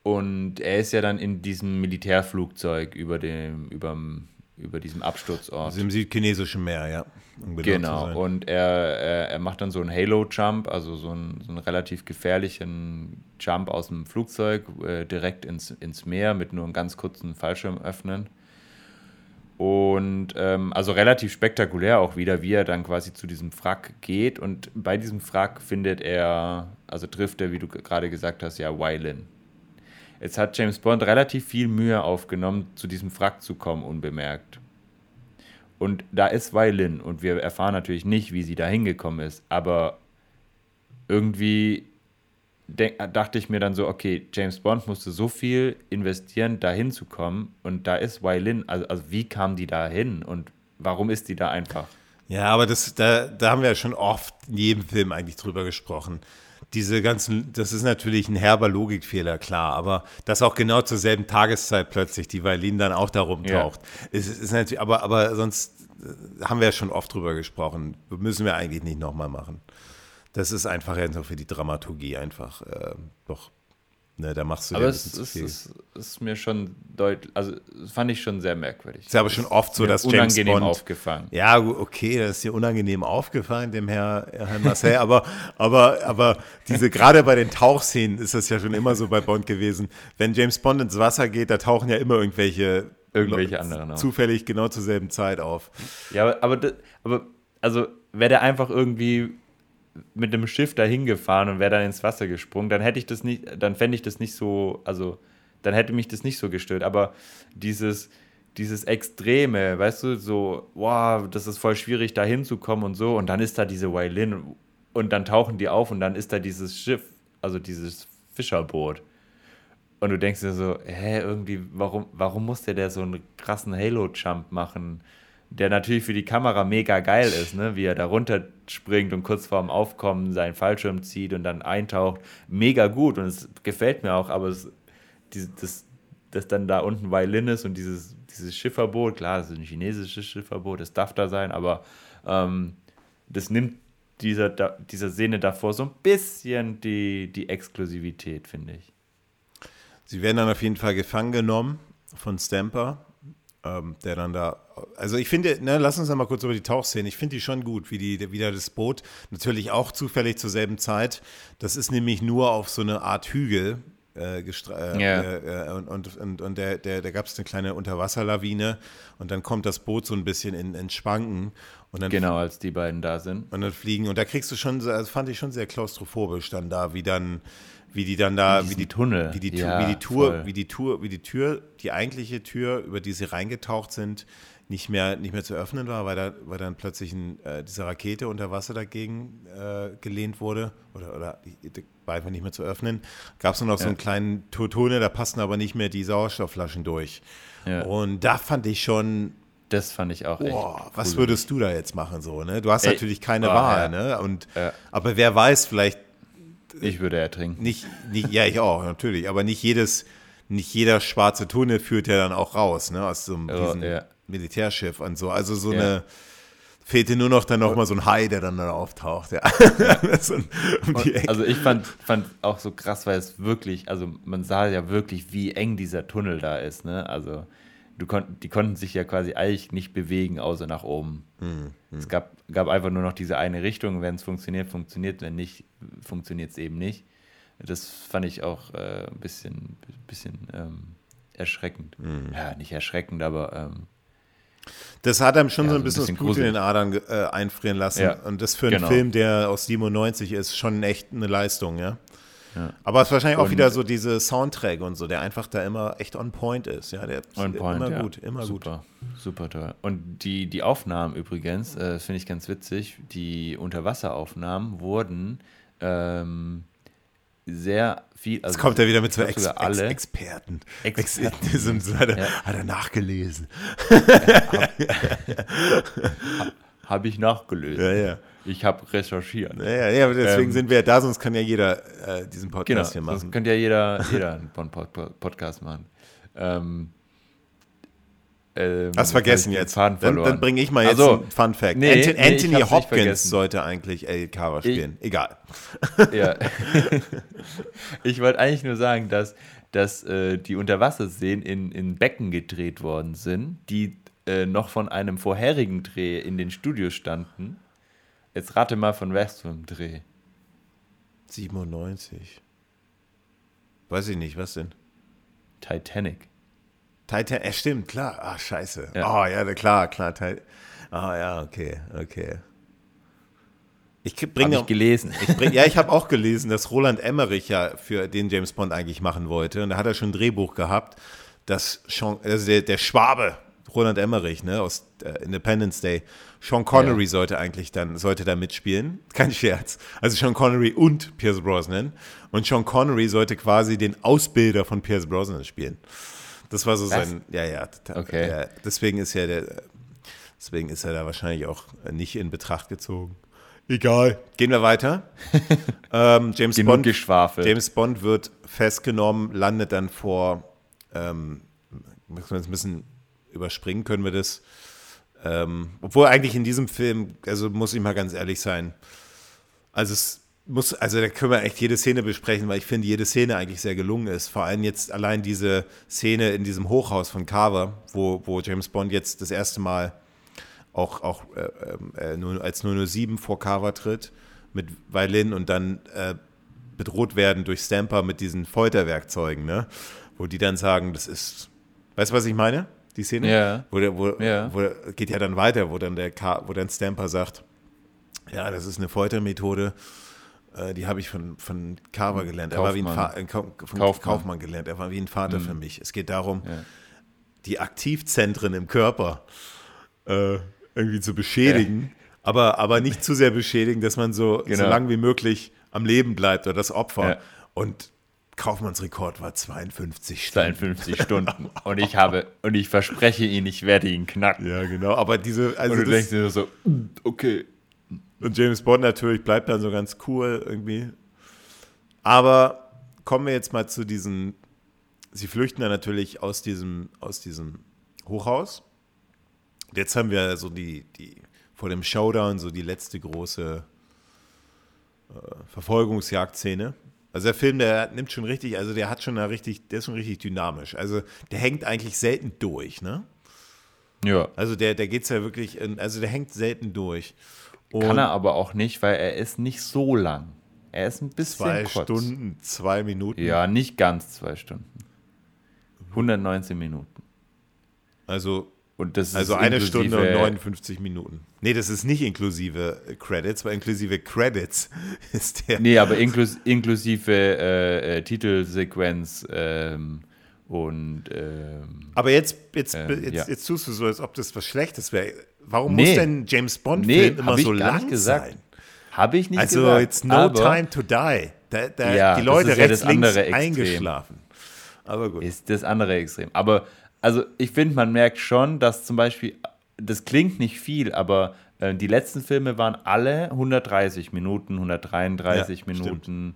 und er ist ja dann in diesem Militärflugzeug über dem, überm, über diesem Absturzort. Also im südchinesischen Meer, ja. Um genau, und er, er, er, macht dann so einen Halo-Jump, also so einen, so einen relativ gefährlichen Jump aus dem Flugzeug äh, direkt ins, ins Meer mit nur einem ganz kurzen Fallschirm öffnen. Und ähm, also relativ spektakulär auch wieder, wie er dann quasi zu diesem Frack geht. Und bei diesem Frack findet er, also trifft er, wie du gerade gesagt hast, ja, Wylin. Jetzt hat James Bond relativ viel Mühe aufgenommen, zu diesem Frack zu kommen, unbemerkt. Und da ist Wylin und wir erfahren natürlich nicht, wie sie da hingekommen ist, aber irgendwie dachte ich mir dann so, okay, James Bond musste so viel investieren, da hinzukommen und da ist Wylin, also, also wie kam die da hin und warum ist die da einfach? Ja, aber das, da, da haben wir ja schon oft in jedem Film eigentlich drüber gesprochen. Diese ganzen, das ist natürlich ein herber Logikfehler, klar, aber dass auch genau zur selben Tageszeit plötzlich die Wylin dann auch da rumtaucht, ja. ist, ist natürlich, aber, aber sonst äh, haben wir ja schon oft drüber gesprochen. Müssen wir eigentlich nicht nochmal machen das ist einfach einfach für die Dramaturgie einfach äh, doch. Ne, da machst du aber es ist, ist, ist, mir schon deutlich, also fand ich schon sehr merkwürdig. Ist ja aber schon oft so, dass James unangenehm Bond aufgefallen. Ja, okay, das ist dir unangenehm aufgefallen, dem Herr, Herr Marcel, aber, aber, aber diese, gerade bei den Tauchszenen ist das ja schon immer so bei Bond gewesen. Wenn James Bond ins Wasser geht, da tauchen ja immer irgendwelche irgendwelche anderen auf. zufällig genau zur selben Zeit auf. Ja, aber, aber, aber also wäre der einfach irgendwie mit dem Schiff dahin gefahren und wäre dann ins Wasser gesprungen, dann hätte ich das nicht, dann fände ich das nicht so, also dann hätte mich das nicht so gestört. Aber dieses, dieses Extreme, weißt du, so, wow, das ist voll schwierig, da hinzukommen und so, und dann ist da diese Wailin und dann tauchen die auf und dann ist da dieses Schiff, also dieses Fischerboot. Und du denkst dir so, hä, irgendwie, warum, warum muss der, der so einen krassen Halo-Jump machen? Der natürlich für die Kamera mega geil ist, ne? wie er da runterspringt und kurz vorm Aufkommen seinen Fallschirm zieht und dann eintaucht. Mega gut und es gefällt mir auch, aber es, die, das, das dann da unten Violin ist und dieses, dieses Schifferboot, klar, das ist ein chinesisches Schifferboot, das darf da sein, aber ähm, das nimmt dieser, dieser Szene davor so ein bisschen die, die Exklusivität, finde ich. Sie werden dann auf jeden Fall gefangen genommen von Stamper ähm, der dann da, also ich finde, ne, lass uns mal kurz über die Tauchszene, ich finde die schon gut, wie die wieder das Boot, natürlich auch zufällig zur selben Zeit, das ist nämlich nur auf so eine Art Hügel, äh, äh, yeah. äh, und, und, und, und der, der, da gab es eine kleine Unterwasserlawine und dann kommt das Boot so ein bisschen in, in Schwanken. Und dann genau, als die beiden da sind. Und dann fliegen und da kriegst du schon, das fand ich schon sehr klaustrophobisch dann da, wie dann wie die dann da, wie die Tunnel, wie die, ja, wie die Tour, voll. wie die Tour, wie die Tür, die eigentliche Tür, über die sie reingetaucht sind, nicht mehr, nicht mehr zu öffnen war, weil, da, weil dann plötzlich ein, äh, diese Rakete unter Wasser dagegen äh, gelehnt wurde oder, oder war einfach nicht mehr zu öffnen. Gab es nur noch ja. so einen kleinen Tunnel, da passten aber nicht mehr die Sauerstoffflaschen durch. Ja. Und da fand ich schon, das fand ich auch echt. Boah, was würdest du da jetzt machen so, ne? Du hast Ey, natürlich keine oh, Wahl, ja. ne? Und aber wer weiß, vielleicht ich würde ertrinken. Nicht, nicht, ja, ich auch, natürlich. Aber nicht jedes, nicht jeder schwarze Tunnel führt ja dann auch raus, ne? Aus so einem oh, ja. Militärschiff und so. Also so ja. eine fehlte nur noch dann noch mal so ein Hai, der dann da auftaucht. Ja. so um also ich fand, fand auch so krass, weil es wirklich, also man sah ja wirklich, wie eng dieser Tunnel da ist. Ne? Also du kon die konnten sich ja quasi eigentlich nicht bewegen, außer nach oben. Hm, hm. Es gab, gab einfach nur noch diese eine Richtung. Wenn es funktioniert, funktioniert. Wenn nicht, funktioniert es eben nicht. Das fand ich auch äh, ein bisschen, bisschen ähm, erschreckend. Hm. Ja, nicht erschreckend, aber. Ähm, das hat einem schon ja, so ein bisschen, bisschen das Blut in den Adern äh, einfrieren lassen. Ja, Und das für einen genau. Film, der aus 97 ist, schon echt eine Leistung, ja. Ja. Aber es ist wahrscheinlich und auch wieder so diese Soundtrack und so, der einfach da immer echt on point ist. Ja, der on point, immer ja. gut, immer super, gut. Super toll. Und die, die Aufnahmen übrigens, äh, finde ich ganz witzig, die Unterwasseraufnahmen wurden ähm, sehr viel. Also Jetzt kommt er wieder mit so Ex Ex Experten. Experten. hat, er, ja. hat er nachgelesen. Habe ich nachgelesen. Ja, ja. Ich habe recherchiert. Ja, ja, ja deswegen ähm, sind wir ja da, sonst kann ja jeder äh, diesen Podcast genau, hier machen. Sonst könnte ja jeder, jeder einen Podcast machen. Ähm, ähm, Hast vergessen jetzt. Dann, dann bringe ich mal jetzt also, einen Fun Fact. Nee, Anthony, nee, Anthony Hopkins sollte eigentlich El Kara spielen. Ich, Egal. Ja. ich wollte eigentlich nur sagen, dass, dass äh, die Unterwasserszenen in, in Becken gedreht worden sind, die äh, noch von einem vorherigen Dreh in den Studios standen Jetzt rate mal von was Dreh. 97. Weiß ich nicht, was denn? Titanic. Titan, äh, stimmt, klar. Ach, scheiße. Ja. Oh, ja, klar, klar. Ah, ja, okay, okay. Ich bringe ich gelesen. Ich bring, ja, ich habe auch gelesen, dass Roland Emmerich ja für den James Bond eigentlich machen wollte. Und da hat er schon ein Drehbuch gehabt, dass Sean, also der, der Schwabe, Roland Emmerich, ne, aus äh, Independence Day, Sean Connery ja. sollte eigentlich dann, sollte da mitspielen. Kein Scherz. Also Sean Connery und Pierce Brosnan. Und Sean Connery sollte quasi den Ausbilder von Pierce Brosnan spielen. Das war so Was? sein, ja, ja. Okay. Ja, deswegen ist ja der, deswegen ist er da wahrscheinlich auch nicht in Betracht gezogen. Egal. Gehen wir weiter. ähm, James, Bond, James Bond wird festgenommen, landet dann vor, ähm, müssen wir jetzt ein bisschen überspringen, können wir das. Ähm, obwohl eigentlich in diesem Film, also muss ich mal ganz ehrlich sein, also es muss, also da können wir echt jede Szene besprechen, weil ich finde, jede Szene eigentlich sehr gelungen ist. Vor allem jetzt allein diese Szene in diesem Hochhaus von Carver, wo, wo James Bond jetzt das erste Mal auch, auch äh, äh, als 007 vor Carver tritt mit Violin und dann äh, bedroht werden durch Stamper mit diesen Folterwerkzeugen, ne? Wo die dann sagen, das ist, weißt du, was ich meine? Die Szene? Ja. Wo, der, wo, ja. wo geht ja dann weiter, wo dann der Car wo dann Stamper sagt, ja, das ist eine Foltermethode, äh, die habe ich von, von Carver gelernt. Kaufmann. Er war wie ein Fa äh, von Kaufmann. Kaufmann. gelernt. Er war wie ein Vater mhm. für mich. Es geht darum, ja. die Aktivzentren im Körper äh, irgendwie zu beschädigen, aber, aber nicht zu sehr beschädigen, dass man so, genau. so lang wie möglich am Leben bleibt oder das Opfer. Und Kaufmanns Rekord war 52 Stunden. 52 Stunden. Und ich habe, und ich verspreche Ihnen, ich werde ihn knacken. Ja, genau. Aber diese. Also und du das, denkst dir so, okay. Und James Bond natürlich bleibt dann so ganz cool irgendwie. Aber kommen wir jetzt mal zu diesen. Sie flüchten dann natürlich aus diesem, aus diesem Hochhaus. Jetzt haben wir so die, die vor dem Showdown so die letzte große äh, Verfolgungsjagdszene. Also der Film, der nimmt schon richtig, also der hat schon eine richtig, der ist schon richtig dynamisch. Also der hängt eigentlich selten durch, ne? Ja. Also der, der geht es ja wirklich, in, also der hängt selten durch. Und Kann er aber auch nicht, weil er ist nicht so lang. Er ist ein bisschen Zwei kurz. Stunden, zwei Minuten. Ja, nicht ganz zwei Stunden. 119 Minuten. Also also eine Stunde und 59 Minuten. Nee, das ist nicht inklusive Credits, weil inklusive Credits ist der. Nee, aber inklus inklusive äh, äh, Titelsequenz ähm, und. Ähm, aber jetzt, jetzt, ähm, jetzt, ja. jetzt tust du so, als ob das was Schlechtes wäre. Warum nee. muss denn James Bond-Film nee, immer so lang gesagt. sein? Habe ich nicht also, gesagt. Also, it's no time to die. Da, da ja, die Leute rechts, ja links eingeschlafen. Aber gut. Ist das andere Extrem. Aber also ich finde, man merkt schon, dass zum Beispiel, das klingt nicht viel, aber äh, die letzten Filme waren alle 130 Minuten, 133 ja, Minuten,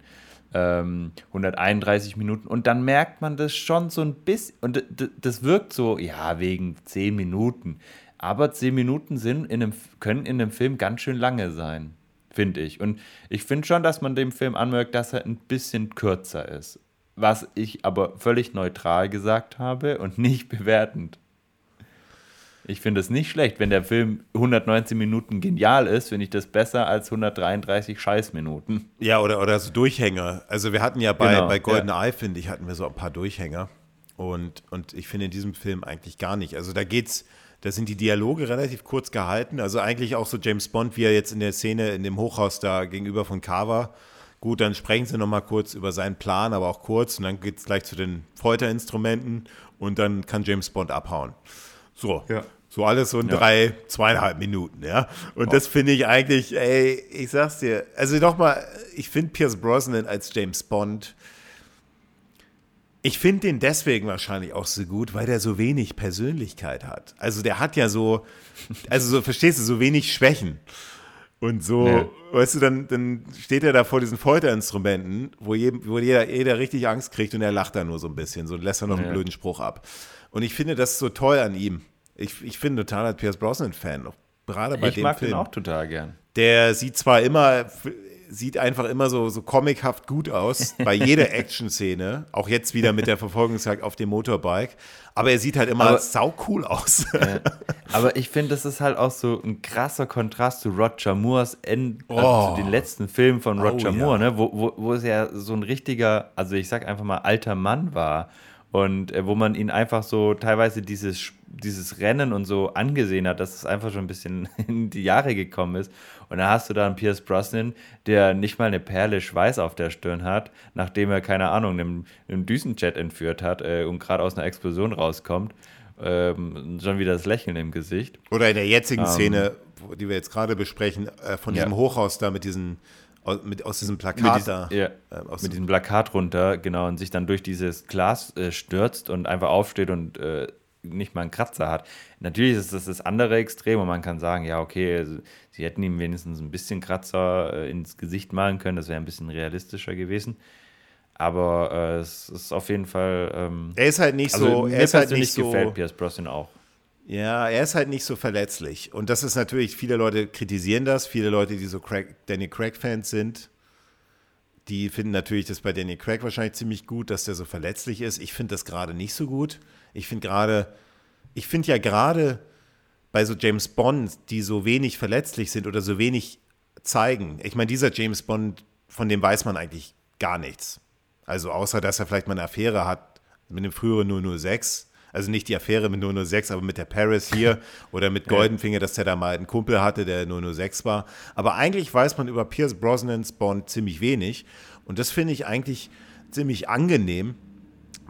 ähm, 131 Minuten. Und dann merkt man das schon so ein bisschen, und das wirkt so, ja, wegen 10 Minuten. Aber 10 Minuten sind in einem, können in einem Film ganz schön lange sein, finde ich. Und ich finde schon, dass man dem Film anmerkt, dass er ein bisschen kürzer ist was ich aber völlig neutral gesagt habe und nicht bewertend. Ich finde es nicht schlecht, wenn der Film 119 Minuten genial ist, finde ich das besser als 133 Scheißminuten. Ja, oder, oder so Durchhänger. Also wir hatten ja bei, genau, bei Golden ja. Eye, finde ich, hatten wir so ein paar Durchhänger. Und, und ich finde in diesem Film eigentlich gar nicht. Also da geht's, da sind die Dialoge relativ kurz gehalten. Also eigentlich auch so James Bond, wie er jetzt in der Szene in dem Hochhaus da gegenüber von Carver Gut, dann sprechen sie nochmal kurz über seinen Plan, aber auch kurz und dann geht es gleich zu den Folterinstrumenten und dann kann James Bond abhauen. So. Ja. So alles so in ja. drei, zweieinhalb Minuten, ja. Und oh. das finde ich eigentlich, ey, ich sag's dir, also nochmal, ich finde Pierce Brosnan als James Bond, ich finde den deswegen wahrscheinlich auch so gut, weil der so wenig Persönlichkeit hat. Also der hat ja so, also so, verstehst du, so wenig Schwächen. Und so, ja. weißt du, dann, dann steht er da vor diesen Folterinstrumenten, wo, jedem, wo jeder, jeder richtig Angst kriegt und er lacht da nur so ein bisschen, so lässt er noch ja. einen blöden Spruch ab. Und ich finde das so toll an ihm. Ich, ich bin total als Pierce Brosnan-Fan, gerade bei ich dem Film. Ich mag den auch total gern. Der sieht zwar immer sieht einfach immer so, so comichaft gut aus bei jeder Action-Szene. Auch jetzt wieder mit der Verfolgungsjagd auf dem Motorbike. Aber er sieht halt immer aber, sau cool aus. Ja. Aber ich finde, das ist halt auch so ein krasser Kontrast zu Roger Moores End, also oh. zu den letzten Filmen von Roger oh, Moore, ja. ne? wo, wo, wo es ja so ein richtiger, also ich sag einfach mal, alter Mann war und äh, wo man ihn einfach so teilweise dieses, dieses Rennen und so angesehen hat, dass es einfach schon ein bisschen in die Jahre gekommen ist. Und dann hast du da einen Pierce Brosnan, der nicht mal eine Perle Schweiß auf der Stirn hat, nachdem er, keine Ahnung, einem, einem Düsenjet entführt hat äh, und gerade aus einer Explosion rauskommt. Ähm, schon wieder das Lächeln im Gesicht. Oder in der jetzigen ähm, Szene, die wir jetzt gerade besprechen, äh, von diesem ja. Hochhaus da mit diesen mit, aus diesem Plakat mit da. Ja, äh, mit diesem Plakat runter, genau, und sich dann durch dieses Glas äh, stürzt und einfach aufsteht und äh, nicht mal einen Kratzer hat. Natürlich ist das das andere Extrem und man kann sagen, ja, okay, also, sie hätten ihm wenigstens ein bisschen Kratzer äh, ins Gesicht malen können, das wäre ein bisschen realistischer gewesen. Aber äh, es ist auf jeden Fall. Ähm, er ist halt nicht also so. Er ist halt nicht so. gefällt Pierce Brosnan auch. Ja, er ist halt nicht so verletzlich. Und das ist natürlich, viele Leute kritisieren das, viele Leute, die so Craig, Danny Craig-Fans sind, die finden natürlich das bei Danny Craig wahrscheinlich ziemlich gut, dass der so verletzlich ist. Ich finde das gerade nicht so gut. Ich finde gerade, ich finde ja gerade bei so James Bond, die so wenig verletzlich sind oder so wenig zeigen. Ich meine, dieser James Bond, von dem weiß man eigentlich gar nichts. Also außer, dass er vielleicht mal eine Affäre hat mit dem früheren 006 also nicht die Affäre mit 006, aber mit der Paris hier oder mit Goldenfinger, dass der da mal einen Kumpel hatte, der 006 war. Aber eigentlich weiß man über Pierce Brosnans Bond ziemlich wenig. Und das finde ich eigentlich ziemlich angenehm,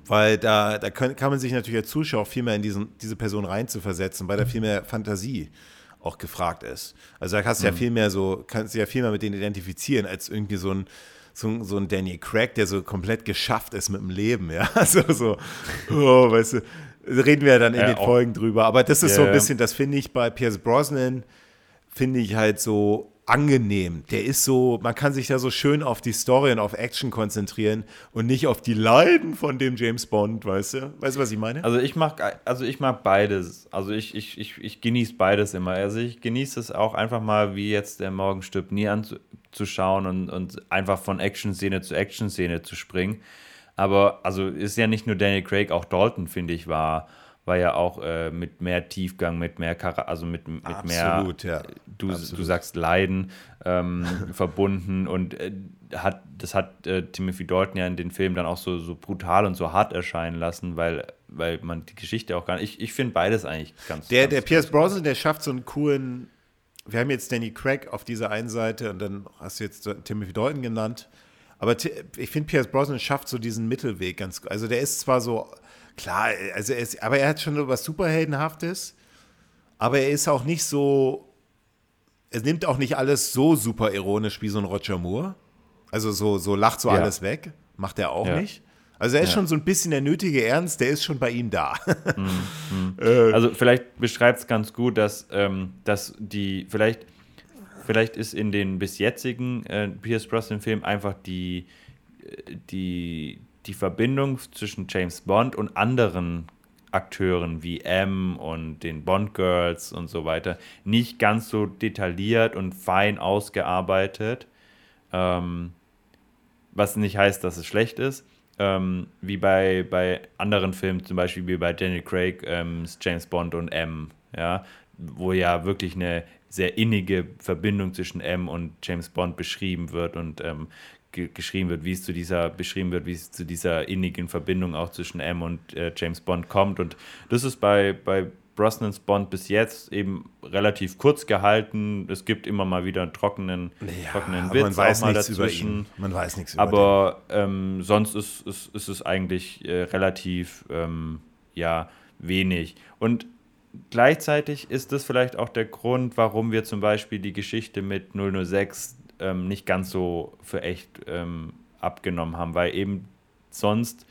weil da, da kann, kann man sich natürlich als Zuschauer viel mehr in diesen, diese Person reinzuversetzen, weil da viel mehr Fantasie auch gefragt ist. Also da kannst du mhm. ja viel mehr so, kannst du ja viel mehr mit denen identifizieren, als irgendwie so ein so, so ein Danny Craig, der so komplett geschafft ist mit dem Leben, ja. Also so, oh, weißt du, Reden wir dann in ja, den Folgen drüber. Aber das ist yeah. so ein bisschen, das finde ich bei Pierce Brosnan, finde ich halt so angenehm. Der ist so, man kann sich da so schön auf die Story und auf Action konzentrieren und nicht auf die Leiden von dem James Bond, weißt du? Weißt du, was ich meine? Also ich mag, also ich mag beides. Also ich, ich, ich, ich genieße beides immer. Also ich genieße es auch einfach mal, wie jetzt der Morgen stirbt, nie anzuschauen und, und einfach von Action-Szene zu Action-Szene zu springen. Aber also ist ja nicht nur Daniel Craig, auch Dalton, finde ich, war, war ja auch äh, mit mehr Tiefgang, mit mehr Char also mit, mit Absolut, mehr, ja. du, du sagst Leiden ähm, verbunden und äh, hat, das hat äh, Timothy Dalton ja in den Film dann auch so, so brutal und so hart erscheinen lassen, weil, weil man die Geschichte auch gar nicht. Ich, ich finde beides eigentlich ganz. Der, ganz der Pierce Brosnan, der schafft so einen coolen. Wir haben jetzt Danny Craig auf dieser einen Seite und dann hast du jetzt Timothy Dalton genannt. Aber ich finde, Pierce Brosnan schafft so diesen Mittelweg ganz gut. Also der ist zwar so, klar, also er ist, aber er hat schon was Superheldenhaftes, aber er ist auch nicht so, er nimmt auch nicht alles so super ironisch wie so ein Roger Moore. Also so, so lacht so ja. alles weg. Macht er auch ja. nicht. Also er ist ja. schon so ein bisschen der nötige Ernst, der ist schon bei ihm da. Mhm. mhm. also vielleicht beschreibt es ganz gut, dass, ähm, dass die, vielleicht Vielleicht ist in den bis jetzigen äh, Pierce Brosnan-Filmen einfach die, äh, die, die Verbindung zwischen James Bond und anderen Akteuren wie M und den Bond Girls und so weiter nicht ganz so detailliert und fein ausgearbeitet. Ähm, was nicht heißt, dass es schlecht ist. Ähm, wie bei, bei anderen Filmen, zum Beispiel wie bei Daniel Craig, ähm, James Bond und M, ja, wo ja wirklich eine sehr innige Verbindung zwischen M und James Bond beschrieben wird und ähm, ge geschrieben wird, wie es zu dieser, beschrieben wird, wie es zu dieser innigen Verbindung auch zwischen M und äh, James Bond kommt. Und das ist bei, bei Brosnans Bond bis jetzt eben relativ kurz gehalten. Es gibt immer mal wieder einen trockenen, ja, trockenen Witz man weiß auch mal dazwischen. Man weiß nichts über Aber ähm, sonst ist, ist, ist es eigentlich äh, relativ ähm, ja, wenig. Und gleichzeitig ist das vielleicht auch der Grund, warum wir zum Beispiel die Geschichte mit 006 ähm, nicht ganz so für echt ähm, abgenommen haben, weil eben sonst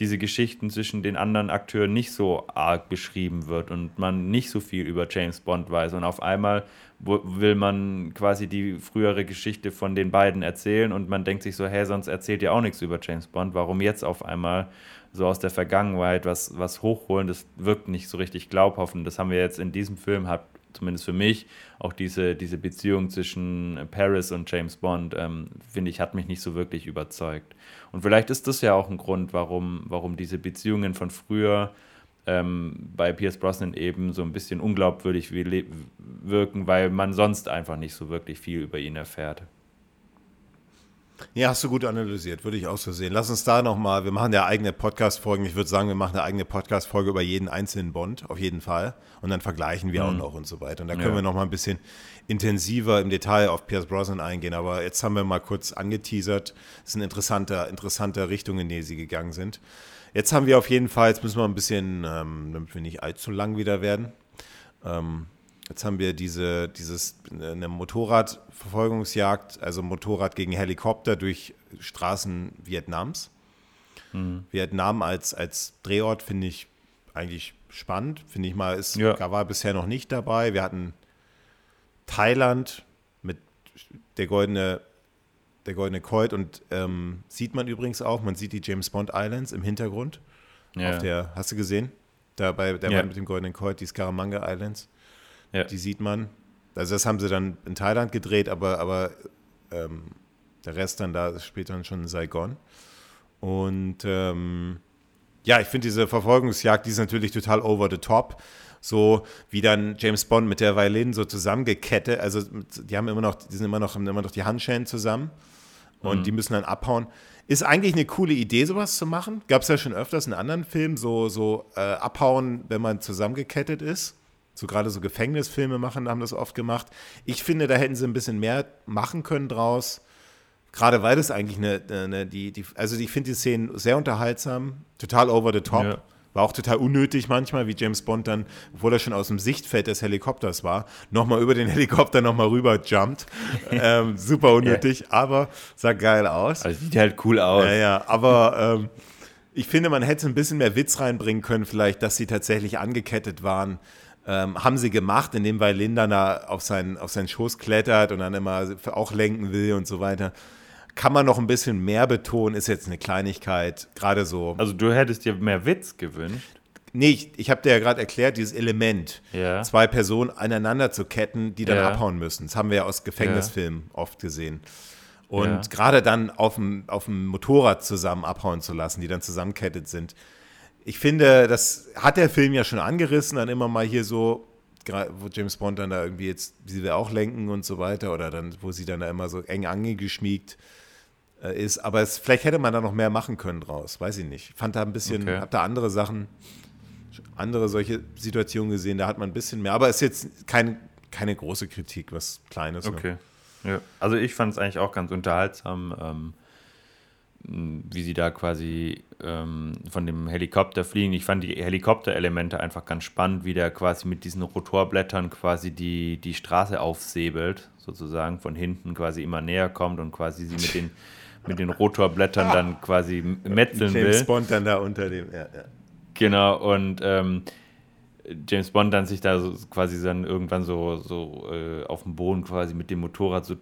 diese Geschichten zwischen den anderen Akteuren nicht so arg beschrieben wird und man nicht so viel über James Bond weiß. Und auf einmal will man quasi die frühere Geschichte von den beiden erzählen und man denkt sich so, hey, sonst erzählt ihr auch nichts über James Bond. Warum jetzt auf einmal so aus der Vergangenheit was, was hochholen, das wirkt nicht so richtig glaubhaft. Und das haben wir jetzt in diesem Film, hat zumindest für mich, auch diese, diese Beziehung zwischen Paris und James Bond, ähm, finde ich, hat mich nicht so wirklich überzeugt. Und vielleicht ist das ja auch ein Grund, warum, warum diese Beziehungen von früher ähm, bei Pierce Brosnan eben so ein bisschen unglaubwürdig wirken, weil man sonst einfach nicht so wirklich viel über ihn erfährt. Ja, hast du gut analysiert, würde ich auch so sehen. Lass uns da nochmal, wir machen ja eigene Podcast-Folgen. Ich würde sagen, wir machen eine eigene Podcast-Folge über jeden einzelnen Bond, auf jeden Fall. Und dann vergleichen wir mhm. auch noch und so weiter. Und da können ja. wir nochmal ein bisschen intensiver im Detail auf Pierce Brosnan eingehen. Aber jetzt haben wir mal kurz angeteasert. Das ist eine interessante, interessante Richtung, in die sie gegangen sind. Jetzt haben wir auf jeden Fall, jetzt müssen wir ein bisschen, ähm, damit wir nicht allzu lang wieder werden, ähm, Jetzt haben wir diese, dieses, eine Motorradverfolgungsjagd, also Motorrad gegen Helikopter durch Straßen Vietnams. Mhm. Vietnam als, als Drehort finde ich eigentlich spannend. Finde ich mal, ist, ja. war bisher noch nicht dabei. Wir hatten Thailand mit der goldene, der goldene Colt und ähm, sieht man übrigens auch, man sieht die James Bond Islands im Hintergrund. Ja. Auf der, hast du gesehen? Da bei der ja. Mann mit dem goldenen Colt, die Scaramanga Islands. Ja. Die sieht man. Also das haben sie dann in Thailand gedreht, aber, aber ähm, der Rest dann da spielt dann schon in Saigon. Und ähm, ja, ich finde diese Verfolgungsjagd, die ist natürlich total over the top. So wie dann James Bond mit der Violin so zusammengekettet, also die haben immer noch, die sind immer noch, haben immer noch die Handschellen zusammen und mhm. die müssen dann abhauen. Ist eigentlich eine coole Idee, sowas zu machen. Gab es ja schon öfters in anderen Filmen, so, so äh, abhauen, wenn man zusammengekettet ist. So gerade so Gefängnisfilme machen, haben das oft gemacht. Ich finde, da hätten sie ein bisschen mehr machen können draus. Gerade weil das eigentlich eine, eine die, die, also ich finde die Szenen sehr unterhaltsam, total over the top. Ja. War auch total unnötig manchmal, wie James Bond dann, obwohl er schon aus dem Sichtfeld des Helikopters war, nochmal über den Helikopter nochmal rüber jumpt. ähm, super unnötig, ja. aber sah geil aus. Also sieht halt cool aus. Ja, ja, aber ähm, ich finde, man hätte ein bisschen mehr Witz reinbringen können, vielleicht, dass sie tatsächlich angekettet waren. Ähm, haben sie gemacht, indem weil Linda da auf seinen, auf seinen Schoß klettert und dann immer auch lenken will und so weiter. Kann man noch ein bisschen mehr betonen, ist jetzt eine Kleinigkeit, gerade so. Also du hättest dir mehr Witz gewünscht? Nee, ich, ich habe dir ja gerade erklärt, dieses Element, ja. zwei Personen aneinander zu ketten, die dann ja. abhauen müssen. Das haben wir ja aus Gefängnisfilmen ja. oft gesehen. Und gerade dann auf dem, auf dem Motorrad zusammen abhauen zu lassen, die dann zusammenkettet sind, ich finde, das hat der Film ja schon angerissen, dann immer mal hier so, wo James Bond dann da irgendwie jetzt, sie will auch lenken und so weiter, oder dann, wo sie dann da immer so eng angeschmiegt äh, ist. Aber es, vielleicht hätte man da noch mehr machen können draus, weiß ich nicht. Ich fand da ein bisschen, okay. hab da andere Sachen, andere solche Situationen gesehen, da hat man ein bisschen mehr. Aber es ist jetzt kein, keine große Kritik, was Kleines. Ne? Okay. Ne? Ja. Also ich fand es eigentlich auch ganz unterhaltsam. Ähm, wie sie da quasi ähm, von dem Helikopter fliegen. Ich fand die Helikopterelemente einfach ganz spannend, wie der quasi mit diesen Rotorblättern quasi die, die Straße aufsäbelt, sozusagen von hinten quasi immer näher kommt und quasi sie mit den, mit den Rotorblättern dann quasi metzeln will. James Bond dann da unter dem, ja, ja. Genau, und ähm, James Bond dann sich da so quasi dann irgendwann so, so äh, auf dem Boden quasi mit dem Motorrad so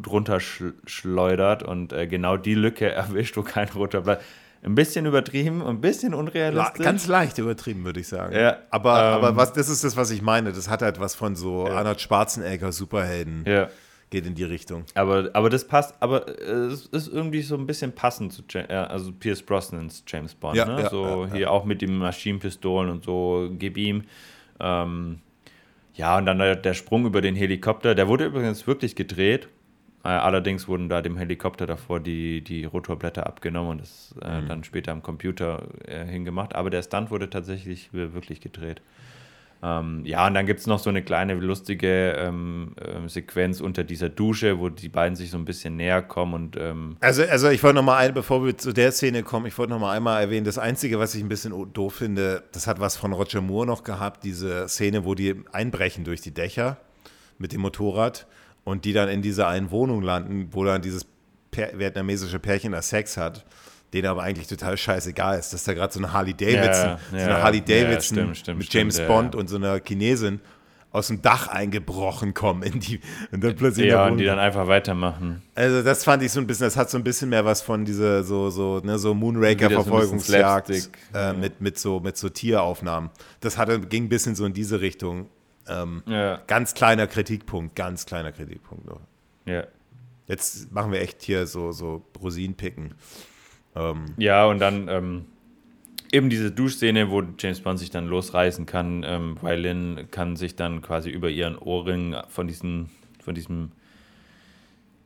drunter schleudert und äh, genau die Lücke erwischt, wo kein roter Blatt. Ein bisschen übertrieben, ein bisschen unrealistisch. Ganz leicht übertrieben, würde ich sagen. Ja, aber, ähm, aber was, das ist das, was ich meine. Das hat halt was von so ja. Arnold Schwarzenegger Superhelden. Ja geht in die Richtung. Aber, aber das passt, aber es ist irgendwie so ein bisschen passend zu also Pierce Brosnans James Bond. Ja, ne? ja, so ja, hier auch mit den Maschinenpistolen und so, gib ihm. Ähm, ja, und dann der, der, Sprung über den Helikopter, der wurde übrigens wirklich gedreht. Äh, allerdings wurden da dem Helikopter davor die, die Rotorblätter abgenommen und das äh, mhm. dann später am Computer äh, hingemacht. Aber der Stunt wurde tatsächlich wirklich gedreht. Ähm, ja, und dann gibt es noch so eine kleine lustige ähm, ähm, Sequenz unter dieser Dusche, wo die beiden sich so ein bisschen näher kommen und ähm also, also ich wollte noch mal ein, bevor wir zu der Szene kommen, ich wollte noch mal einmal erwähnen, das Einzige, was ich ein bisschen doof finde, das hat was von Roger Moore noch gehabt, diese Szene, wo die einbrechen durch die Dächer mit dem Motorrad und die dann in dieser einen Wohnung landen, wo dann dieses vietnamesische Pärchen da Sex hat denen aber eigentlich total scheißegal ist, dass da gerade so eine Harley Davidson, ja, so eine Harley Davidson ja, stimmt, stimmt, mit James stimmt, Bond und so einer Chinesin aus dem Dach eingebrochen kommen in die und dann plötzlich ja und die dann einfach weitermachen. Also das fand ich so ein bisschen, das hat so ein bisschen mehr was von dieser so so ne so Moonraker Verfolgungsjagd so äh, mit mit so mit so Tieraufnahmen. Das hatte ging ein bisschen so in diese Richtung. Ähm, ja. Ganz kleiner Kritikpunkt, ganz kleiner Kritikpunkt. Nur. Ja. Jetzt machen wir echt hier so so Rosinen picken. Ähm, ja, und dann ähm, eben diese Duschszene, wo James Bond sich dann losreißen kann, ähm, weil Lynn kann sich dann quasi über ihren Ohrring von diesem, von diesem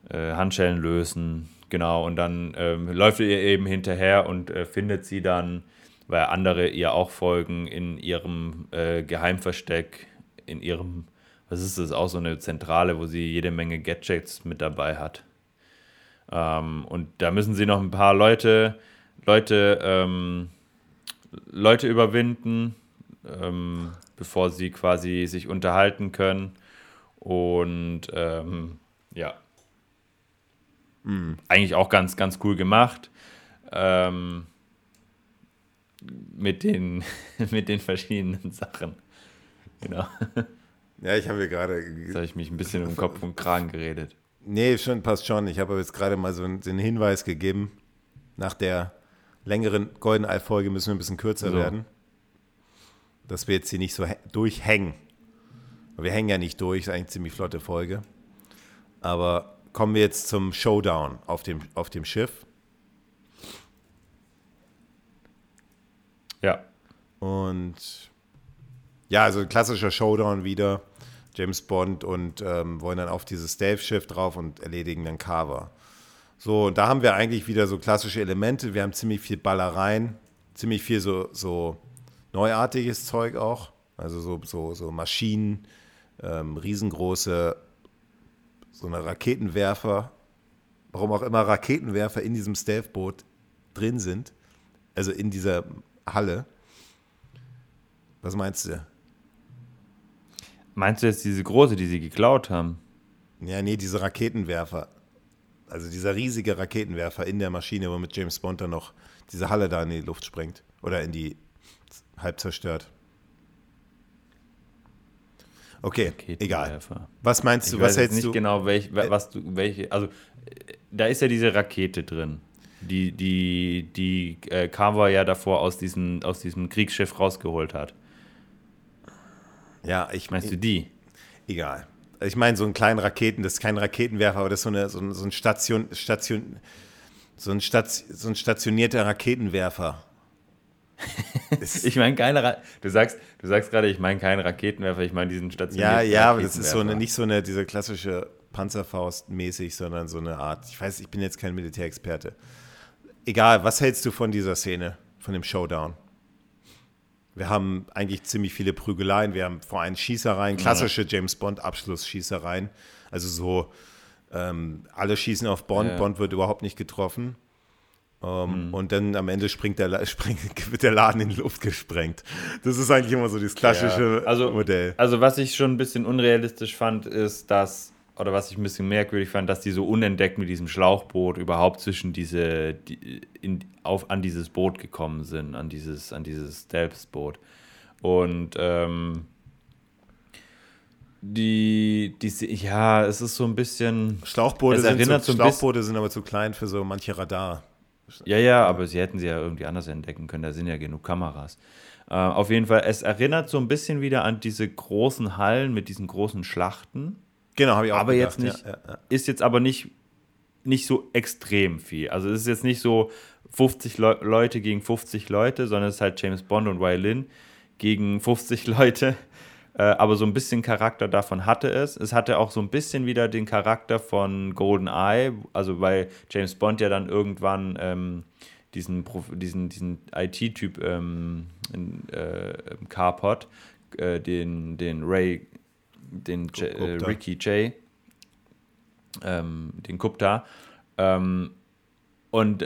äh, Handschellen lösen, genau. Und dann ähm, läuft ihr eben hinterher und äh, findet sie dann, weil andere ihr auch folgen, in ihrem äh, Geheimversteck, in ihrem, was ist das, auch so eine Zentrale, wo sie jede Menge Gadgets mit dabei hat. Ähm, und da müssen sie noch ein paar Leute, Leute, ähm, Leute überwinden, ähm, bevor sie quasi sich unterhalten können. Und ähm, ja, mhm. eigentlich auch ganz, ganz cool gemacht. Ähm, mit, den, mit den verschiedenen Sachen. Genau. Ja, ich habe hier gerade. Jetzt habe ich mich ein bisschen um Kopf und Kragen geredet. Nee, schon, passt schon. Ich habe jetzt gerade mal so einen, einen, Hinweis gegeben. Nach der längeren Golden Eye-Folge müssen wir ein bisschen kürzer so. werden. Dass wir jetzt hier nicht so durchhängen. Wir hängen ja nicht durch, ist eigentlich eine ziemlich flotte Folge. Aber kommen wir jetzt zum Showdown auf dem, auf dem Schiff. Ja. Und ja, also ein klassischer Showdown wieder. James Bond und ähm, wollen dann auf dieses Stealth-Schiff drauf und erledigen dann Carver. So, und da haben wir eigentlich wieder so klassische Elemente. Wir haben ziemlich viel Ballereien, ziemlich viel so, so neuartiges Zeug auch. Also so, so, so Maschinen, ähm, riesengroße, so eine Raketenwerfer. Warum auch immer Raketenwerfer in diesem Stealth-Boot drin sind. Also in dieser Halle. Was meinst du? Meinst du jetzt diese große, die sie geklaut haben? Ja, nee, diese Raketenwerfer. Also dieser riesige Raketenwerfer in der Maschine, womit James Bond dann noch diese Halle da in die Luft sprengt. Oder in die halb zerstört. Okay, egal. Was meinst du? Ich was weiß hältst nicht du? genau, welch, was du, welche. Also da ist ja diese Rakete drin, die die die äh, Carver ja davor aus diesem aus diesem Kriegsschiff rausgeholt hat. Ja, ich meinst du die? Egal. Ich meine so einen kleinen Raketen, das ist kein Raketenwerfer, aber das ist so, eine, so, ein, so ein Station, Station, so ein, Station, so ein stationierter Raketenwerfer. ich meine keine Ra du sagst du sagst gerade ich meine keinen Raketenwerfer ich meine diesen stationierten ja ja aber das ist so eine nicht so eine diese klassische Panzerfaust mäßig sondern so eine Art ich weiß ich bin jetzt kein Militärexperte egal was hältst du von dieser Szene von dem Showdown wir haben eigentlich ziemlich viele Prügeleien. Wir haben vor allem Schießereien, klassische James Bond-Abschlussschießereien. Also so, ähm, alle schießen auf Bond, ja. Bond wird überhaupt nicht getroffen. Um, mhm. Und dann am Ende springt der, springt, wird der Laden in die Luft gesprengt. Das ist eigentlich immer so das klassische ja. also, Modell. Also, was ich schon ein bisschen unrealistisch fand, ist, dass oder was ich ein bisschen merkwürdig fand, dass die so unentdeckt mit diesem Schlauchboot überhaupt zwischen diese, die, in, auf, an dieses Boot gekommen sind, an dieses, an dieses Stealth-Boot. Und ähm, die, die, ja, es ist so ein bisschen. Schlauchboote, sind, so, Schlauchboote sind aber zu klein für so manche Radar. Ja, ja, aber sie hätten sie ja irgendwie anders entdecken können. Da sind ja genug Kameras. Äh, auf jeden Fall, es erinnert so ein bisschen wieder an diese großen Hallen mit diesen großen Schlachten. Genau, habe ich auch Aber gedacht. jetzt nicht, ja, ja, ist jetzt aber nicht, nicht so extrem viel. Also es ist jetzt nicht so 50 Le Leute gegen 50 Leute, sondern es ist halt James Bond und Violin gegen 50 Leute. Äh, aber so ein bisschen Charakter davon hatte es. Es hatte auch so ein bisschen wieder den Charakter von Golden Eye, also weil James Bond ja dann irgendwann ähm, diesen, diesen, diesen IT-Typ ähm, äh, im Carport, äh, den, den Ray den J, äh, Ricky J, ähm, den Kupta. Ähm, und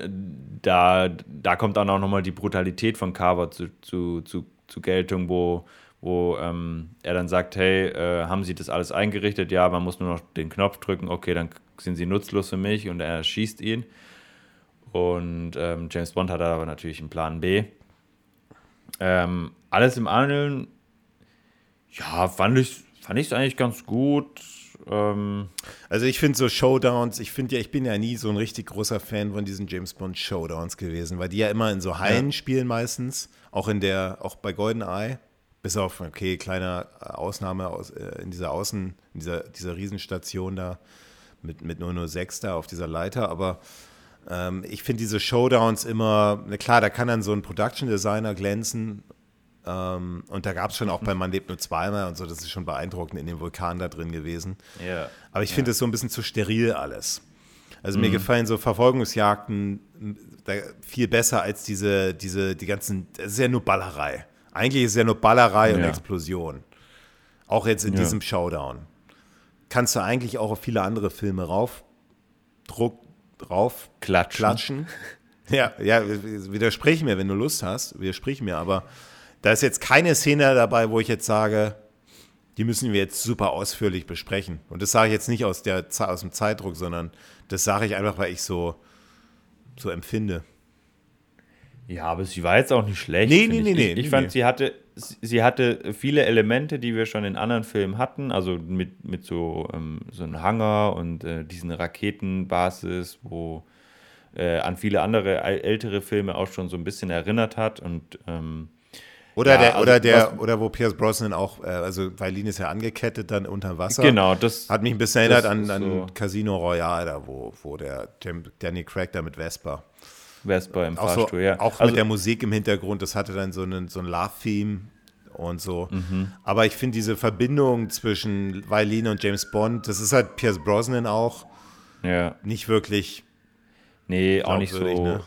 da, da kommt dann auch nochmal die Brutalität von Carver zu, zu, zu, zu Geltung, wo, wo ähm, er dann sagt, hey, äh, haben Sie das alles eingerichtet? Ja, man muss nur noch den Knopf drücken, okay, dann sind Sie nutzlos für mich und er schießt ihn. Und ähm, James Bond hat aber natürlich einen Plan B. Ähm, alles im Allen, ja, fand ich, fand ich es eigentlich ganz gut. Ähm also ich finde so Showdowns, ich finde ja, ich bin ja nie so ein richtig großer Fan von diesen James Bond Showdowns gewesen, weil die ja immer in so Hallen ja. spielen meistens, auch in der, auch bei GoldenEye, bis auf, okay, kleine Ausnahme aus, äh, in dieser Außen, in dieser, dieser Riesenstation da mit, mit 006 da auf dieser Leiter, aber ähm, ich finde diese Showdowns immer, na klar, da kann dann so ein Production Designer glänzen ähm, und da gab es schon auch bei Man lebt nur zweimal und so, das ist schon beeindruckend in dem Vulkan da drin gewesen. Ja. Aber ich finde es so ein bisschen zu steril alles. Also mir gefallen so Verfolgungsjagden viel besser als diese, diese, die ganzen, es ist ja nur Ballerei. Eigentlich ist es ja nur Ballerei und Ja. Explosion. Auch jetzt in Ja. diesem Showdown. Kannst du eigentlich auch auf viele andere Filme rauf, Druck, drauf Klatschen. klatschen. Ja, ja, widersprich mir, wenn du Lust hast, widersprich mir, aber da ist jetzt keine Szene dabei, wo ich jetzt sage, die müssen wir jetzt super ausführlich besprechen. Und das sage ich jetzt nicht aus, der, aus dem Zeitdruck, sondern das sage ich einfach, weil ich so, so empfinde. Ja, aber sie war jetzt auch nicht schlecht. Nee, nee, ich. nee, Ich, nee, ich fand, nee. sie hatte, sie hatte viele Elemente, die wir schon in anderen Filmen hatten. Also mit, mit so, ähm, so einem Hangar und äh, diesen Raketenbasis, wo äh, an viele andere äl- ältere Filme auch schon so ein bisschen erinnert hat. Und ähm, Oder Ja, der, also oder der, oder wo Pierce Brosnan auch, äh, also Vailin ist ja angekettet dann unter Wasser. genau, das Hat mich ein bisschen erinnert an, an so- Casino Royale, da wo, wo der Jim, Danny Craig da mit Vespa. Vespa im Auch, so, Fahrstuhl, ja. auch also, mit der Musik im Hintergrund, das hatte dann so einen, so ein Love-Theme und so. Mhm. Aber ich finde diese Verbindung zwischen Vailin und James Bond, das ist halt Pierce Brosnan auch ja. nicht wirklich. Nee, auch nicht so. Glaubwürdig,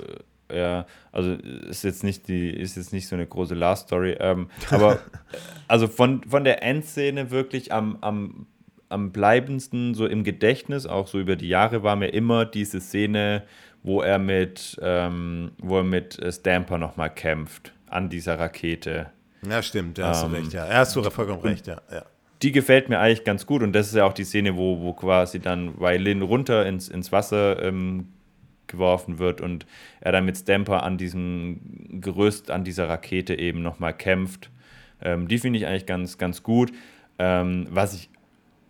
äh, Ja, also ist jetzt nicht die, ist jetzt nicht so eine große Last Story. Ähm, aber also von, von der Endszene wirklich am, am, am bleibendsten, so im Gedächtnis, auch so über die Jahre, war mir immer diese Szene, wo er mit, ähm, wo er mit äh, Stamper nochmal kämpft an dieser Rakete. Ja, stimmt, da hast du Ähm, recht, ja. Ja, hast du vollkommen recht, ja. ja. die gefällt mir eigentlich ganz gut und das ist ja auch die Szene, wo, wo quasi dann Violin runter ins, ins Wasser ähm, geworfen wird und er dann mit Stamper an diesem Gerüst, an dieser Rakete eben nochmal kämpft. Ähm, die finde ich eigentlich ganz, ganz gut. Ähm, was ich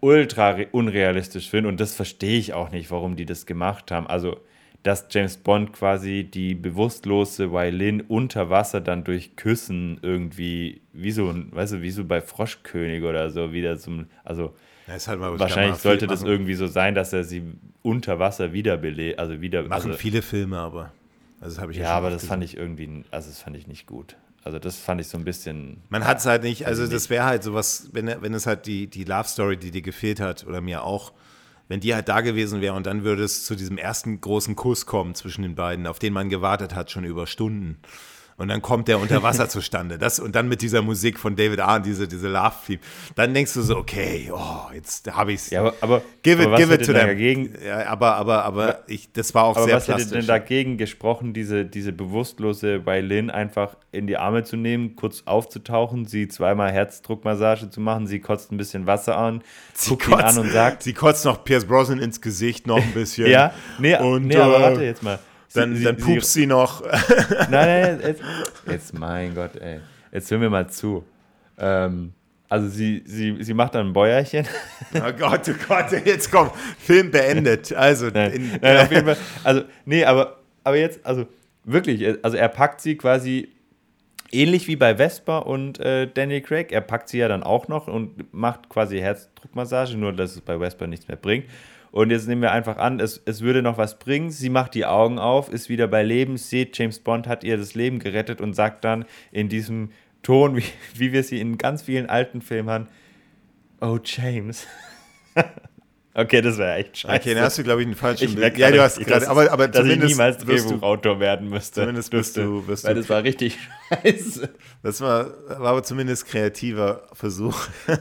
ultra re- unrealistisch finde und das verstehe ich auch nicht, warum die das gemacht haben. Also, dass James Bond quasi die bewusstlose Violin unter Wasser dann durch Küssen irgendwie, wie so, weißt du, wie so bei Froschkönig oder so, wieder zum, also halt wahrscheinlich sollte das machen, irgendwie so sein, dass er sie unter Wasser wiederbelebt, also wieder, Machen also, viele Filme, aber. Also das habe ich ja, schon aber das gesehen. fand ich irgendwie, also das fand ich nicht gut. Also das fand ich so ein bisschen, Man hat es halt nicht, also das wäre halt sowas, wenn, wenn es halt die, die Love Story, die dir gefehlt hat, oder mir auch, wenn die halt da gewesen wäre und dann würde es zu diesem ersten großen Kuss kommen zwischen den beiden, auf den man gewartet hat, schon über Stunden. Und dann kommt der unter Wasser zustande. Das, und dann mit dieser Musik von David Arn, diese, diese Love-Theme. Dann denkst du so, okay, oh, jetzt habe ich es. ja, aber, aber, give it, aber give it hätte to them. dagegen, Ja, aber, aber, aber ich, das war auch Aber sehr was hätte plastisch. denn dagegen gesprochen, diese, diese bewusstlose Violin einfach in die Arme zu nehmen, kurz aufzutauchen, sie zweimal Herzdruckmassage zu machen, sie kotzt ein bisschen Wasser an, sie guckt ihn an und sagt, sie kotzt noch Pierce Brosnan ins Gesicht noch ein bisschen. ja, nee, Und, nee aber äh, warte jetzt mal. Sie- Dann, sie, dann pupst sie noch. Nein, nein, jetzt, jetzt, mein Gott, ey. Jetzt hören wir mal zu. Ähm, also sie, sie, sie macht dann ein Bäuerchen. Oh Gott, oh Gott, jetzt komm, Film beendet. Also, Nein, in, nein, auf jeden Fall. Also, nee, aber, aber jetzt, also wirklich, also er packt sie quasi ähnlich wie bei Vespa und äh, Daniel Craig. Er packt sie ja dann auch noch und macht quasi Herzdruckmassage, nur dass es bei Vespa nichts mehr bringt. Und jetzt nehmen wir einfach an, es, es würde noch was bringen. Sie macht die Augen auf, ist wieder bei Leben, sieht, James Bond hat ihr das Leben gerettet und sagt dann in diesem Ton, wie, wie wir sie in ganz vielen alten Filmen haben, Oh, James. okay, das wäre echt scheiße. okay, dann hast du, glaube ich, einen falschen Ich Blick. merke Ja, du hast gerade, aber, aber dass ich zumindest niemals Drehbuchautor werden müsste. zumindest bist du- wirst Weil du- das war richtig scheiße. das war, war aber zumindest kreativer Versuch.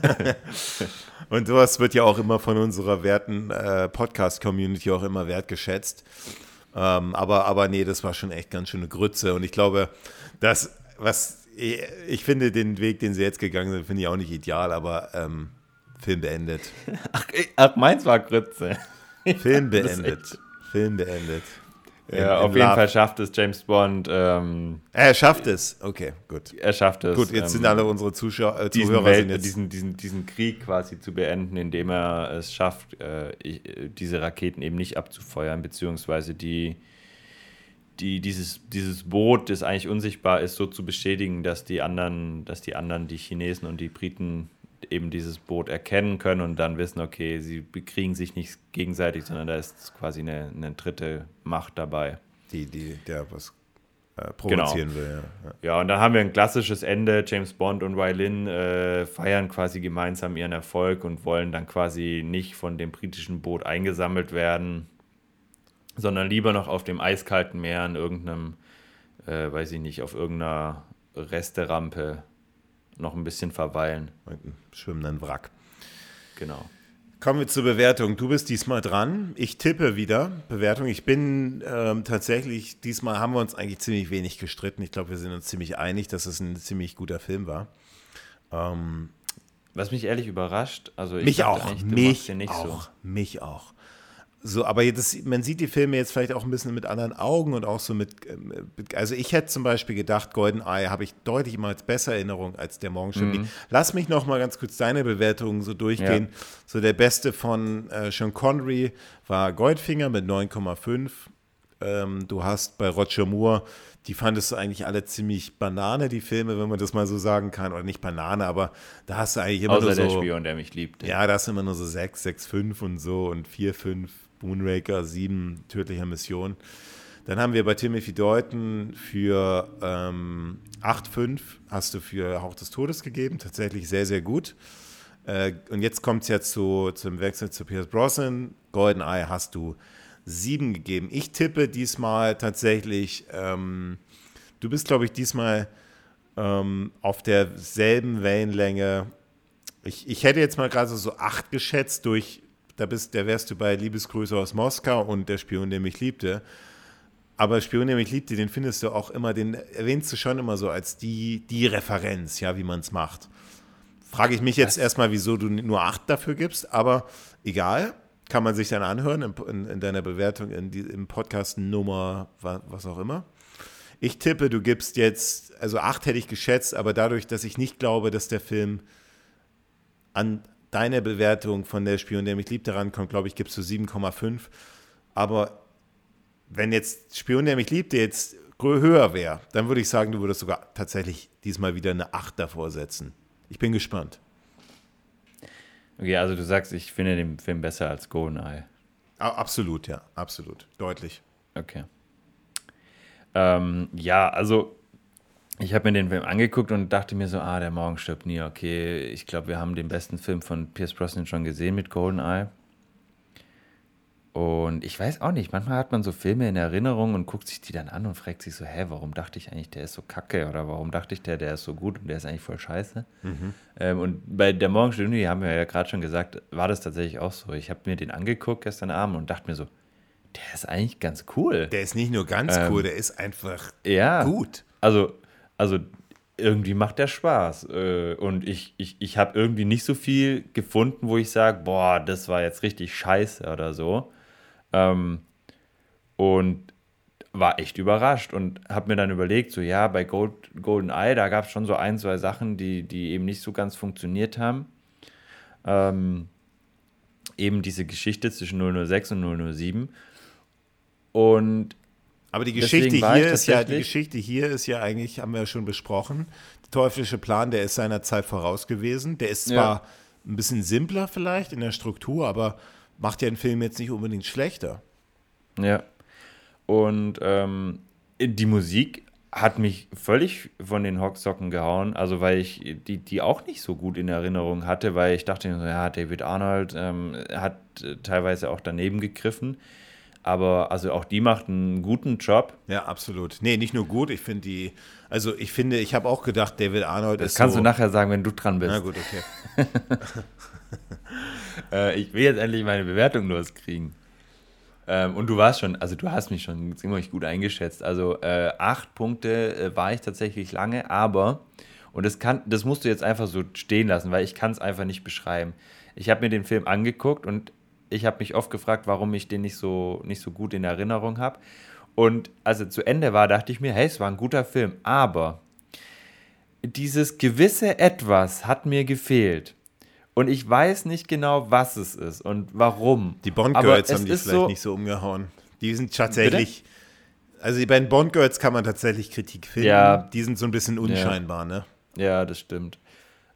Und sowas wird ja auch immer von unserer werten äh, Podcast-Community auch immer wertgeschätzt. Ähm, aber, aber nee, das war schon echt ganz schöne Grütze. Und ich glaube, das, was ich, ich finde, den Weg, den sie jetzt gegangen sind, finde ich auch nicht ideal, aber ähm, Film beendet. Ach, ach, meins war Grütze. Film beendet. Film beendet. Ja, in auf jeden Love. Fall schafft es James Bond. Ähm, Er schafft es. Okay, gut. er schafft es. Gut, jetzt sind ähm, alle unsere Zuschauer, äh, diesen, Zuhörer Welt, sind jetzt. diesen, diesen, diesen Krieg quasi zu beenden, indem er es schafft, äh, äh, diese Raketen eben nicht abzufeuern, beziehungsweise die, die, dieses, dieses Boot, das eigentlich unsichtbar ist, so zu beschädigen, dass die anderen, dass die anderen, die Chinesen und die Briten eben dieses Boot erkennen können und dann wissen, okay, sie bekriegen sich nicht gegenseitig, sondern da ist quasi eine, eine dritte Macht dabei. die, die, der was äh, provozieren Genau. will. Ja. Ja. Und dann haben wir ein klassisches Ende. James Bond und Waylin äh, feiern quasi gemeinsam ihren Erfolg und wollen dann quasi nicht von dem britischen Boot eingesammelt werden. sondern lieber noch auf dem eiskalten Meer in irgendeinem, äh, weiß ich nicht, auf irgendeiner Resterampe noch ein bisschen verweilen. Mit einem schwimmenden Wrack. Genau. Kommen wir zur Bewertung. Du bist diesmal dran. Ich tippe wieder Bewertung. Ich bin ähm, tatsächlich, diesmal haben wir uns eigentlich ziemlich wenig gestritten. Ich glaube, wir sind uns ziemlich einig, dass es ein ziemlich guter Film war. Ähm, Was mich ehrlich überrascht, also ich mich auch, mich nicht auch, so. mich auch. So, aber jetzt, man sieht die Filme jetzt vielleicht auch ein bisschen mit anderen Augen und auch so mit, ähm, also ich hätte zum Beispiel gedacht, Golden Eye habe ich deutlich immer als bessere Erinnerung als der Morgenstern. Mhm. Lass mich noch mal ganz kurz deine Bewertungen so durchgehen. Ja. So der beste von äh, Sean Connery war Goldfinger mit 9,5. Ähm, du hast bei Roger Moore, die fandest du eigentlich alle ziemlich Banane, die Filme, wenn man das mal so sagen kann. Oder nicht Banane, aber da hast du eigentlich immer Außer nur der so. Spion, der mich liebt. Ja, da ist immer nur so 6, 6, 5 und so und 4, 5, Moonraker, 7, tödlicher Mission. Dann haben wir bei Timothy Deuten für ähm, 8, 5 hast du für Hauch des Todes gegeben. Tatsächlich sehr, sehr gut. Äh, und jetzt kommt es ja zu, zum Wechsel zu Pierce Brosnan. GoldenEye hast du 7 gegeben. Ich tippe diesmal tatsächlich, ähm, du bist, glaube ich, diesmal ähm, auf derselben Wellenlänge. Ich, ich hätte jetzt mal gerade so 8 geschätzt durch da bist, da wärst du bei Liebesgrüße aus Moskau und der Spion, der mich liebte. Aber Spion, der mich liebte, den findest du auch immer, den erwähnst du schon immer so als die, die Referenz, ja, wie man es macht. Frage ich mich jetzt erstmal, wieso du nur acht dafür gibst, aber egal, kann man sich dann anhören in, in, in deiner Bewertung in die, im Podcast Nummer, was auch immer. Ich tippe, du gibst jetzt, also acht hätte ich geschätzt, aber dadurch, dass ich nicht glaube, dass der Film an, deine Bewertung von der Spion, der mich liebt, rankommt, glaube ich, gibst du 7,5. Aber wenn jetzt Spion, der mich liebt, jetzt höher wäre, dann würde ich sagen, du würdest sogar tatsächlich diesmal wieder eine 8 davor setzen. Ich bin gespannt. Okay, also du sagst, ich finde den Film besser als GoldenEye. Absolut, ja, absolut. Deutlich. Okay. Ähm, ja, also ich habe mir den Film angeguckt und dachte mir so, ah, der Morgen stirbt nie. Okay, ich glaube, wir haben den besten Film von Pierce Brosnan schon gesehen mit GoldenEye. Und ich weiß auch nicht, manchmal hat man so Filme in Erinnerung und guckt sich die dann an und fragt sich so, hä, warum dachte ich eigentlich, der ist so kacke oder warum dachte ich, der, der ist so gut und der ist eigentlich voll scheiße. Mhm. Ähm, und bei der Morgenstunde, die haben wir ja gerade schon gesagt, war das tatsächlich auch so. Ich habe mir den angeguckt gestern Abend und dachte mir so, der ist eigentlich ganz cool. Der ist nicht nur ganz ähm, cool, der ist einfach ja, gut. Also also irgendwie macht der Spaß. Äh, und ich, ich, ich habe irgendwie nicht so viel gefunden, wo ich sage, boah, das war jetzt richtig scheiße oder so. Ähm, und war echt überrascht und habe mir dann überlegt, so ja, bei Gold, Golden Eye, da gab es schon so ein, zwei Sachen, die, die eben nicht so ganz funktioniert haben. Ähm, eben diese Geschichte zwischen 006 und 007. Und aber die Geschichte hier ist ja, die Geschichte hier ist ja eigentlich, haben wir ja schon besprochen, der teuflische Plan, der ist seiner Zeit voraus gewesen. Der ist zwar ja. ein bisschen simpler vielleicht in der Struktur, aber macht ja den Film jetzt nicht unbedingt schlechter. Ja. Und ähm, die Musik hat mich völlig von den Hocksocken gehauen, also weil ich die, die auch nicht so gut in Erinnerung hatte, weil ich dachte, ja, David Arnold ähm, hat äh, teilweise auch daneben gegriffen. Aber also auch die macht einen guten Job. Ja, absolut. Nee, nicht nur gut, ich finde die, also ich finde, ich habe auch gedacht, David Arnold das ist. Das kannst so, du nachher sagen, wenn du dran bist. Na gut, okay. äh, ich will jetzt endlich meine Bewertung loskriegen. Ähm, und du warst schon, also du hast mich schon ziemlich gut eingeschätzt. Also äh, acht Punkte äh, war ich tatsächlich lange, aber, und das, kann, das musst du jetzt einfach so stehen lassen, weil ich kann es einfach nicht beschreiben. Ich habe mir den Film angeguckt und ich habe mich oft gefragt, warum ich den nicht so, nicht so gut in Erinnerung habe. Und als er zu Ende war, dachte ich mir, hey, es war ein guter Film. Aber dieses gewisse Etwas hat mir gefehlt. Und ich weiß nicht genau, was es ist und warum. Die Bond Girls haben die vielleicht so nicht so umgehauen. Die sind tatsächlich. Bitte? Also bei den Bond Girls kann man tatsächlich Kritik finden. Ja. Die sind so ein bisschen unscheinbar, ja. ne? Ja, das stimmt.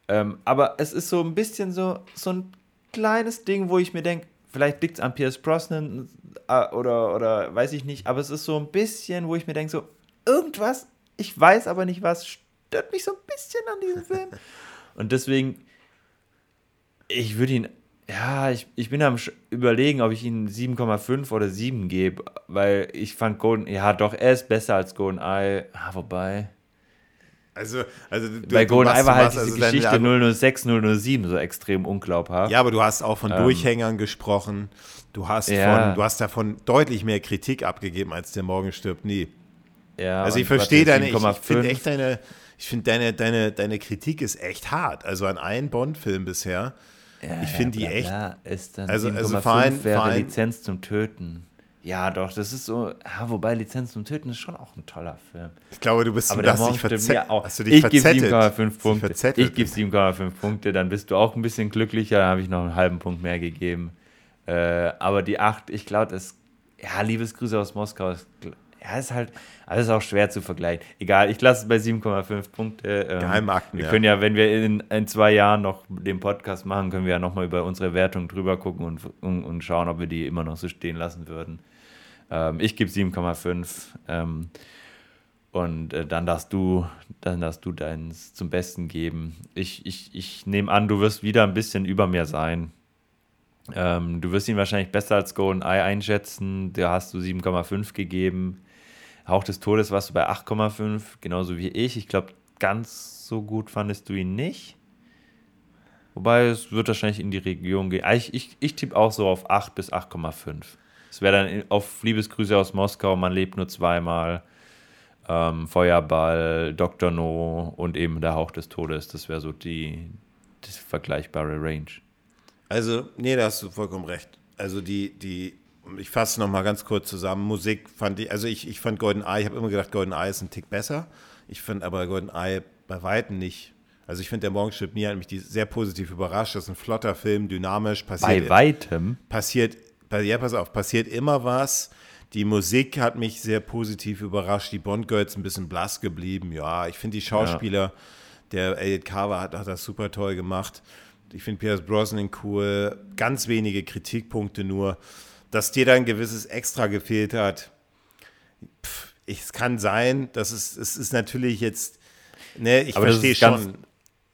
Ähm, aber es ist so ein bisschen so, so ein kleines Ding, wo ich mir denke, vielleicht liegt es an Pierce Brosnan äh, oder, oder weiß ich nicht, aber es ist so ein bisschen, wo ich mir denke, so irgendwas, ich weiß aber nicht was, stört mich so ein bisschen an diesem Film. Und deswegen, ich würde ihn, Ja, ich, ich bin am überlegen, ob ich ihm 7,5 oder 7 gebe, weil ich fand Golden, ja doch, er ist besser als Golden Eye, ah, wobei. Also, also du, Bei Golden Eye war halt diese also Geschichte 006, 007 so extrem unglaubhaft. Ja, aber du hast auch von ähm, Durchhängern gesprochen. Du hast, ja. von, du hast davon deutlich mehr Kritik abgegeben als der Morgen stirbt nie. Ja, also ich verstehe deine, ich, ich finde echt deine, ich finde deine, deine, deine Kritik ist echt hart. Also an einen Bond-Film bisher. Ja, ich finde ja, die echt. Ja, ist dann also, also Verein, wäre Verein, Lizenz zum Töten. Ja, doch, das ist so. Ja, wobei Lizenz zum Töten ist schon auch ein toller Film. Ich glaube, du bist Aber der hast dich verzett, auch. Hast du dich ich gebe 7,5 Punkte. Ich gebe 7,5 Punkte, dann bist du auch ein bisschen glücklicher. Dann habe ich noch einen halben Punkt mehr gegeben. Äh, aber die 8, ich glaube, das. Ja, Liebesgrüße aus Moskau ist ja, ist halt alles auch schwer zu vergleichen. Egal, ich lasse es bei 7,5 Punkte. Ähm, Geheimakten, Wir ja. können ja, wenn wir in, in zwei Jahren noch den Podcast machen, können wir ja nochmal über unsere Wertung drüber gucken und, und, und, schauen, ob wir die immer noch so stehen lassen würden. Ähm, ich gebe 7,5. Ähm, und äh, dann darfst du, dann darfst du deins zum Besten geben. Ich, ich, ich nehme an, du wirst wieder ein bisschen über mir sein. Ähm, du wirst ihn wahrscheinlich besser als Golden Eye einschätzen. Da hast du 7,5 gegeben. Hauch des Todes warst du bei 8,5, genauso wie ich. Ich glaube, ganz so gut fandest du ihn nicht. Wobei es wird wahrscheinlich in die Region gehen. Ich, ich, ich tippe auch so auf 8 bis 8,5. Es wäre dann auf Liebesgrüße aus Moskau, man lebt nur zweimal. Ähm, Feuerball, Dr. No und eben der Hauch des Todes. Das wäre so die, die vergleichbare Range. Also, nee, da hast du vollkommen recht. Also die, die ich fasse noch mal ganz kurz zusammen. Musik fand ich, also ich, ich fand Golden Eye, ich habe immer gedacht, Golden Eye ist ein Tick besser. Ich finde aber Golden Eye bei Weitem nicht. Also ich finde, der Morgenstrip mir hat mich die sehr positiv überrascht. Das ist ein flotter Film, dynamisch, passiert. Bei weitem? Passiert, ja, pass auf, passiert immer was. Die Musik hat mich sehr positiv überrascht. Die Bond-Girls ein bisschen blass geblieben. Ja, ich finde die Schauspieler, ja. der Elliot Carver hat, hat das super toll gemacht. Ich finde Pierce Brosnan cool. Ganz wenige Kritikpunkte nur dass dir da ein gewisses Extra gefehlt hat. Pff, es kann sein, dass es, es ist natürlich jetzt, ne, ich verstehe schon. Ganz,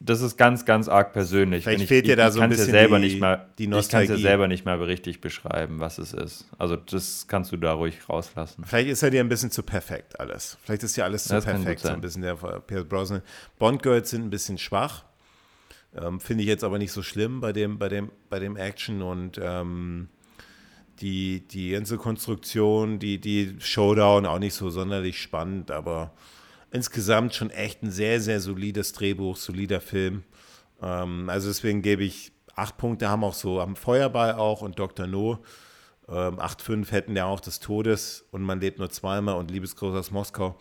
das ist ganz, ganz arg persönlich. Vielleicht ich, fehlt dir da so ein bisschen selber die, nicht mal, die Nostalgie. Ich kann es ja selber nicht mal richtig beschreiben, was es ist. Also das kannst du da ruhig rauslassen. Vielleicht ist er dir ein bisschen zu perfekt alles. Vielleicht ist ja alles zu das perfekt. So ein bisschen der Pierce Brosnan. Bond Girls sind ein bisschen schwach. Ähm, Finde ich jetzt aber nicht so schlimm bei dem, bei dem, bei dem Action und ähm, die, die ganze Konstruktion, die, die Showdown auch nicht so sonderlich spannend, aber insgesamt schon echt ein sehr, sehr solides Drehbuch, solider Film. Ähm, also deswegen gebe ich acht Punkte, haben auch so am Feuerball auch und Dr. No. Ähm, 8,5 hätten ja auch des Todes und man lebt nur zweimal und Liebesgroß aus Moskau.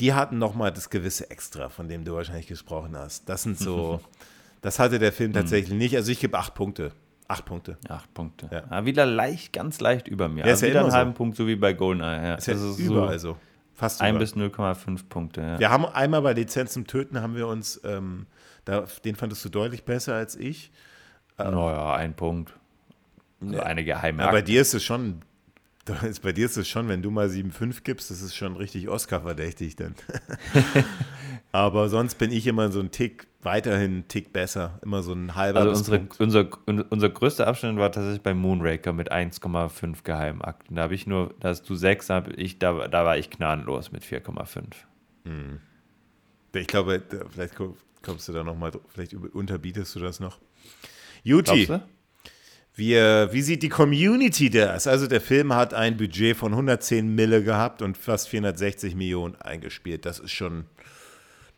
Die hatten nochmal das gewisse Extra, von dem du wahrscheinlich gesprochen hast. Das sind so, das hatte der Film tatsächlich nicht. Also ich gebe acht Punkte. Acht Punkte. Acht Punkte. Ja. ja wieder leicht, ganz leicht über mir. Ja, also wieder einen halben so. Punkt, so wie bei Goldeneye. Ja. Ist ja ist überall so. Fast 1 bis 0,5 Punkte. Ja. Wir haben einmal bei Lizenz zum Töten haben wir uns, ähm, da, den fandest du deutlich besser als ich. Ähm, naja, ein Punkt. Also eine geheime ja, Bei dir ist es schon, bei dir ist es schon, wenn du mal 7,5 gibst, das ist schon richtig Oscar-verdächtig dann. Aber sonst bin ich immer so ein Tick weiterhin einen Tick besser. Immer so ein halber. Also unsere, unser, unser größter Abstand war tatsächlich bei Moonraker mit 1,5 Geheimakten. Da habe ich nur, da hast du 6, ich, da, da war ich gnadenlos mit 4,5. Hm. Ich glaube, vielleicht kommst du da nochmal, vielleicht unterbietest du das noch. Juti. Wie, wie sieht die Community das? Also der Film hat ein Budget von 110 Mille gehabt und fast 460 Millionen eingespielt. Das ist schon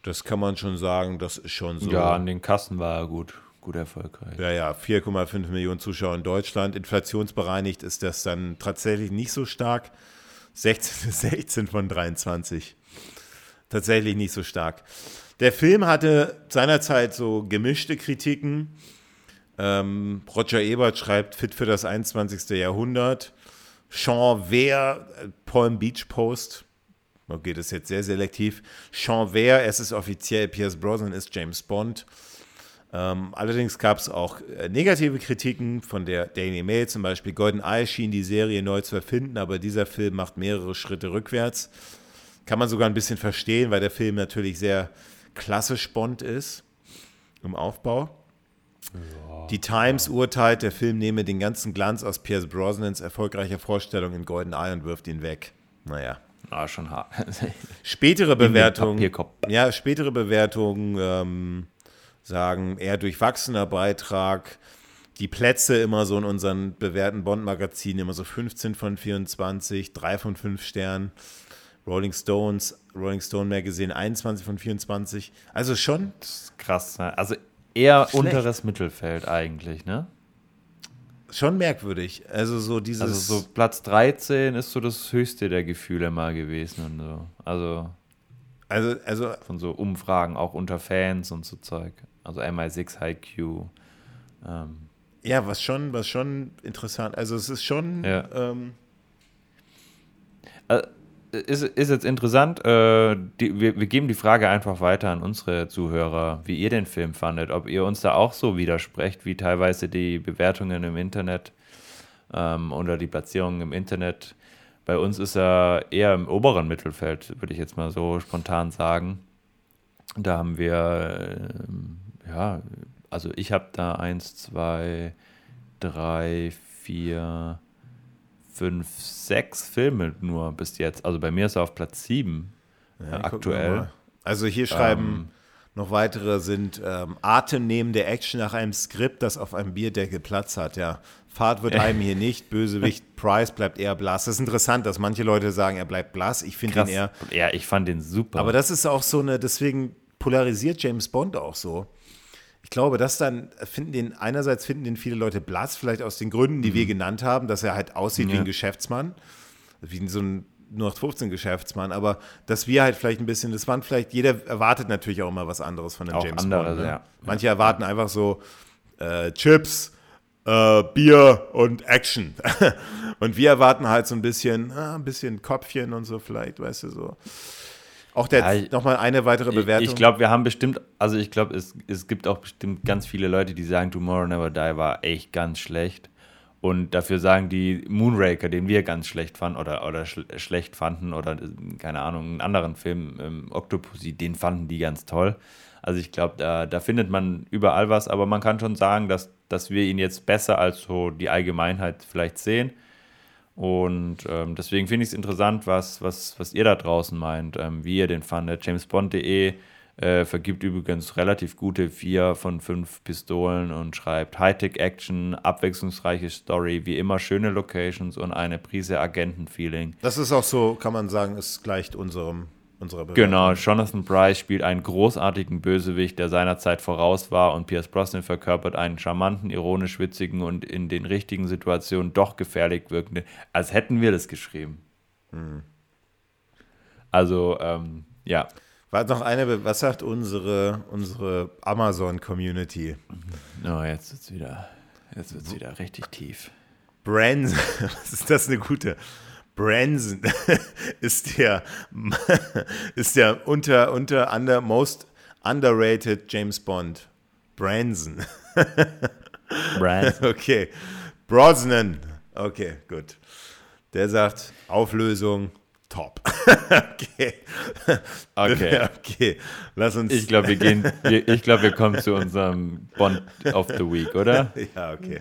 das kann man schon sagen, das ist schon so. Ja, an den Kassen war er gut, gut erfolgreich. Ja, ja, 4,5 Millionen Zuschauer in Deutschland. Inflationsbereinigt ist das dann tatsächlich nicht so stark. 16, 16 von 23. Tatsächlich nicht so stark. Der Film hatte seinerzeit so gemischte Kritiken. Ähm, Roger Ebert schreibt Fit für das 21. Jahrhundert. Sean Wehr, äh, Palm Beach Post, Okay, das ist jetzt sehr selektiv. Sean Ware, es ist offiziell, Pierce Brosnan ist James Bond. Ähm, allerdings gab es auch äh, negative Kritiken von der Daily Mail, zum Beispiel Golden Eye schien die Serie neu zu erfinden, aber dieser Film macht mehrere Schritte rückwärts. Kann man sogar ein bisschen verstehen, weil der Film natürlich sehr klassisch Bond ist im Aufbau. Die Times urteilt, der Film nehme den ganzen Glanz aus Pierce Brosnans erfolgreicher Vorstellung in GoldenEye und wirft ihn weg. Naja. Ah, schon hart. Spätere Bewertungen, ja, spätere Bewertungen ähm, sagen eher durchwachsener Beitrag. Die Plätze immer so in unseren bewährten Bond-Magazinen immer so 15 von 24, 3 von 5 Sternen. Rolling Stones, Rolling Stone Magazine 21 von 24. Also schon Krass. Ne? Also eher Schlecht. unteres Mittelfeld eigentlich, ne? Schon merkwürdig. Also so dieses Also so Platz 13 ist so das höchste der Gefühle mal gewesen und so. Also also also von so Umfragen auch unter Fans und so Zeug. Also MI6 HiQ. Ähm, ja, was schon was schon interessant. Also es ist schon Ja. ähm, Äh, ist, ist jetzt interessant. Äh, die, wir, wir geben die Frage einfach weiter an unsere Zuhörer, wie ihr den Film fandet. Ob ihr uns da auch so widersprecht, wie teilweise die Bewertungen im Internet ähm, oder die Platzierungen im Internet. Bei uns ist er eher im oberen Mittelfeld, würde ich jetzt mal so spontan sagen. Da haben wir, ähm, ja, also ich habe da eins, zwei, drei, vier, fünf, sechs Filme nur bis jetzt. Also bei mir ist er auf Platz sieben Ja, äh, aktuell. Also hier schreiben Ähm, noch weitere sind ähm, atemmehende Action nach einem Skript, das auf einem Bierdeckel Platz hat. Ja, Fahrt wird einem hier nicht. Bösewicht Price bleibt eher blass. Das ist interessant, dass manche Leute sagen, er bleibt blass. Ich finde ihn eher. Ja, ich fand den super. Aber das ist auch so eine, deswegen polarisiert James Bond auch so. Ich glaube, dass dann finden den, einerseits finden den viele Leute blass, vielleicht aus den Gründen, die wir genannt haben, dass er halt aussieht wie Mhm. Ja. ein Geschäftsmann, wie so ein nur 15 Geschäftsmann, aber dass wir halt vielleicht ein bisschen, das waren vielleicht, jeder erwartet natürlich auch immer was anderes von dem Auch James andere, Bond. Ne? ja. Manche erwarten einfach so äh, Chips, äh, Bier und Action. und wir erwarten halt so ein bisschen, ah, ein bisschen Kopfchen und so vielleicht, weißt du, so. Auch der, Ja, ich- nochmal eine weitere ich, Bewertung. ich glaube, wir haben bestimmt, also ich glaube, es, es gibt auch bestimmt ganz viele Leute, die sagen, Tomorrow Never Die war echt ganz schlecht. Und dafür sagen die Moonraker, den wir ganz schlecht fanden oder, oder schl schlecht fanden oder keine Ahnung, einen anderen Film, ähm, Octopussy, den fanden die ganz toll. Also ich glaube, da, da findet man überall was, aber man kann schon sagen, dass, dass wir ihn jetzt besser als so die Allgemeinheit vielleicht sehen. Und ähm, deswegen finde ich es interessant, was, was, was ihr da draußen meint, ähm, wie ihr den fandet. JamesBond.de äh, vergibt übrigens relativ gute 4 von 5 Pistolen und schreibt Hightech-Action, abwechslungsreiche Story, wie immer schöne Locations und eine Prise Agenten-Feeling. Das ist auch so, kann man sagen, es gleicht unserem, unserer Bewertung. Genau, Jonathan Bryce spielt einen großartigen Bösewicht, der seiner Zeit voraus war und Pierce Brosnan verkörpert einen charmanten, ironisch witzigen und in den richtigen Situationen doch gefährlich wirkenden, als hätten wir das geschrieben. Also, ähm, ja, War noch eine, was sagt unsere, unsere Amazon-Community? oh, jetzt wird's wieder, jetzt wird's wieder richtig tief. Branson, was ist das eine gute? Branson ist der, ist der unter, unter under most underrated James Bond. Branson. Brand. Okay. Brosnan. Okay, gut. Der sagt, Auflösung, top. okay. Okay. Okay. Lass uns. Ich glaube, wir gehen, wir, ich glaube, wir kommen zu unserem Bond of the Week, oder? ja, okay.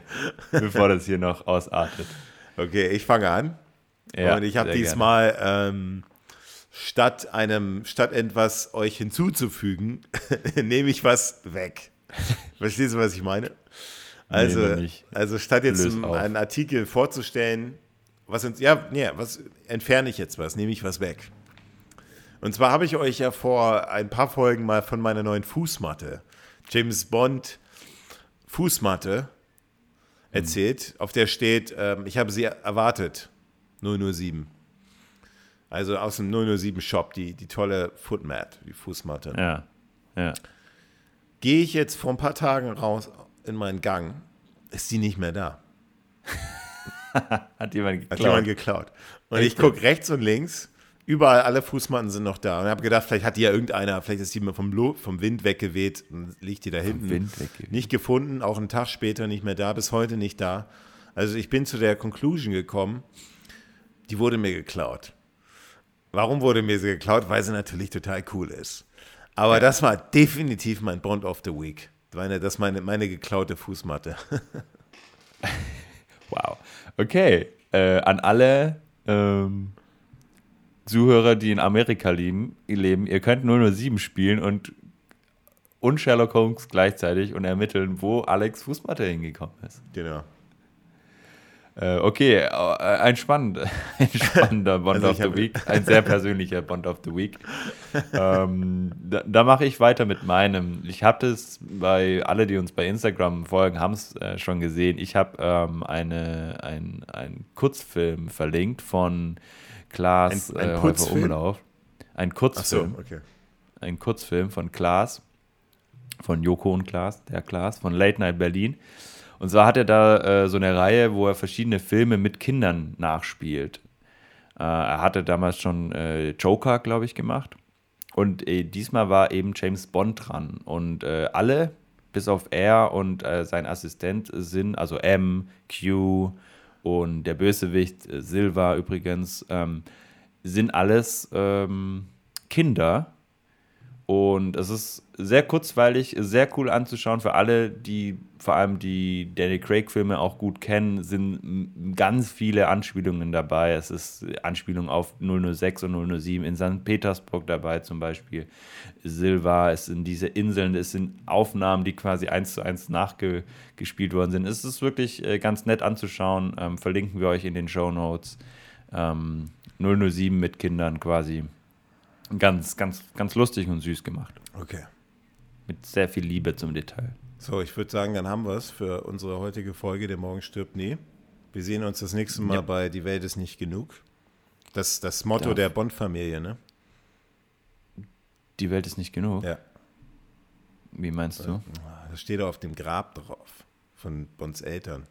Bevor das hier noch ausartet. Okay, ich fange an. Ja, und ich habe diesmal ähm, statt einem, statt etwas euch hinzuzufügen, nehme ich was weg. Verstehst du, was ich meine? Also, nicht. also statt jetzt einen, Artikel vorzustellen, was ja, nee, was entferne ich jetzt was, nehme ich was weg. Und zwar habe ich euch ja vor ein paar Folgen mal von meiner neuen Fußmatte, James Bond Fußmatte, erzählt, auf der steht, ähm, ich habe sie erwartet, 007. Also aus dem 007 Shop, die, die tolle Footmat, die Fußmatte. Ja, ja. Gehe ich jetzt vor ein paar Tagen raus in meinen Gang, ist die nicht mehr da. Hat jemand Hat geklaut? jemand geklaut. Und Echt ich gucke rechts und links, überall alle Fußmatten sind noch da. Und habe gedacht, vielleicht hat die ja irgendeiner, vielleicht ist die mal vom, Lo vom Wind weggeweht und liegt die da hinten. Wind weggeweht. Nicht gefunden, auch einen Tag später nicht mehr da, bis heute nicht da. Also ich bin zu der Conclusion gekommen, die wurde mir geklaut. Warum wurde mir sie geklaut? Weil sie natürlich total cool ist. Aber das war definitiv mein Bond of the Week. Meine, das ist meine, meine geklaute Fußmatte. wow. Okay. Äh, an alle ähm, Zuhörer, die in Amerika leben, leben, ihr könnt 007 spielen und, und Sherlock Holmes gleichzeitig und ermitteln, wo Alex Fußmatte hingekommen ist. Genau. Äh, okay, äh, ein, spannend, ein spannender Bond also of the Week, ein sehr persönlicher Bond of the Week. ähm, da, da mache ich weiter mit meinem. Ich habe das bei alle, die uns bei Instagram folgen, haben es äh, schon gesehen. Ich habe ähm, eine, ein, einen Kurzfilm verlinkt von Klaas ein, ein äh, Umlauf. Ein Kurzfilm. So, okay. Ein Kurzfilm von Klaas, von Joko und Klaas, der Klaas, von Late Night Berlin. Und zwar hat er da äh, so eine Reihe, wo er verschiedene Filme mit Kindern nachspielt. Äh, er hatte damals schon äh, Joker, glaube ich, gemacht. Und äh, diesmal war eben James Bond dran. Und äh, alle, bis auf er und äh, sein Assistent, sind, also M, Q und der Bösewicht, Silva übrigens, ähm, sind alles ähm, Kinder und es ist sehr kurzweilig, sehr cool anzuschauen. Für alle, die vor allem die Danny Craig-Filme auch gut kennen, sind ganz viele Anspielungen dabei. Es ist Anspielung auf 006 und 007 in St. Petersburg dabei zum Beispiel. Silva, es sind diese Inseln, es sind Aufnahmen, die quasi eins zu eins nachgespielt worden sind. Es ist wirklich äh, ganz nett anzuschauen. Ähm, verlinken wir euch in den Show Notes. Ähm, 007 mit Kindern quasi Ganz, ganz, ganz lustig und süß gemacht. Okay. Mit sehr viel Liebe zum Detail. So, ich würde sagen, dann haben wir es für unsere heutige Folge. Der Morgen stirbt nie. Wir sehen uns das nächste Mal ja. bei Die Welt ist nicht genug. Das das Motto ja. der Bond-Familie, ne? Die Welt ist nicht genug? Ja. Wie meinst du? Das steht auf dem Grab drauf von Bonds Eltern.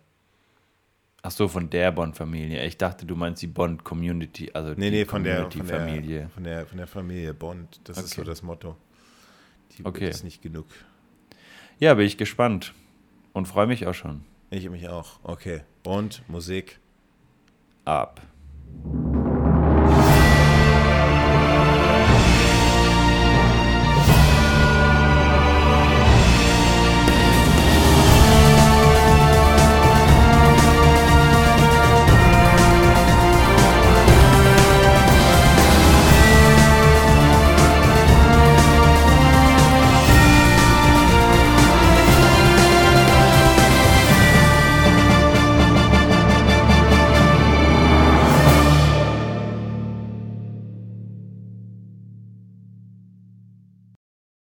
Ach so, von der Bond-Familie. Ich dachte, du meinst die Bond-Community, also nee, die nee, von der, von Familie. Der, von, der, von der Familie Bond. Das okay. ist so das Motto. Die okay. ist nicht genug. Ja, bin ich gespannt und freue mich auch schon. Ich mich auch. Okay. Und Musik ab.